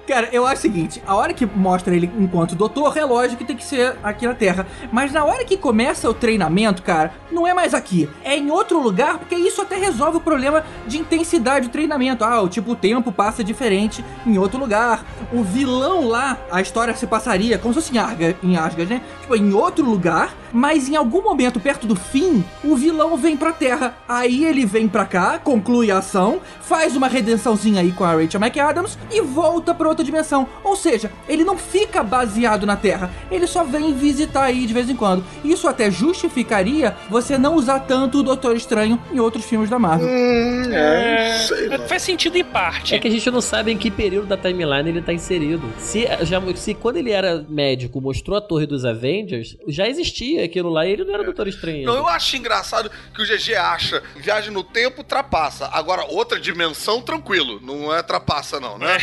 Cara, eu acho o seguinte: a hora que mostra ele enquanto doutor, é lógico que tem que ser aqui na Terra. Mas na hora que começa o treinamento, cara, não é mais aqui. É em outro lugar, porque isso até resolve o problema de intensidade do treinamento. Ah, o tipo, o tempo passa diferente em outro lugar. O vilão lá, a história se passaria como se fosse em Asgard, em né? Tipo, em outro lugar, mas em algum momento perto do fim, o vilão vem pra Terra. Aí ele vem pra cá, conclui a ação, faz uma redençãozinha aí com a Rachel McAdams e volta pra outra dimensão. Ou seja, ele não fica baseado na Terra, ele só vem visitar aí de vez em quando. Isso até justificaria você não usar tanto o Doutor Estranho em outros filmes da Marvel. Hum, É, sei lá. faz sentido em parte. É que a gente não sabe em que período da timeline ele tá inserido. Se, já, se quando ele era médico mostrou a torre dos Avengers, já existia aquilo lá e ele não era Doutor Estranho. Não, eu acho engraçado que o GG acha viagem no tempo trapaça. Agora, outra dimensão, tranquilo. Não é trapaça, não, né?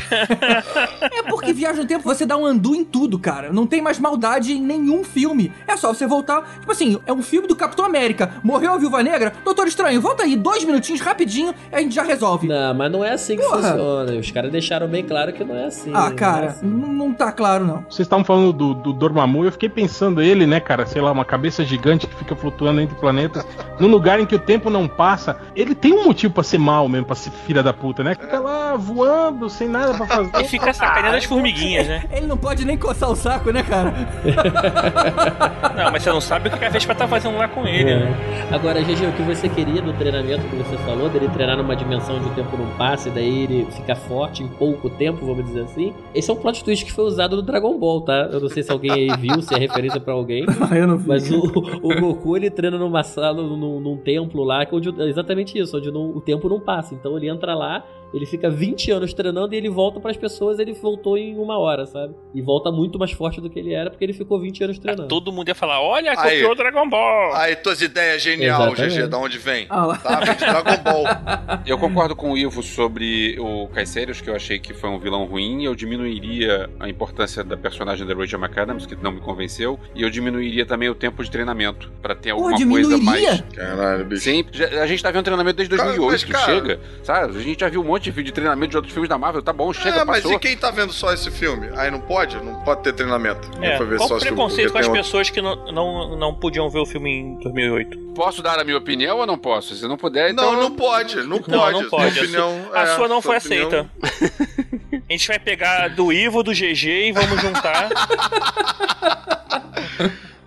(laughs) É porque viagem no tempo você dá um andu em tudo, cara. Não tem mais maldade em nenhum filme. É só você voltar. Tipo assim, é um filme do Capitão América. Morreu a Viúva Negra? Doutor Estranho, volta aí, dois minutinhos, rapidinho, e a gente já resolve. Não, mas não é assim que Porra. funciona. Os caras deixaram bem claro que não é assim. Ah, não é cara, assim. não, tá claro, não. Vocês estavam falando do, do Dormammu, eu fiquei pensando ele, né, cara, sei lá, uma cabeça gigante que fica flutuando entre planetas, num lugar em que o tempo não passa. Ele tem um motivo pra ser mal mesmo, pra ser filha da puta, né? Fica lá voando, sem nada pra fazer. E (laughs) fica sacaneando as formiguinhas, né? Ele não pode nem coçar o saco, né, cara? (laughs) Não, mas você não sabe o que a Vespa tá fazendo lá com ele, né? É. Agora, GG, o que você queria do treinamento que você falou, dele treinar numa dimensão onde o tempo não passa e daí ele fica forte em pouco tempo, vamos dizer assim. Esse é um plot twist que foi usado no Dragon Ball, tá? Eu não sei se alguém aí viu, se é referência pra alguém. (laughs) Eu não vi. Mas o, o Goku ele treina numa sala, num, num templo lá, que onde, exatamente isso, onde não- o tempo não passa. Então ele entra lá, ele fica 20 anos treinando e ele volta pras pessoas, ele voltou em uma hora, sabe? E volta muito mais forte do que ele era, porque ele ficou 20 anos treinando. Todo mundo ia falar: olha, Aí. copiou o Dragon Ball. Aí, tuas ideias genial, Exatamente. GG, da onde vem? Ah lá. Tá? Vem de Dragon Ball. (laughs) Eu concordo com o Ivo sobre o Caecerius, que eu achei que foi um vilão ruim. Eu diminuiria a importância da personagem da Rachel McAdams, que não me convenceu. E eu diminuiria também o tempo de treinamento, pra ter alguma coisa diminuiria? mais. Caralho, bicho. Sim, a gente tá vendo treinamento desde Cara, 2008, mas, cara- chega, sabe? A gente já viu um monte de vídeo de treinamento de outros filmes da Marvel, tá bom, chega, é, mas passou. e quem tá vendo só esse filme? Aí não pode? Não pode ter treinamento. É, foi ver qual só o esse filme? preconceito com as outro- pessoas que não, não, não podiam ver o filme em 2008? Posso dar a minha opinião ou não posso? Se não puder, então. Não, não pode, não pode. Não, não pode. Sua opinião, a é, sua não foi opinião- aceita. (laughs) A gente vai pegar do Ivo, do GG e vamos juntar.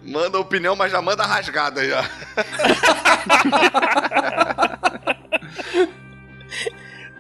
Manda opinião, mas já manda rasgada já. (laughs)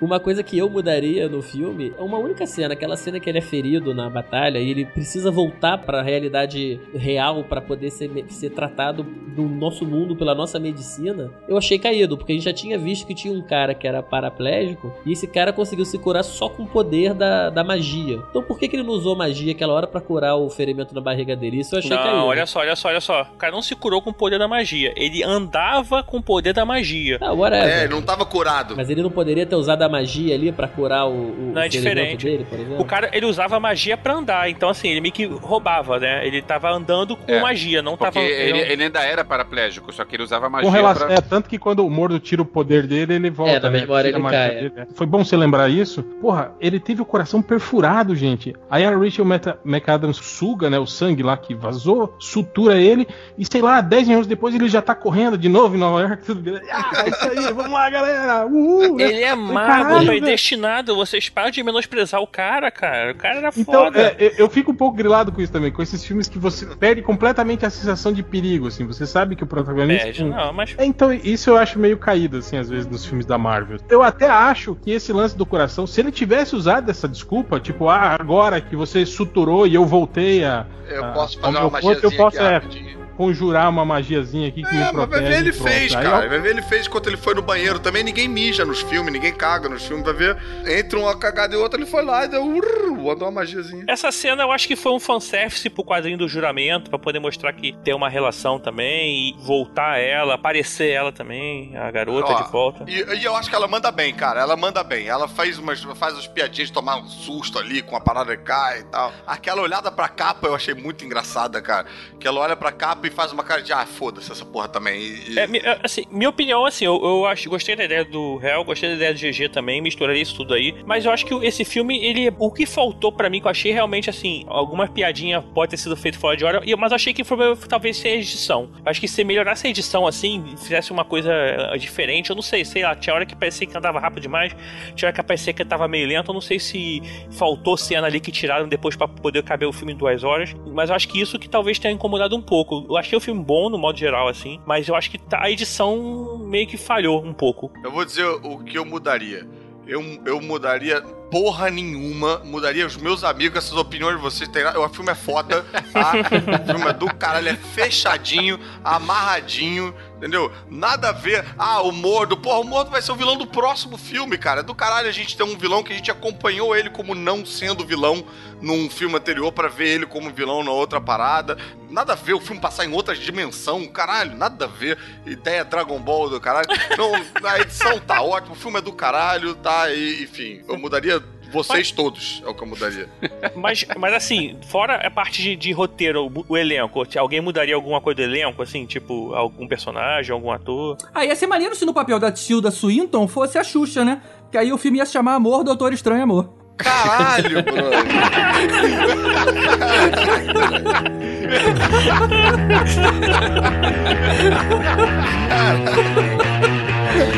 Uma coisa que eu mudaria no filme é uma única cena, aquela cena que ele é ferido na batalha e ele precisa voltar pra realidade real pra poder ser, ser tratado no nosso mundo pela nossa medicina. Eu achei caído, porque a gente já tinha visto que tinha um cara que era paraplégico e esse cara conseguiu se curar só com o poder da, da magia. Então por que, que ele não usou magia aquela hora pra curar o ferimento na barriga dele? Isso eu achei caído. Não, olha só, olha só, olha só. O cara não se curou com o poder da magia. Ele andava com o poder da magia. Ah, whatever. É, ele não tava curado. Mas ele não poderia ter usado a magia ali pra curar o, o Não, é diferente. dele, por exemplo? O cara, ele usava magia pra andar. Então, assim, ele meio que roubava, né? Ele tava andando com É, magia, não Porque tava. ele, ele ainda era paraplégico, só que ele usava magia Com relação, pra... É, tanto que quando o Mordo tira o poder dele, ele volta. É, na né? hora ele cai, é. dele, né? Foi bom você lembrar isso. Porra, ele teve o coração perfurado, gente. Aí a Rachel Meta- McAdams suga, né, o sangue lá que vazou, sutura ele, e sei lá, 10 minutos depois ele já tá correndo de novo em Nova York. Tudo beleza. Ah, é isso aí, vamos lá, galera. Uhul, né? Ele é mago, caralho, velho. predestinado. Vocês param de menosprezar o cara, cara. O cara era Então, foda. é, eu- fico um pouco grilado com isso também, com esses filmes que você perde completamente a sensação de perigo, assim. Você sabe que o protagonista. Perde, não, mas. É, Então, isso eu acho meio caído, assim, às vezes, nos filmes da Marvel. Eu até acho que esse lance do coração, se ele tivesse usado essa desculpa, tipo, ah, agora que você suturou e eu voltei a. Eu a- posso fazer uma corpo, magiazinha eu posso, aqui é, rapidinho. Conjurar uma magiazinha aqui que me É, mas protege. vai ver ele pronto. fez, Aí, cara. ó, Vai ver ele fez quando ele foi no banheiro também. Ninguém mija nos filmes, ninguém caga nos filmes. Vai ver, entre uma cagada e outra, ele foi lá e deu. urr, Mandou uma magiazinha. Essa cena eu acho que foi um fanservice pro quadrinho do juramento, pra poder mostrar que tem uma relação também, e voltar ela, aparecer ela também, a garota Ó, de volta. E, e eu acho que ela manda bem, cara. Ela manda bem. Ela faz umas, faz umas piadinhas de tomar um susto ali com a parada que cai e tal. Aquela olhada pra capa eu achei muito engraçada, cara. Que ela olha pra capa e faz uma cara de, ah, foda-se essa porra também. E- É, é, assim, minha opinião, assim, eu, eu acho, gostei da ideia do Hell, gostei da ideia do GG também, misturaria isso tudo aí. Mas eu acho que esse filme, ele. O que faltou pra mim, que eu achei realmente assim, alguma piadinha pode ter sido feita fora de hora, mas eu achei que problema talvez seja a edição. Eu acho que se melhorasse a edição assim, fizesse uma coisa eh, diferente, eu não sei, sei lá, tinha hora que parecia que andava rápido demais, tinha hora que parecia que tava meio lento, eu não sei se faltou cena ali que tiraram depois pra poder caber o filme em duas horas, mas eu acho que isso que talvez tenha incomodado um pouco. Eu achei o filme bom no modo geral, assim, mas eu acho que tá- a edição meio que falhou um pouco. Eu vou dizer o que eu mudaria. Eu, eu mudaria porra nenhuma, mudaria os meus amigos, essas opiniões de vocês. Tem, o filme é foda, tá? (laughs) o filme é do caralho, é fechadinho, amarradinho, entendeu? Nada a ver. Ah, o Mordo, porra, o Mordo vai ser o vilão do próximo filme, cara. É do caralho a gente ter um vilão que a gente acompanhou ele como não sendo vilão num filme anterior para ver ele como vilão na outra parada. Nada a ver o filme passar em outra dimensão, caralho, nada a ver. Ideia Dragon Ball do caralho. Não, a edição tá ótima, o filme é do caralho, tá? E, enfim, eu mudaria vocês todos, é o que eu mudaria. (laughs) Mas, mas assim, fora a parte de, de roteiro, o, o elenco, alguém mudaria alguma coisa do elenco, assim, tipo, algum personagem, algum ator? Ah, ia ser maneiro se no papel da Tilda Swinton fosse a Xuxa, né? Que aí o filme ia se chamar Amor, Doutor Estranho Amor. Caralho, brother.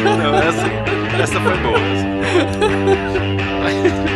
Não, essa, essa foi boa. Vai. É. (laughs)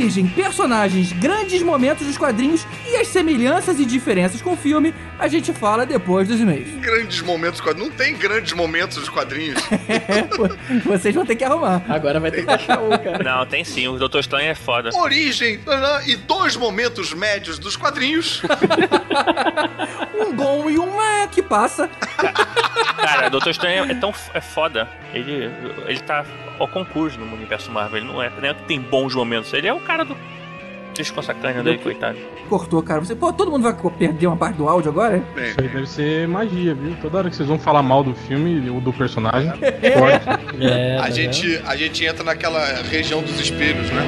Origem, personagens, grandes momentos dos quadrinhos e as semelhanças e diferenças com o filme, a gente fala depois dos e-mails. Grandes momentos, não tem grandes momentos dos quadrinhos. (laughs) Vocês vão ter que arrumar. Agora vai ter que (laughs) achar um, cara. Não, tem sim, o Doutor Estranho é foda. Origem e dois momentos médios dos quadrinhos. (laughs) Um bom e um é que passa. Cara, o Doutor Estranho é tão é foda. Ele, ele tá ao concurso no universo Marvel. Ele não é, não é que tem bons momentos. Ele é o cara do. Deixa com essa canha daí, coitado. Cortou, cara. Você, pô, todo mundo vai perder uma parte do áudio agora, é? Bem, Isso aí deve ser magia, viu? Toda hora que vocês vão falar mal do filme ou do personagem. (laughs) É, a, tá gente, a gente entra naquela região dos espelhos, né?